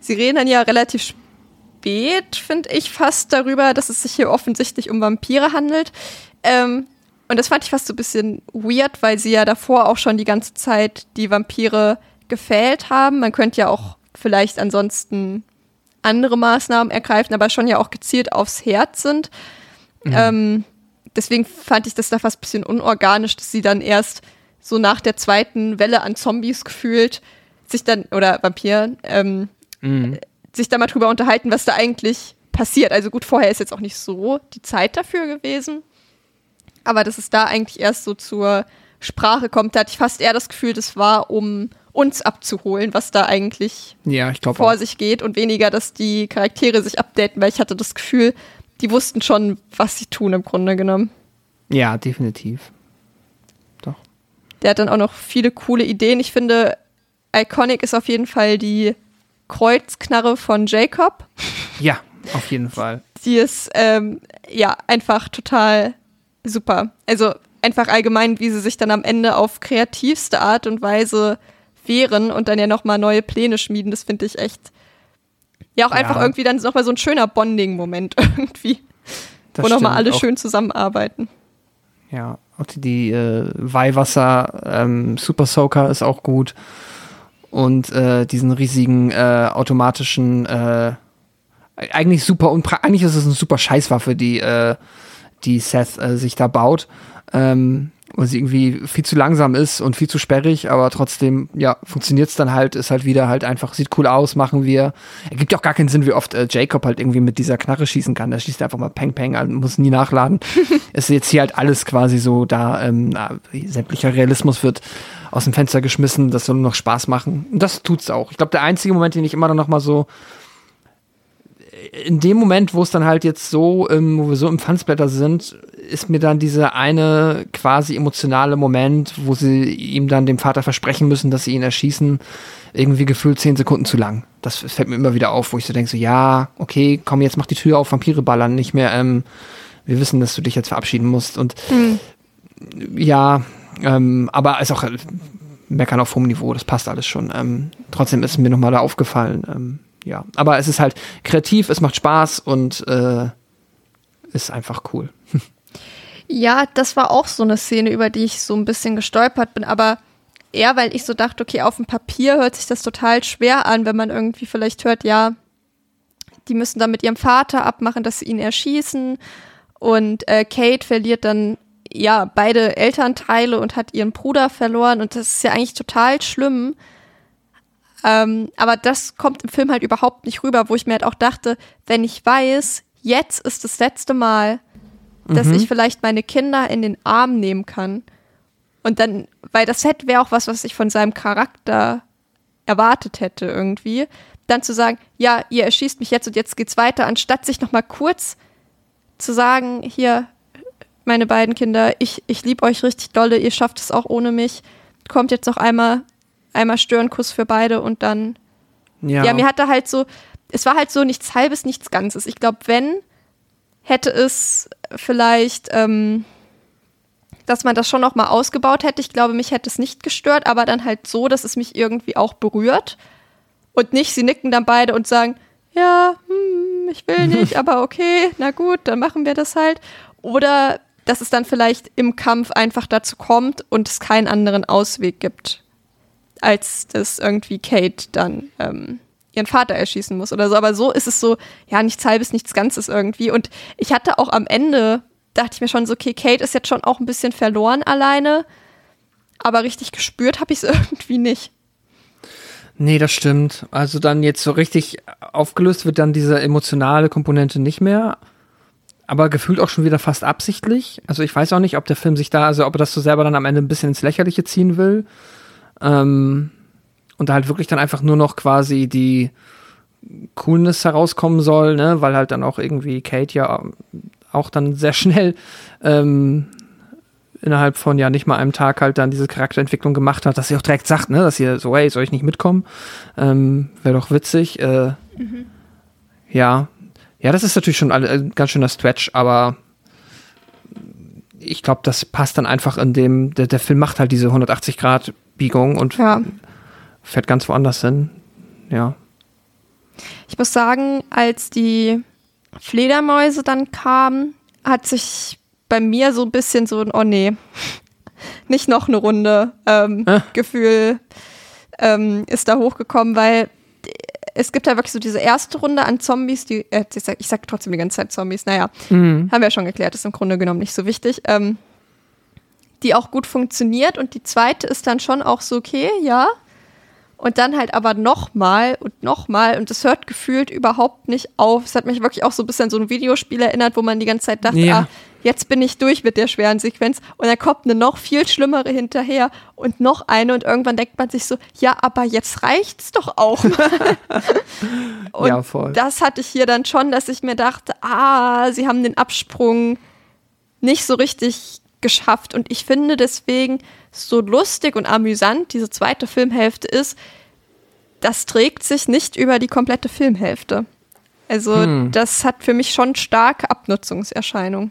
Sie reden dann ja relativ spät, finde ich, fast darüber, dass es sich hier offensichtlich um Vampire handelt. Ähm, und das fand ich fast so ein bisschen weird, weil sie ja davor auch schon die ganze Zeit die Vampire gefällt haben. Man könnte ja auch vielleicht ansonsten andere Maßnahmen ergreifen, aber schon ja auch gezielt aufs Herz sind. Mhm. Ähm, deswegen fand ich das da fast ein bisschen unorganisch, dass sie dann erst so nach der zweiten Welle an Zombies gefühlt sich dann, oder Vampiren, ähm, mhm. Sich da mal drüber unterhalten, was da eigentlich passiert. Also gut, vorher ist jetzt auch nicht so die Zeit dafür gewesen. Aber dass es da eigentlich erst so zur Sprache kommt, da hatte ich fast eher das Gefühl, das war, um uns abzuholen, was da eigentlich ja, vor auch. sich geht und weniger, dass die Charaktere sich updaten, weil ich hatte das Gefühl, die wussten schon, was sie tun im Grunde genommen. Ja, definitiv. Doch. Der hat dann auch noch viele coole Ideen. Ich finde, iconic ist auf jeden Fall die Kreuzknarre von Jacob. Ja, auf jeden Fall. Die ist ähm, ja einfach total super. Also einfach allgemein, wie sie sich dann am Ende auf kreativste Art und Weise wehren und dann ja nochmal neue Pläne schmieden, das finde ich echt. Ja, auch ja. einfach irgendwie dann nochmal so ein schöner Bonding-Moment irgendwie. Das wo nochmal alle auch, schön zusammenarbeiten. Ja, auch die, die äh, Weihwasser ähm, Super Soaker ist auch gut. Und äh, diesen riesigen äh, automatischen, äh, eigentlich super und eigentlich ist es eine super Scheißwaffe, die äh, die Seth äh, sich da baut. Ähm, weil sie irgendwie viel zu langsam ist und viel zu sperrig, aber trotzdem, ja, funktioniert es dann halt, ist halt wieder halt einfach, sieht cool aus, machen wir. Er gibt ja auch gar keinen Sinn, wie oft äh, Jacob halt irgendwie mit dieser Knarre schießen kann. Da schießt er einfach mal Peng Peng an, muss nie nachladen. ist jetzt hier halt alles quasi so da, ähm, na, sämtlicher Realismus wird aus dem Fenster geschmissen, das soll nur noch Spaß machen. Und das tut's auch. Ich glaube, der einzige Moment, den ich immer noch mal so in dem Moment, wo es dann halt jetzt so, ähm, wo wir so im Fansblätter sind, ist mir dann dieser eine quasi emotionale Moment, wo sie ihm dann dem Vater versprechen müssen, dass sie ihn erschießen, irgendwie gefühlt zehn Sekunden zu lang. Das fällt mir immer wieder auf, wo ich so denke, so, ja, okay, komm, jetzt mach die Tür auf, Vampire ballern, nicht mehr, ähm, wir wissen, dass du dich jetzt verabschieden musst. Und mhm. ja, ähm, aber ist auch äh, meckern auf hohem Niveau, das passt alles schon. Ähm, trotzdem ist mir nochmal da aufgefallen, ähm, ja, aber es ist halt kreativ, es macht Spaß und äh, ist einfach cool. Ja, das war auch so eine Szene, über die ich so ein bisschen gestolpert bin, aber eher, weil ich so dachte, okay, auf dem Papier hört sich das total schwer an, wenn man irgendwie vielleicht hört, ja, die müssen dann mit ihrem Vater abmachen, dass sie ihn erschießen und äh, Kate verliert dann ja beide Elternteile und hat ihren Bruder verloren und das ist ja eigentlich total schlimm. Ähm, aber das kommt im Film halt überhaupt nicht rüber, wo ich mir halt auch dachte, wenn ich weiß, jetzt ist das letzte Mal, dass mhm. ich vielleicht meine Kinder in den Arm nehmen kann. Und dann, weil das Set wäre auch was, was ich von seinem Charakter erwartet hätte irgendwie, dann zu sagen, ja, ihr erschießt mich jetzt und jetzt geht's weiter, anstatt sich noch mal kurz zu sagen, hier, meine beiden Kinder, ich, ich liebe euch richtig dolle, ihr schafft es auch ohne mich, kommt jetzt noch einmal einmal Störenkuss für beide und dann. Ja. ja, mir hatte halt so, es war halt so nichts Halbes, nichts Ganzes. Ich glaube, wenn, hätte es vielleicht, ähm, dass man das schon noch mal ausgebaut hätte. Ich glaube, mich hätte es nicht gestört, aber dann halt so, dass es mich irgendwie auch berührt. Und nicht, sie nicken dann beide und sagen, ja, hm, ich will nicht, aber okay, na gut, dann machen wir das halt. Oder dass es dann vielleicht im Kampf einfach dazu kommt und es keinen anderen Ausweg gibt als dass irgendwie Kate dann ähm, ihren Vater erschießen muss oder so. Aber so ist es so, ja, nichts halbes, nichts Ganzes irgendwie. Und ich hatte auch am Ende, dachte ich mir schon so, okay, Kate ist jetzt schon auch ein bisschen verloren alleine, aber richtig gespürt habe ich es irgendwie nicht. Nee, das stimmt. Also dann jetzt so richtig aufgelöst wird dann diese emotionale Komponente nicht mehr. Aber gefühlt auch schon wieder fast absichtlich. Also ich weiß auch nicht, ob der Film sich da, also ob er das so selber dann am Ende ein bisschen ins Lächerliche ziehen will. Ähm, und da halt wirklich dann einfach nur noch quasi die Coolness herauskommen soll, ne? weil halt dann auch irgendwie Kate ja auch dann sehr schnell ähm, innerhalb von ja nicht mal einem Tag halt dann diese Charakterentwicklung gemacht hat, dass sie auch direkt sagt, ne, dass sie so, hey, soll ich nicht mitkommen? Ähm, Wäre doch witzig. Äh, mhm. Ja. Ja, das ist natürlich schon ein ganz schöner Stretch, aber ich glaube, das passt dann einfach in dem, der, der Film macht halt diese 180-Grad-Biegung und Ja. Fährt ganz woanders hin. Ja. Ich muss sagen, als die Fledermäuse dann kamen, hat sich bei mir so ein bisschen so ein, oh nee, nicht noch eine Runde ähm, Ah. Gefühl ähm, ist da hochgekommen, weil es gibt ja wirklich so diese erste Runde an Zombies, die, äh, ich, sag, ich sag trotzdem die ganze Zeit Zombies, naja, haben wir ja schon geklärt, ist im Grunde genommen nicht so wichtig, ähm, die auch gut funktioniert und die zweite ist dann schon auch so, okay, ja, und dann halt aber nochmal und nochmal und es hört gefühlt überhaupt nicht auf. Es hat mich wirklich auch so ein bisschen an so ein Videospiel erinnert, wo man die ganze Zeit dachte, Ja. ah, jetzt bin ich durch mit der schweren Sequenz und dann kommt eine noch viel schlimmere hinterher und noch eine und irgendwann denkt man sich so, ja, aber jetzt reicht's doch auch mal. und Ja, voll. das hatte ich hier dann schon, dass ich mir dachte, ah, sie haben den Absprung nicht so richtig geschafft. Und ich finde deswegen so lustig und amüsant diese zweite Filmhälfte ist, das trägt sich nicht über die komplette Filmhälfte. Also Hm. das hat für mich schon starke Abnutzungserscheinungen.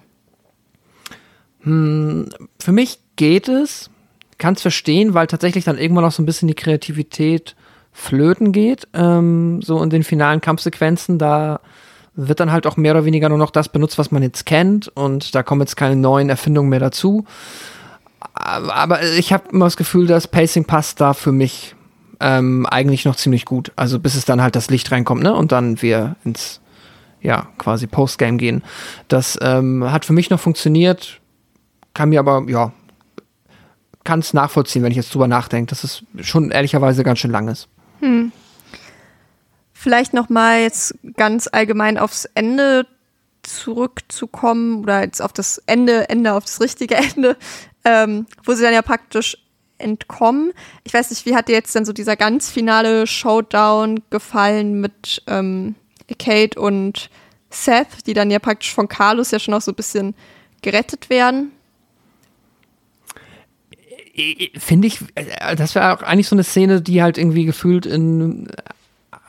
Für mich geht es, kann es verstehen, weil tatsächlich dann irgendwann auch so ein bisschen die Kreativität flöten geht. Ähm, so in den finalen Kampfsequenzen, da wird dann halt auch mehr oder weniger nur noch das benutzt, was man jetzt kennt und da kommen jetzt keine neuen Erfindungen mehr dazu. Aber ich habe immer das Gefühl, das Pacing passt da für mich ähm, eigentlich noch ziemlich gut. Also bis es dann halt das Licht reinkommt, ne? Und dann wir ins ja quasi Postgame gehen. Das ähm, hat für mich noch funktioniert, kann mir aber ja kann es nachvollziehen, wenn ich jetzt drüber nachdenke, dass es schon ehrlicherweise ganz schön lang ist. Vielleicht noch mal jetzt ganz allgemein aufs Ende zurückzukommen oder jetzt auf das Ende, Ende auf das richtige Ende, ähm, wo sie dann ja praktisch entkommen. Ich weiß nicht, wie hat dir jetzt dann so dieser ganz finale Showdown gefallen mit ähm, Kate und Seth, die dann ja praktisch von Carlos ja schon auch so ein bisschen gerettet werden? Finde ich, äh, das wäre auch eigentlich so eine Szene, die halt irgendwie gefühlt in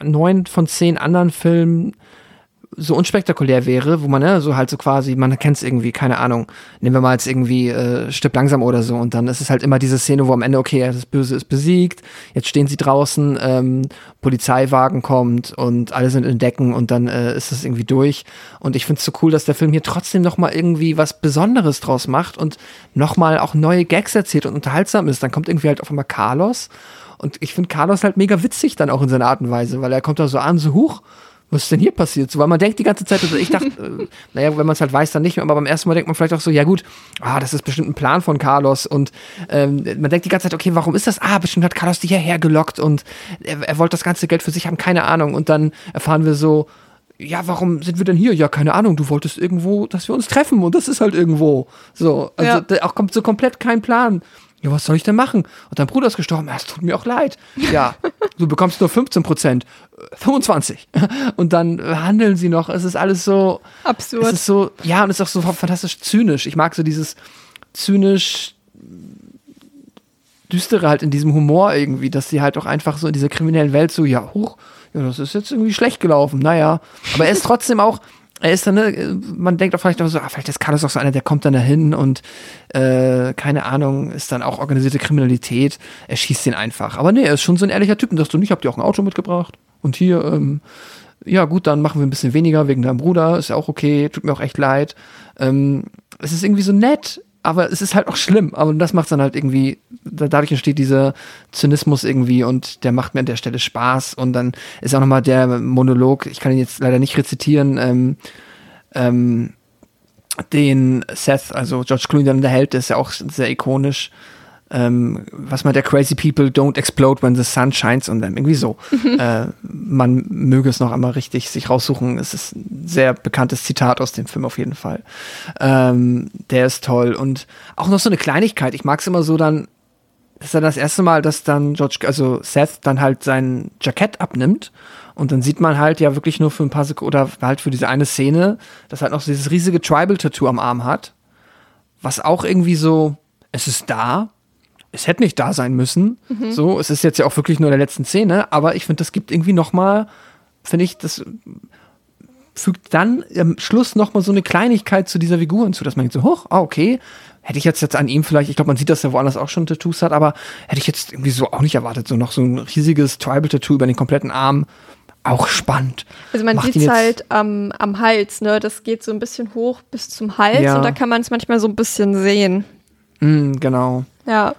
neun von zehn anderen Filmen so unspektakulär wäre, wo man ne, so halt so quasi, man kennt es irgendwie, keine Ahnung, nehmen wir mal jetzt irgendwie äh, Stipp langsam oder so und dann ist es halt immer diese Szene, wo am Ende, okay, das Böse ist besiegt, jetzt stehen sie draußen, ähm, Polizeiwagen kommt und alle sind in Decken und dann äh, ist es irgendwie durch und ich finde es so cool, dass der Film hier trotzdem noch mal irgendwie was Besonderes draus macht und noch mal auch neue Gags erzählt und unterhaltsam ist, dann kommt irgendwie halt auf einmal Carlos und ich finde Carlos halt mega witzig dann auch in seiner Art und Weise, weil er kommt da so an, so hoch, was ist denn hier passiert? So, weil man denkt die ganze Zeit, also ich dachte, äh, naja, wenn man es halt weiß, dann nicht mehr, aber beim ersten Mal denkt man vielleicht auch so, ja gut, ah, das ist bestimmt ein Plan von Carlos und ähm, man denkt die ganze Zeit, okay, warum ist das? Ah, bestimmt hat Carlos die hierher gelockt und er, er wollte das ganze Geld für sich haben, keine Ahnung. Und dann erfahren wir so, ja, warum sind wir denn hier? Ja, keine Ahnung, du wolltest irgendwo, dass wir uns treffen und das ist halt irgendwo. So, also Ja. da auch kommt so komplett kein Plan. Ja, was soll ich denn machen? Und dein Bruder ist gestorben. Ja, es tut mir auch leid. Ja, du bekommst nur 15 Prozent. 25. Und dann äh, handeln sie noch. Es ist alles so, Absurd. es ist so, ja, und es ist auch so fantastisch zynisch. Ich mag so dieses zynisch düstere halt in diesem Humor irgendwie, dass sie halt auch einfach so in dieser kriminellen Welt so, ja, hoch, ja, das ist jetzt irgendwie schlecht gelaufen, naja. Aber er ist trotzdem auch, er ist dann, ne, man denkt auch vielleicht auch so, ah, vielleicht ist Carlos auch so einer, der kommt dann dahin und äh, keine Ahnung, ist dann auch organisierte Kriminalität, er schießt den einfach. Aber nee, er ist schon so ein ehrlicher Typ und sagst du nicht, habt ihr auch ein Auto mitgebracht? Und hier, ähm, ja gut, dann machen wir ein bisschen weniger wegen deinem Bruder, ist ja auch okay, tut mir auch echt leid. Ähm, es ist irgendwie so nett, aber es ist halt auch schlimm. Aber das macht dann halt irgendwie, da- dadurch entsteht dieser Zynismus irgendwie und der macht mir an der Stelle Spaß. Und dann ist auch nochmal der Monolog, ich kann ihn jetzt leider nicht rezitieren, ähm, ähm, den Seth, also George Clooney dann unterhält, ist ja auch sehr ikonisch. Ähm, was man der Crazy People don't explode when the sun shines und dann irgendwie so. äh, man möge es noch einmal richtig sich raussuchen. Es ist ein sehr bekanntes Zitat aus dem Film auf jeden Fall. Ähm, der ist toll und auch noch so eine Kleinigkeit. Ich mag es immer so dann, das ist dann das erste Mal, dass dann George, also Seth dann halt sein Jackett abnimmt und dann sieht man halt ja wirklich nur für ein paar Sekunden oder halt für diese eine Szene, dass halt noch so dieses riesige Tribal-Tattoo am Arm hat, was auch irgendwie so, es ist da, es hätte nicht da sein müssen. So, es ist jetzt ja auch wirklich nur in der letzten Szene, aber ich finde, das gibt irgendwie noch mal, finde ich, das fügt dann am Schluss noch mal so eine Kleinigkeit zu dieser Figur hinzu, dass man denkt so, hoch, ah, okay, hätte ich jetzt, jetzt an ihm vielleicht, ich glaube, man sieht, dass er woanders auch schon Tattoos hat, aber hätte ich jetzt irgendwie so auch nicht erwartet, so noch so ein riesiges Tribal-Tattoo über den kompletten Arm. Auch spannend. Also man sieht es halt am, am Hals, ne? Das geht so ein bisschen hoch bis zum Hals Ja. und da kann man es manchmal so ein bisschen sehen. Mm, genau. Ja.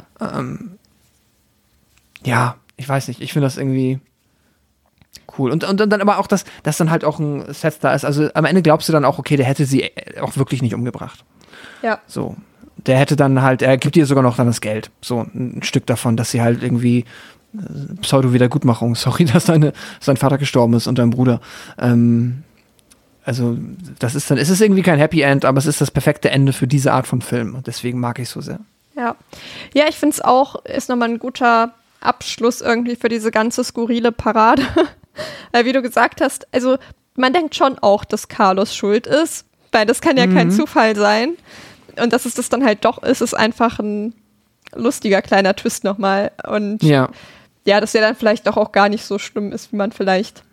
ja, ich weiß nicht, ich finde das irgendwie cool. Und, und dann aber auch, dass, dass dann halt auch ein Set da ist. Also am Ende glaubst du dann auch, okay, der hätte sie äh, auch wirklich nicht umgebracht. Ja. So. Der hätte dann halt, er gibt ihr sogar noch dann das Geld. So ein Stück davon, dass sie halt irgendwie äh, Pseudo-Wiedergutmachung, sorry, dass deine, sein Vater gestorben ist und dein Bruder. Ähm, also, das ist dann, es ist irgendwie kein Happy End, aber es ist das perfekte Ende für diese Art von Film. Und deswegen mag ich es so sehr. Ja, ja ich finde es auch, ist nochmal ein guter Abschluss irgendwie für diese ganze skurrile Parade. weil wie du gesagt hast, also man denkt schon auch, dass Carlos schuld ist, weil das kann ja kein Zufall sein. Und dass es das dann halt doch ist, ist einfach ein lustiger kleiner Twist nochmal. Und Ja. ja, dass der dann vielleicht doch auch gar nicht so schlimm ist, wie man vielleicht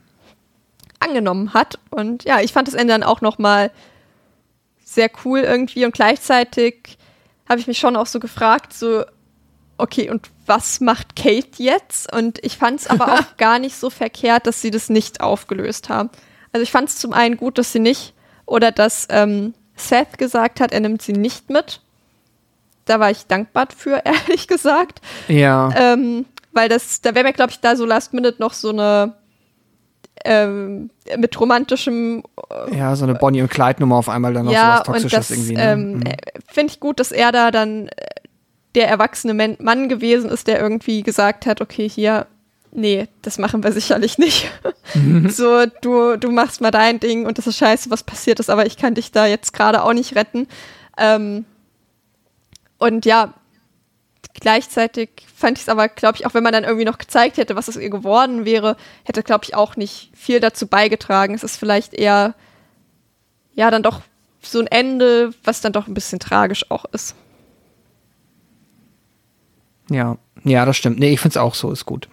angenommen hat. Und ja, ich fand das Ende dann auch nochmal sehr cool irgendwie und gleichzeitig habe ich mich schon auch so gefragt, so, okay, und was macht Kate jetzt? Und ich fand es aber auch gar nicht so verkehrt, dass sie das nicht aufgelöst haben. Also ich fand es zum einen gut, dass sie nicht, oder dass ähm, Seth gesagt hat, er nimmt sie nicht mit. Da war ich dankbar für, ehrlich gesagt. Ja. Ähm, weil das, da wäre mir, glaube ich, da so last minute noch so eine ähm, mit romantischem Ja, so eine Bonnie und Clyde Nummer auf einmal dann noch ja, sowas und Toxisches das irgendwie. Ne? ähm, Mhm. äh, finde ich gut, dass er da dann äh, der erwachsene Mann gewesen ist, der irgendwie gesagt hat, okay, hier, nee, das machen wir sicherlich nicht. so, du, du machst mal dein Ding und das ist scheiße, was passiert ist, aber ich kann dich da jetzt gerade auch nicht retten. Ähm, und ja, gleichzeitig fand ich es aber, glaube ich, auch wenn man dann irgendwie noch gezeigt hätte, was aus ihr geworden wäre, hätte, glaube ich, auch nicht viel dazu beigetragen. Es ist vielleicht eher, ja, dann doch so ein Ende, was dann doch ein bisschen tragisch auch ist. Ja, ja, das stimmt. Nee, ich finde es auch so, ist gut.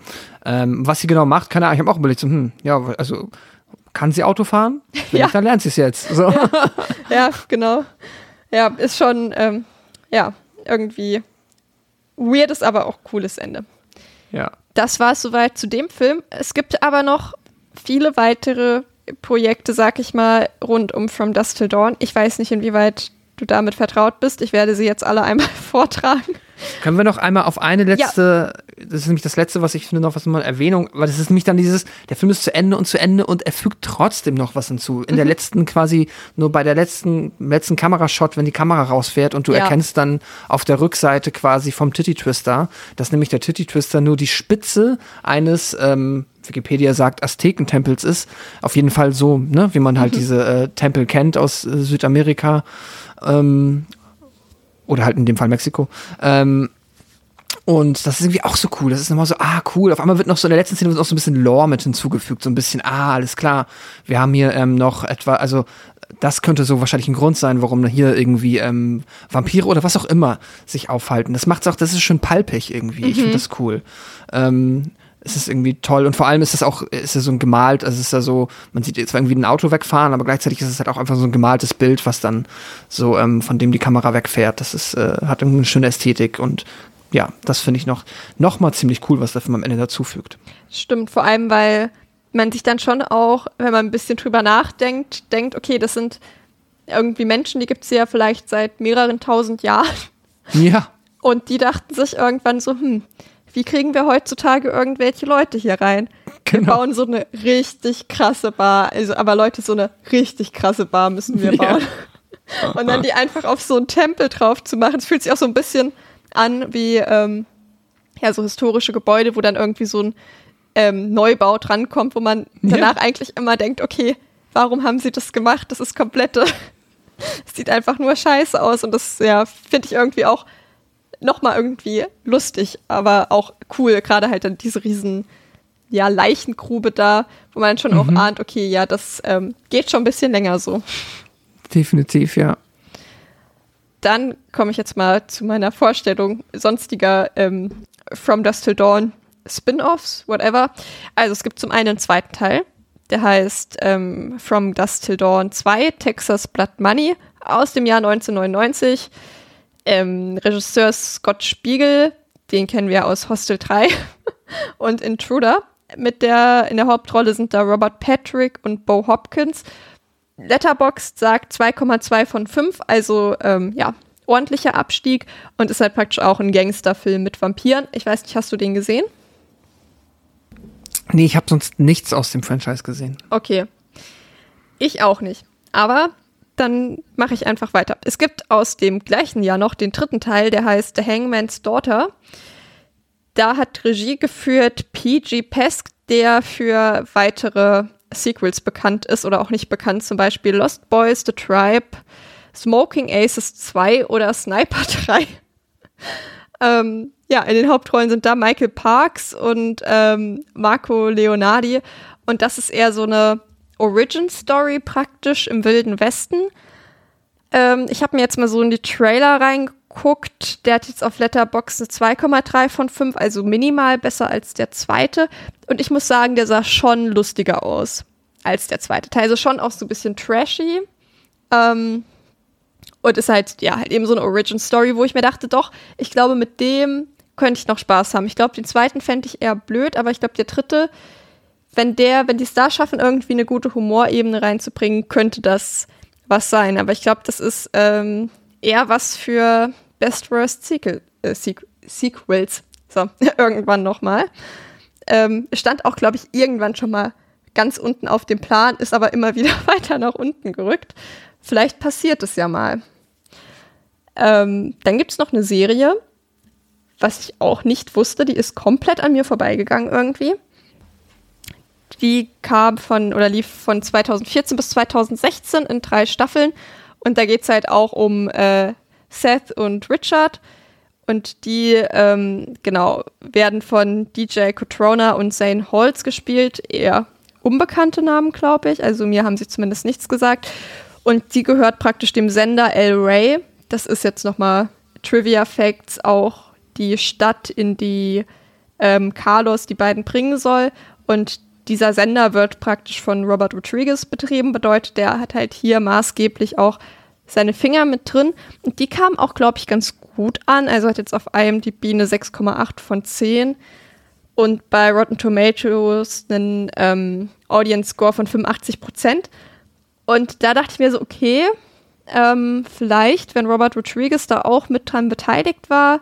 Ähm, was sie genau macht, keine Ahnung, ich habe auch überlegt, so, hm, ja, also kann sie Auto fahren? Ja. nicht, dann lernt sie es jetzt. So. Ja, genau. Ja, ist schon, ähm, ja, irgendwie weirdes, aber auch cooles Ende. ja. Das war es soweit zu dem Film. Es gibt aber noch viele weitere Projekte, sag ich mal, rund um From Dusk Till Dawn. Ich weiß nicht, inwieweit du damit vertraut bist. Ich werde sie jetzt alle einmal vortragen. Können wir noch einmal auf eine letzte, das ist nämlich das letzte, was ich finde, noch was mal Erwähnung, weil das ist nämlich dann dieses, der Film ist zu Ende und zu Ende und er fügt trotzdem noch was hinzu. In Mhm. der letzten quasi, nur bei der letzten, letzten Kamerashot, wenn die Kamera rausfährt und du Ja. erkennst dann auf der Rückseite quasi vom Titty Twister, dass nämlich der Titty Twister nur die Spitze eines, ähm, Wikipedia sagt, Aztekentempels ist. Auf jeden Fall so, ne, wie man Mhm. halt diese äh, Tempel kennt aus äh, Südamerika. Ähm, oder halt in dem Fall Mexiko. Ähm, und das ist irgendwie auch so cool. Das ist nochmal so, ah, cool. Auf einmal wird noch so in der letzten Szene wird auch so ein bisschen Lore mit hinzugefügt. So ein bisschen, ah, alles klar. Wir haben hier ähm, noch etwa, also das könnte so wahrscheinlich ein Grund sein, warum hier irgendwie ähm, Vampire oder was auch immer sich aufhalten. Das macht's auch, das ist schön palpig irgendwie. Ich finde das cool. Ähm, es ist irgendwie toll und vor allem ist es auch, ist es so ein gemalt, also es ist ja so, man sieht jetzt irgendwie ein Auto wegfahren, aber gleichzeitig ist es halt auch einfach so ein gemaltes Bild, was dann so, ähm, von dem die Kamera wegfährt. Das ist, äh, hat irgendwie eine schöne Ästhetik und ja, das finde ich noch, noch mal ziemlich cool, was der Film am Ende dazufügt. Stimmt, vor allem, weil man sich dann schon auch, wenn man ein bisschen drüber nachdenkt, denkt, okay, das sind irgendwie Menschen, die gibt es ja vielleicht seit mehreren tausend Jahren. Ja, Und die dachten sich irgendwann so, hm, wie kriegen wir heutzutage irgendwelche Leute hier rein? Wir Genau. bauen so eine richtig krasse Bar. Also, aber Leute, so eine richtig krasse Bar müssen wir Ja. bauen. Und dann die einfach auf so einen Tempel drauf zu machen. Es fühlt sich auch so ein bisschen an wie ähm, ja, so historische Gebäude, wo dann irgendwie so ein ähm, Neubau drankommt, wo man Ja. danach eigentlich immer denkt, okay, warum haben sie das gemacht? Das ist komplette, es sieht einfach nur scheiße aus und das, ja, finde ich irgendwie auch nochmal irgendwie lustig, aber auch cool, gerade halt dann diese riesen, ja, Leichengrube da, wo man schon auch ahnt, okay, ja, das ähm, geht schon ein bisschen länger so. definitiv, ja. Dann komme ich jetzt mal zu meiner Vorstellung sonstiger ähm, From Dusk Till Dawn Spin-offs, whatever. Also es gibt zum einen einen zweiten Teil, Der heißt ähm, From Dust Till Dawn 2, Texas Blood Money aus dem Jahr 1999. Ähm, Regisseur Scott Spiegel, den kennen wir aus Hostel 3 und Intruder. Mit der, in der Hauptrolle sind da Robert Patrick und Bo Hopkins. Letterboxd sagt 2,2 von 5, also ähm, ja, ordentlicher Abstieg und ist halt praktisch auch ein Gangsterfilm mit Vampiren. Ich weiß nicht, hast du den gesehen? Nee, ich habe sonst nichts aus dem Franchise gesehen. Okay. Ich auch nicht. Aber dann mache ich einfach weiter. Es gibt aus dem gleichen Jahr noch den dritten Teil, der heißt The Hangman's Daughter. Da hat Regie geführt P.G. Pesk, der für weitere Sequels bekannt ist oder auch nicht bekannt, zum Beispiel Lost Boys, The Tribe, Smoking Aces 2 oder Sniper 3. ähm, ja, in den Hauptrollen sind da Michael Parks und ähm, Marco Leonardi. Und das ist eher so eine Origin-Story praktisch im Wilden Westen. Ähm, ich habe mir jetzt mal so in die Trailer reingeguckt. Der hat jetzt auf Letterboxd eine 2,3 von 5, also minimal besser als der zweite. Und ich muss sagen, der sah schon lustiger aus als der zweite Teil. Also schon auch so ein bisschen trashy. Ähm, und ist halt, ja, halt eben so eine Origin-Story, wo ich mir dachte, doch, ich glaube, mit dem könnte ich noch Spaß haben. Ich glaube, den zweiten fände ich eher blöd, aber ich glaube, der dritte, wenn der, wenn die es da schaffen, irgendwie eine gute Humorebene reinzubringen, könnte das was sein. Aber ich glaube, das ist ähm, eher was für Best Worst Sequel, äh, Sequels. So, irgendwann nochmal. Ähm, stand auch, glaube ich, irgendwann schon mal ganz unten auf dem Plan, ist aber immer wieder weiter nach unten gerückt. Vielleicht passiert es ja mal. Ähm, dann gibt es noch eine Serie, was ich auch nicht wusste, die ist komplett an mir vorbeigegangen irgendwie. Die kam von oder lief von 2014 bis 2016 in drei Staffeln und da geht es halt auch um äh, Seth und Richard und die ähm, genau werden von DJ Cotrona und Zane Holtz gespielt, eher unbekannte Namen, glaube ich. Also mir haben sie zumindest nichts gesagt. Und die gehört praktisch dem Sender El Rey. Das ist jetzt nochmal Trivia Facts auch die Stadt, in die ähm, Carlos die beiden bringen soll. Und dieser Sender wird praktisch von Robert Rodriguez betrieben, bedeutet, der hat halt hier maßgeblich auch seine Finger mit drin. Und die kam auch, glaube ich, ganz gut an. Also hat jetzt auf IMDb eine 6,8 von 10 und bei Rotten Tomatoes einen ähm, Audience Score von 85 Prozent. Und da dachte ich mir so, okay, ähm, vielleicht, wenn Robert Rodriguez da auch mit dran beteiligt war,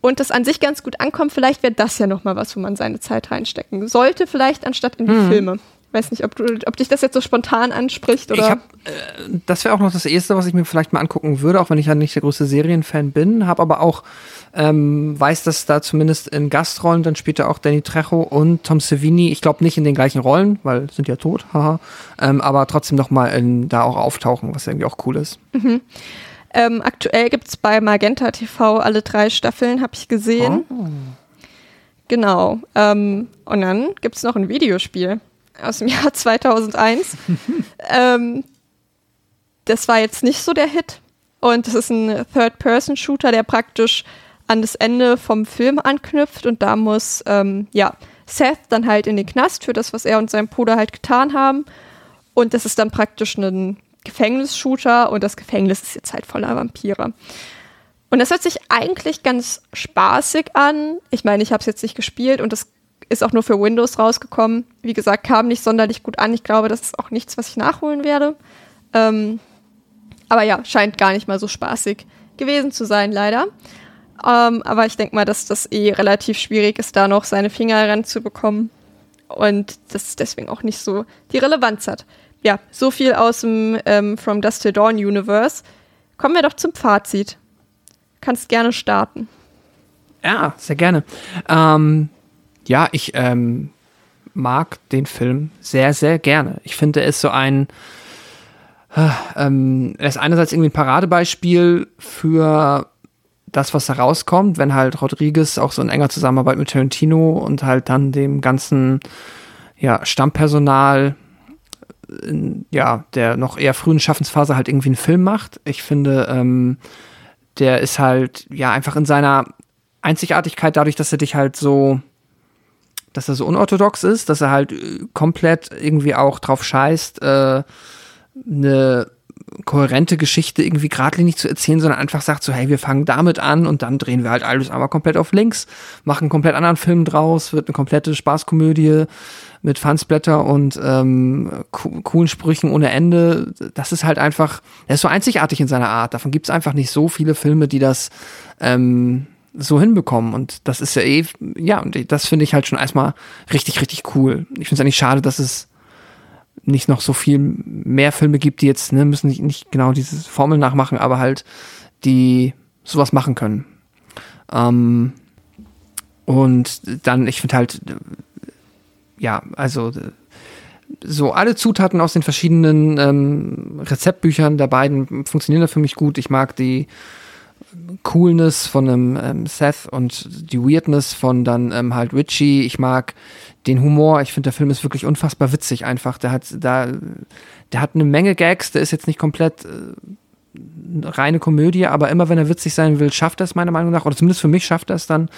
und das an sich ganz gut ankommt, vielleicht wäre das ja nochmal was, wo man seine Zeit reinstecken sollte, vielleicht anstatt in die hm. Filme. Weiß nicht, ob, du, ob dich das jetzt so spontan anspricht oder. Ich hab, äh, das wäre auch noch das erste, was ich mir vielleicht mal angucken würde, auch wenn ich ja nicht der größte Serienfan bin, habe aber auch ähm, weiß, dass da zumindest in Gastrollen dann später auch Danny Trejo und Tom Savini, ich glaube nicht in den gleichen Rollen, weil sind ja tot, haha, ähm, aber trotzdem noch mal da auch auftauchen, was irgendwie auch cool ist. Mhm. Ähm, aktuell gibt es bei Magenta TV alle drei Staffeln, habe ich gesehen. Oh. Genau. Ähm, und dann gibt es noch ein Videospiel aus dem Jahr 2001. ähm, das war jetzt nicht so der Hit. Und das ist ein Third-Person-Shooter, der praktisch an das Ende vom Film anknüpft. Und da muss, ähm, ja, Seth dann halt in den Knast für das, was er und sein Bruder halt getan haben. Und das ist dann praktisch ein Gefängnisshooter und das Gefängnis ist jetzt halt voller Vampire. Und das hört sich eigentlich ganz spaßig an. Ich meine, ich habe es jetzt nicht gespielt und das ist auch nur für Windows rausgekommen. Wie gesagt, kam nicht sonderlich gut an. Ich glaube, das ist auch nichts, was ich nachholen werde. Ähm, aber ja, scheint gar nicht mal so spaßig gewesen zu sein, leider. Ähm, aber ich denke mal, dass das eh relativ schwierig ist, da noch seine Finger ranzubekommen. Und das deswegen auch nicht so die Relevanz hat ja, so viel aus dem ähm, From Dust to Dawn Universe. Kommen wir doch zum Fazit. Kannst gerne starten. Ja, sehr gerne. Ähm, ja, ich ähm, mag den Film sehr, sehr gerne. Ich finde, er ist so ein. Äh, ähm, er ist einerseits irgendwie ein Paradebeispiel für das, was da rauskommt, wenn halt Rodriguez auch so in enger Zusammenarbeit mit Tarantino und halt dann dem ganzen ja, Stammpersonal in, ja, der noch eher frühen Schaffensphase halt irgendwie einen Film macht. Ich finde, ähm, der ist halt ja einfach in seiner Einzigartigkeit dadurch, dass er dich halt so dass er so unorthodox ist, dass er halt äh, komplett irgendwie auch drauf scheißt, äh, eine kohärente Geschichte irgendwie geradlinig zu erzählen, sondern einfach sagt so, hey, wir fangen damit an und dann drehen wir halt alles einmal komplett auf links, machen einen komplett anderen Film draus, wird eine komplette Spaßkomödie mit Fansblätter und ähm, coolen Sprüchen ohne Ende. Das ist halt einfach, er ist so einzigartig in seiner Art. Davon gibt es einfach nicht so viele Filme, die das ähm, so hinbekommen. Und das ist ja eh, ja, und das finde ich halt schon erstmal richtig, richtig cool. Ich finde es eigentlich schade, dass es nicht noch so viel mehr Filme gibt, die jetzt, ne, müssen nicht, nicht genau diese Formel nachmachen, aber halt, die sowas machen können. Ähm, und dann, ich finde halt, ja, also so alle Zutaten aus den verschiedenen ähm, Rezeptbüchern der beiden funktionieren da für mich gut. Ich mag die Coolness von einem ähm, Seth und die Weirdness von dann ähm, halt Richie. Ich mag den Humor. Ich finde, der Film ist wirklich unfassbar witzig einfach. Der hat da, der hat eine Menge Gags. Der ist jetzt nicht komplett äh, reine Komödie, aber immer wenn er witzig sein will, schafft er es meiner Meinung nach. Oder zumindest für mich schafft er es dann.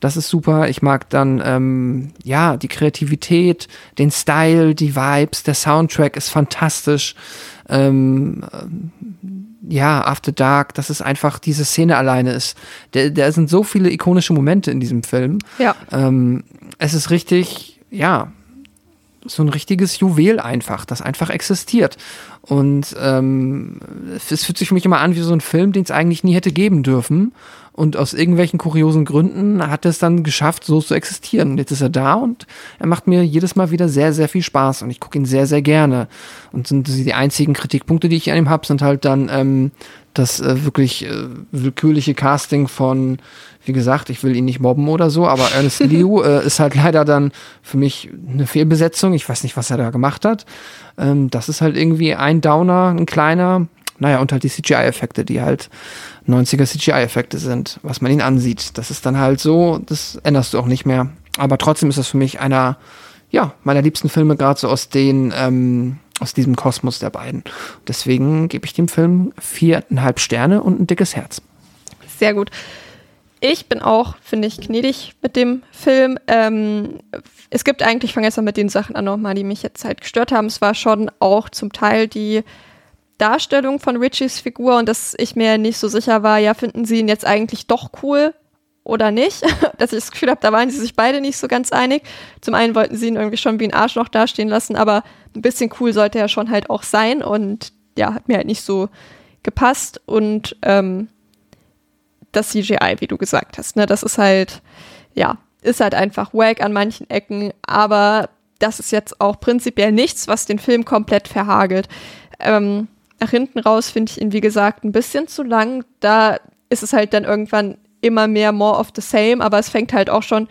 Das ist super. Ich mag dann, ähm, ja, die Kreativität, den Style, die Vibes. Der Soundtrack ist fantastisch. Ähm, ja, After Dark, dass es einfach diese Szene alleine ist. Da, da sind so viele ikonische Momente in diesem Film. Ja. Ähm, es ist richtig, ja, so ein richtiges Juwel einfach, das einfach existiert. Und ähm, es fühlt sich für mich immer an wie so ein Film, den es eigentlich nie hätte geben dürfen. Und aus irgendwelchen kuriosen Gründen hat er es dann geschafft, so zu existieren. Und jetzt ist er da und er macht mir jedes Mal wieder sehr, sehr viel Spaß. Und ich gucke ihn sehr, sehr gerne. Und sind die einzigen Kritikpunkte, die ich an ihm habe, sind halt dann ähm, das äh, wirklich äh, willkürliche Casting von, wie gesagt, ich will ihn nicht mobben oder so, aber Ernest Liu äh, ist halt leider dann für mich eine Fehlbesetzung. Ich weiß nicht, was er da gemacht hat. Ähm, das ist halt irgendwie ein Downer, ein kleiner. Naja, und halt die CGI-Effekte, die halt 90er CGI-Effekte sind, was man ihn ansieht. Das ist dann halt so, das änderst du auch nicht mehr. Aber trotzdem ist das für mich einer, ja, meiner liebsten Filme, gerade so aus den, ähm, aus diesem Kosmos der beiden. Deswegen gebe ich dem Film viereinhalb Sterne und ein dickes Herz. Sehr gut. Ich bin auch, finde ich, gnädig mit dem Film. Ähm, es gibt eigentlich, ich fange jetzt mal mit den Sachen an nochmal, die mich jetzt halt gestört haben. Es war schon auch zum Teil die Darstellung von Richies Figur und dass ich mir nicht so sicher war, ja, finden sie ihn jetzt eigentlich doch cool oder nicht? dass ich das Gefühl habe, da waren sie sich beide nicht so ganz einig. Zum einen wollten sie ihn irgendwie schon wie ein Arschloch dastehen lassen, aber ein bisschen cool sollte er schon halt auch sein und ja, hat mir halt nicht so gepasst und ähm, das CGI, wie du gesagt hast, ne, das ist halt, ja, ist halt einfach wack an manchen Ecken, aber das ist jetzt auch prinzipiell nichts, was den Film komplett verhagelt. Ähm, nach hinten raus finde ich ihn, wie gesagt, ein bisschen zu lang. Da ist es halt dann irgendwann immer mehr more of the same, aber es fängt halt auch schon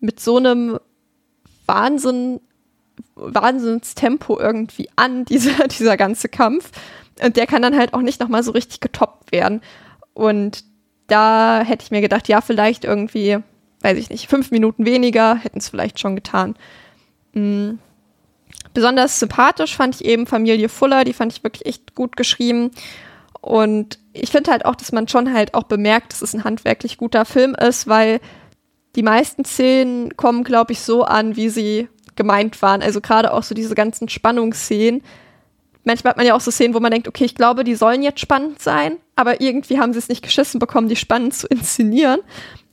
mit so einem Wahnsinn, Wahnsinnstempo irgendwie an, dieser, dieser ganze Kampf. Und der kann dann halt auch nicht nochmal so richtig getoppt werden. Und da hätte ich mir gedacht, ja, vielleicht irgendwie, weiß ich nicht, fünf Minuten weniger hätten es vielleicht schon getan. Mhm. Besonders sympathisch fand ich eben Familie Fuller, die fand ich wirklich echt gut geschrieben. Und ich finde halt auch, dass man schon halt auch bemerkt, dass es ein handwerklich guter Film ist, weil die meisten Szenen kommen, glaube ich, so an, wie sie gemeint waren. Also gerade auch so diese ganzen Spannungsszenen. Manchmal hat man ja auch so Szenen, wo man denkt, okay, ich glaube, die sollen jetzt spannend sein, aber irgendwie haben sie es nicht geschissen bekommen, die spannend zu inszenieren.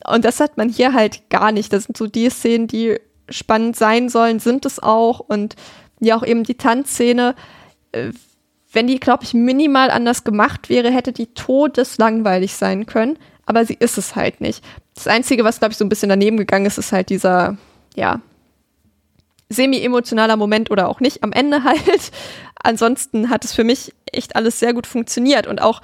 Und das hat man hier halt gar nicht. Das sind so die Szenen, die spannend sein sollen, sind es auch. Und ja auch eben die Tanzszene, äh, wenn die, glaube ich, minimal anders gemacht wäre, hätte die todeslangweilig sein können. Aber sie ist es halt nicht. Das Einzige, was, glaube ich, so ein bisschen daneben gegangen ist, ist halt dieser, ja, semi-emotionaler Moment oder auch nicht am Ende halt. Ansonsten hat es für mich echt alles sehr gut funktioniert. Und auch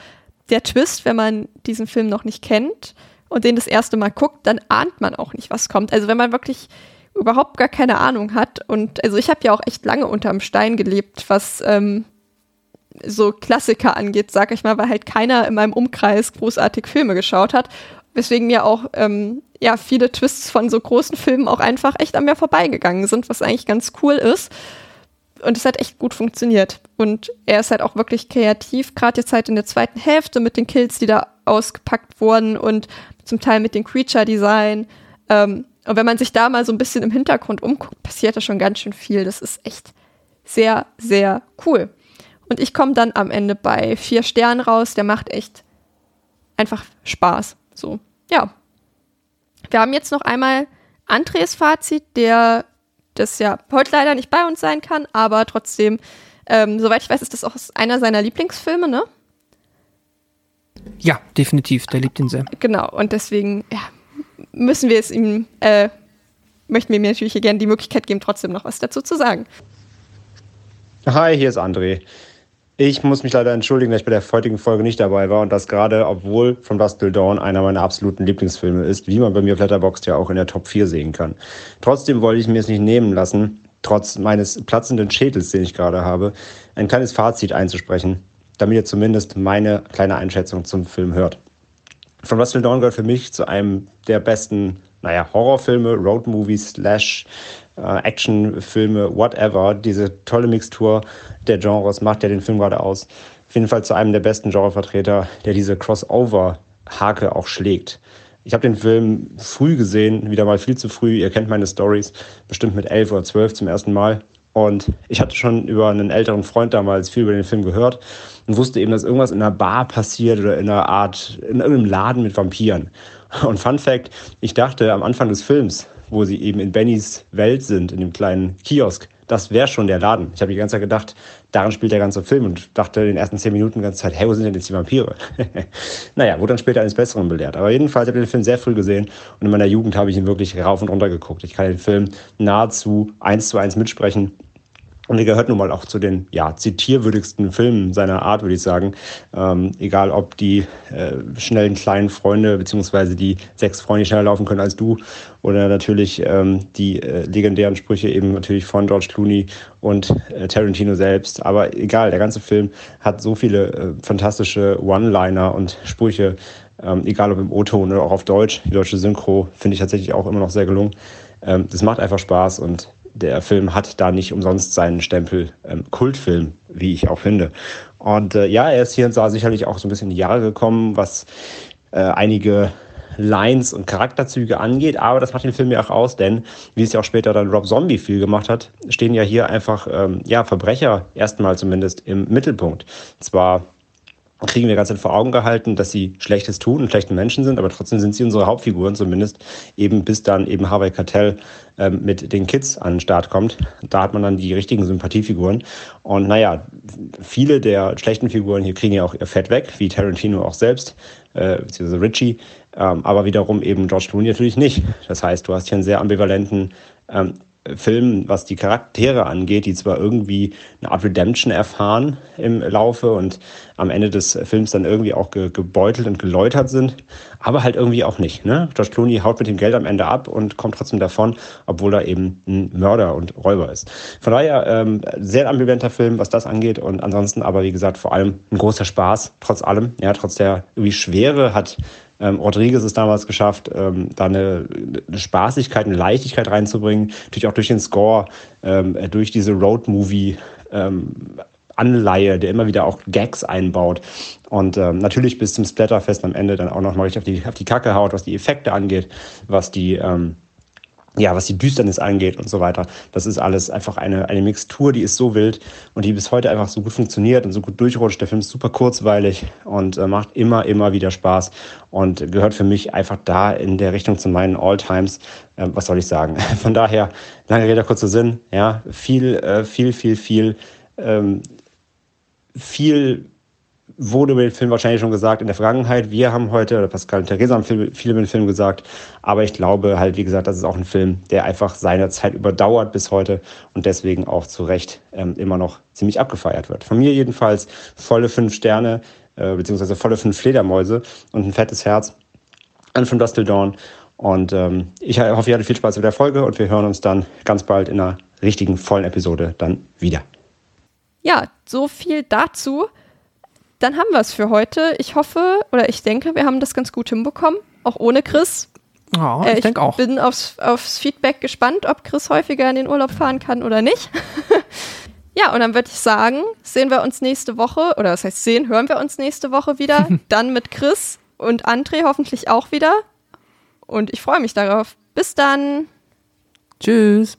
der Twist, wenn man diesen Film noch nicht kennt und den das erste Mal guckt, dann ahnt man auch nicht, was kommt. Also wenn man wirklich überhaupt gar keine Ahnung hat. Und also ich habe ja auch echt lange unterm Stein gelebt, was ähm, so Klassiker angeht, sag ich mal, weil halt keiner in meinem Umkreis großartig Filme geschaut hat. Weswegen mir auch ähm, ja viele Twists von so großen Filmen auch einfach echt an mir vorbeigegangen sind, was eigentlich ganz cool ist. Und es hat echt gut funktioniert. Und er ist halt auch wirklich kreativ, gerade jetzt halt in der zweiten Hälfte mit den Kills, die da ausgepackt wurden und zum Teil mit dem Creature-Design. Ähm, und wenn man sich da mal so ein bisschen im Hintergrund umguckt, passiert da schon ganz schön viel. Das ist echt sehr, sehr cool. Und ich komme dann am Ende bei vier Sternen raus. Der macht echt einfach Spaß. So, ja. Wir haben jetzt noch einmal Andres Fazit, der das ja heute leider nicht bei uns sein kann, aber trotzdem, ähm, soweit ich weiß, ist das auch einer seiner Lieblingsfilme, ne? Ja, definitiv. Der liebt ihn sehr. Genau, und deswegen, ja, müssen wir es ihm, äh, möchten wir mir natürlich hier gerne die Möglichkeit geben, trotzdem noch was dazu zu sagen. Hi, hier ist André. Ich muss mich leider entschuldigen, dass ich bei der heutigen Folge nicht dabei war und das gerade, obwohl From Dusk Till Dawn einer meiner absoluten Lieblingsfilme ist, wie man bei mir auf ja auch in der Top 4 sehen kann. Trotzdem wollte ich mir es nicht nehmen lassen, trotz meines platzenden Schädels, den ich gerade habe, ein kleines Fazit einzusprechen, damit ihr zumindest meine kleine Einschätzung zum Film hört. Dusk Till Dawn gehört für mich zu einem der besten, naja, Horrorfilme, Roadmovies, Slash, äh, Actionfilme, whatever. Diese tolle Mixtur der Genres macht ja den Film gerade aus. Auf jeden Fall zu einem der besten Genrevertreter, der diese Crossover-Hake auch schlägt. Ich habe den Film früh gesehen, wieder mal viel zu früh. Ihr kennt meine Stories, bestimmt mit elf oder zwölf zum ersten Mal. Und ich hatte schon über einen älteren Freund damals viel über den Film gehört und wusste eben, dass irgendwas in einer Bar passiert oder in einer Art, in irgendeinem Laden mit Vampiren. Und Fun Fact, ich dachte am Anfang des Films, wo sie eben in Bennys Welt sind, in dem kleinen Kiosk, das wäre schon der Laden. Ich habe die ganze Zeit gedacht, daran spielt der ganze Film und dachte in den ersten zehn Minuten die ganze Zeit, hey, wo sind denn jetzt die Vampire? naja, wurde dann später eines Besseren belehrt. Aber jedenfalls habe ich den Film sehr früh gesehen und in meiner Jugend habe ich ihn wirklich rauf und runter geguckt. Ich kann den Film nahezu eins zu eins mitsprechen. Und er gehört nun mal auch zu den ja, zitierwürdigsten Filmen seiner Art, würde ich sagen. Ähm, egal ob die äh, schnellen kleinen Freunde, beziehungsweise die sechs Freunde, die schneller laufen können als du, oder natürlich ähm, die äh, legendären Sprüche eben natürlich von George Clooney und äh, Tarantino selbst. Aber egal, der ganze Film hat so viele äh, fantastische One-Liner und Sprüche, ähm, egal ob im O-Ton oder auch auf Deutsch. Die deutsche Synchro finde ich tatsächlich auch immer noch sehr gelungen. Ähm, das macht einfach Spaß und der Film hat da nicht umsonst seinen Stempel ähm, Kultfilm, wie ich auch finde. Und äh, ja, er ist hier und da sicherlich auch so ein bisschen in die Jahre gekommen, was äh, einige Lines und Charakterzüge angeht, aber das macht den Film ja auch aus, denn wie es ja auch später dann Rob Zombie viel gemacht hat, stehen ja hier einfach ähm, ja Verbrecher erstmal zumindest im Mittelpunkt. Zwar kriegen wir ganz vor Augen gehalten, dass sie Schlechtes tun und schlechte Menschen sind, aber trotzdem sind sie unsere Hauptfiguren zumindest, eben bis dann eben Harvey Cartell ähm, mit den Kids an den Start kommt. Da hat man dann die richtigen Sympathiefiguren. Und naja, viele der schlechten Figuren hier kriegen ja auch ihr Fett weg, wie Tarantino auch selbst, äh, beziehungsweise Richie, ähm, aber wiederum eben George Clooney natürlich nicht. Das heißt, du hast hier einen sehr ambivalenten ähm, Film, was die Charaktere angeht, die zwar irgendwie eine Art Redemption erfahren im Laufe und am Ende des Films dann irgendwie auch ge gebeutelt und geläutert sind, aber halt irgendwie auch nicht. Ne? George Clooney haut mit dem Geld am Ende ab und kommt trotzdem davon, obwohl er eben ein Mörder und Räuber ist. Von daher ähm, sehr ambivalenter Film, was das angeht und ansonsten aber wie gesagt vor allem ein großer Spaß, trotz allem, ja, trotz der irgendwie Schwere hat ähm, Rodriguez es damals geschafft, ähm, da eine, eine, Spaßigkeit, eine Leichtigkeit reinzubringen. Natürlich auch durch den Score, ähm, durch diese Road-Movie. Ähm, Anleihe, der immer wieder auch Gags einbaut und ähm, natürlich bis zum Splatterfest am Ende dann auch noch mal richtig auf die, auf die Kacke haut, was die Effekte angeht, was die ähm, ja, was die Düsternis angeht und so weiter. Das ist alles einfach eine, eine Mixtur, die ist so wild und die bis heute einfach so gut funktioniert und so gut durchrutscht. Der Film ist super kurzweilig und äh, macht immer, immer wieder Spaß und gehört für mich einfach da in der Richtung zu meinen Alltimes. Äh, was soll ich sagen? Von daher, lange Rede, kurzer Sinn, ja, viel, äh, viel, viel, viel, ähm, viel wurde über den Film wahrscheinlich schon gesagt in der Vergangenheit. Wir haben heute, oder Pascal und Theresa haben viel, über den Film gesagt. Aber ich glaube halt, wie gesagt, das ist auch ein Film, der einfach seine Zeit überdauert bis heute und deswegen auch zu Recht ähm, immer noch ziemlich abgefeiert wird. Von mir jedenfalls volle fünf Sterne, äh, beziehungsweise volle fünf Fledermäuse und ein fettes Herz an From Dust Till Dawn. Und ähm, ich hoffe, ihr hattet viel Spaß mit der Folge und wir hören uns dann ganz bald in einer richtigen, vollen Episode dann wieder. Ja, so viel dazu dann haben wir es für heute. Ich hoffe oder ich denke, wir haben das ganz gut hinbekommen, auch ohne Chris. Ja, ich, äh, ich denke auch. bin aufs, aufs Feedback gespannt, ob Chris häufiger in den Urlaub fahren kann oder nicht. ja, und dann würde ich sagen, sehen wir uns nächste Woche, oder das heißt sehen, hören wir uns nächste Woche wieder. dann mit Chris und André hoffentlich auch wieder. Und ich freue mich darauf. Bis dann. Tschüss.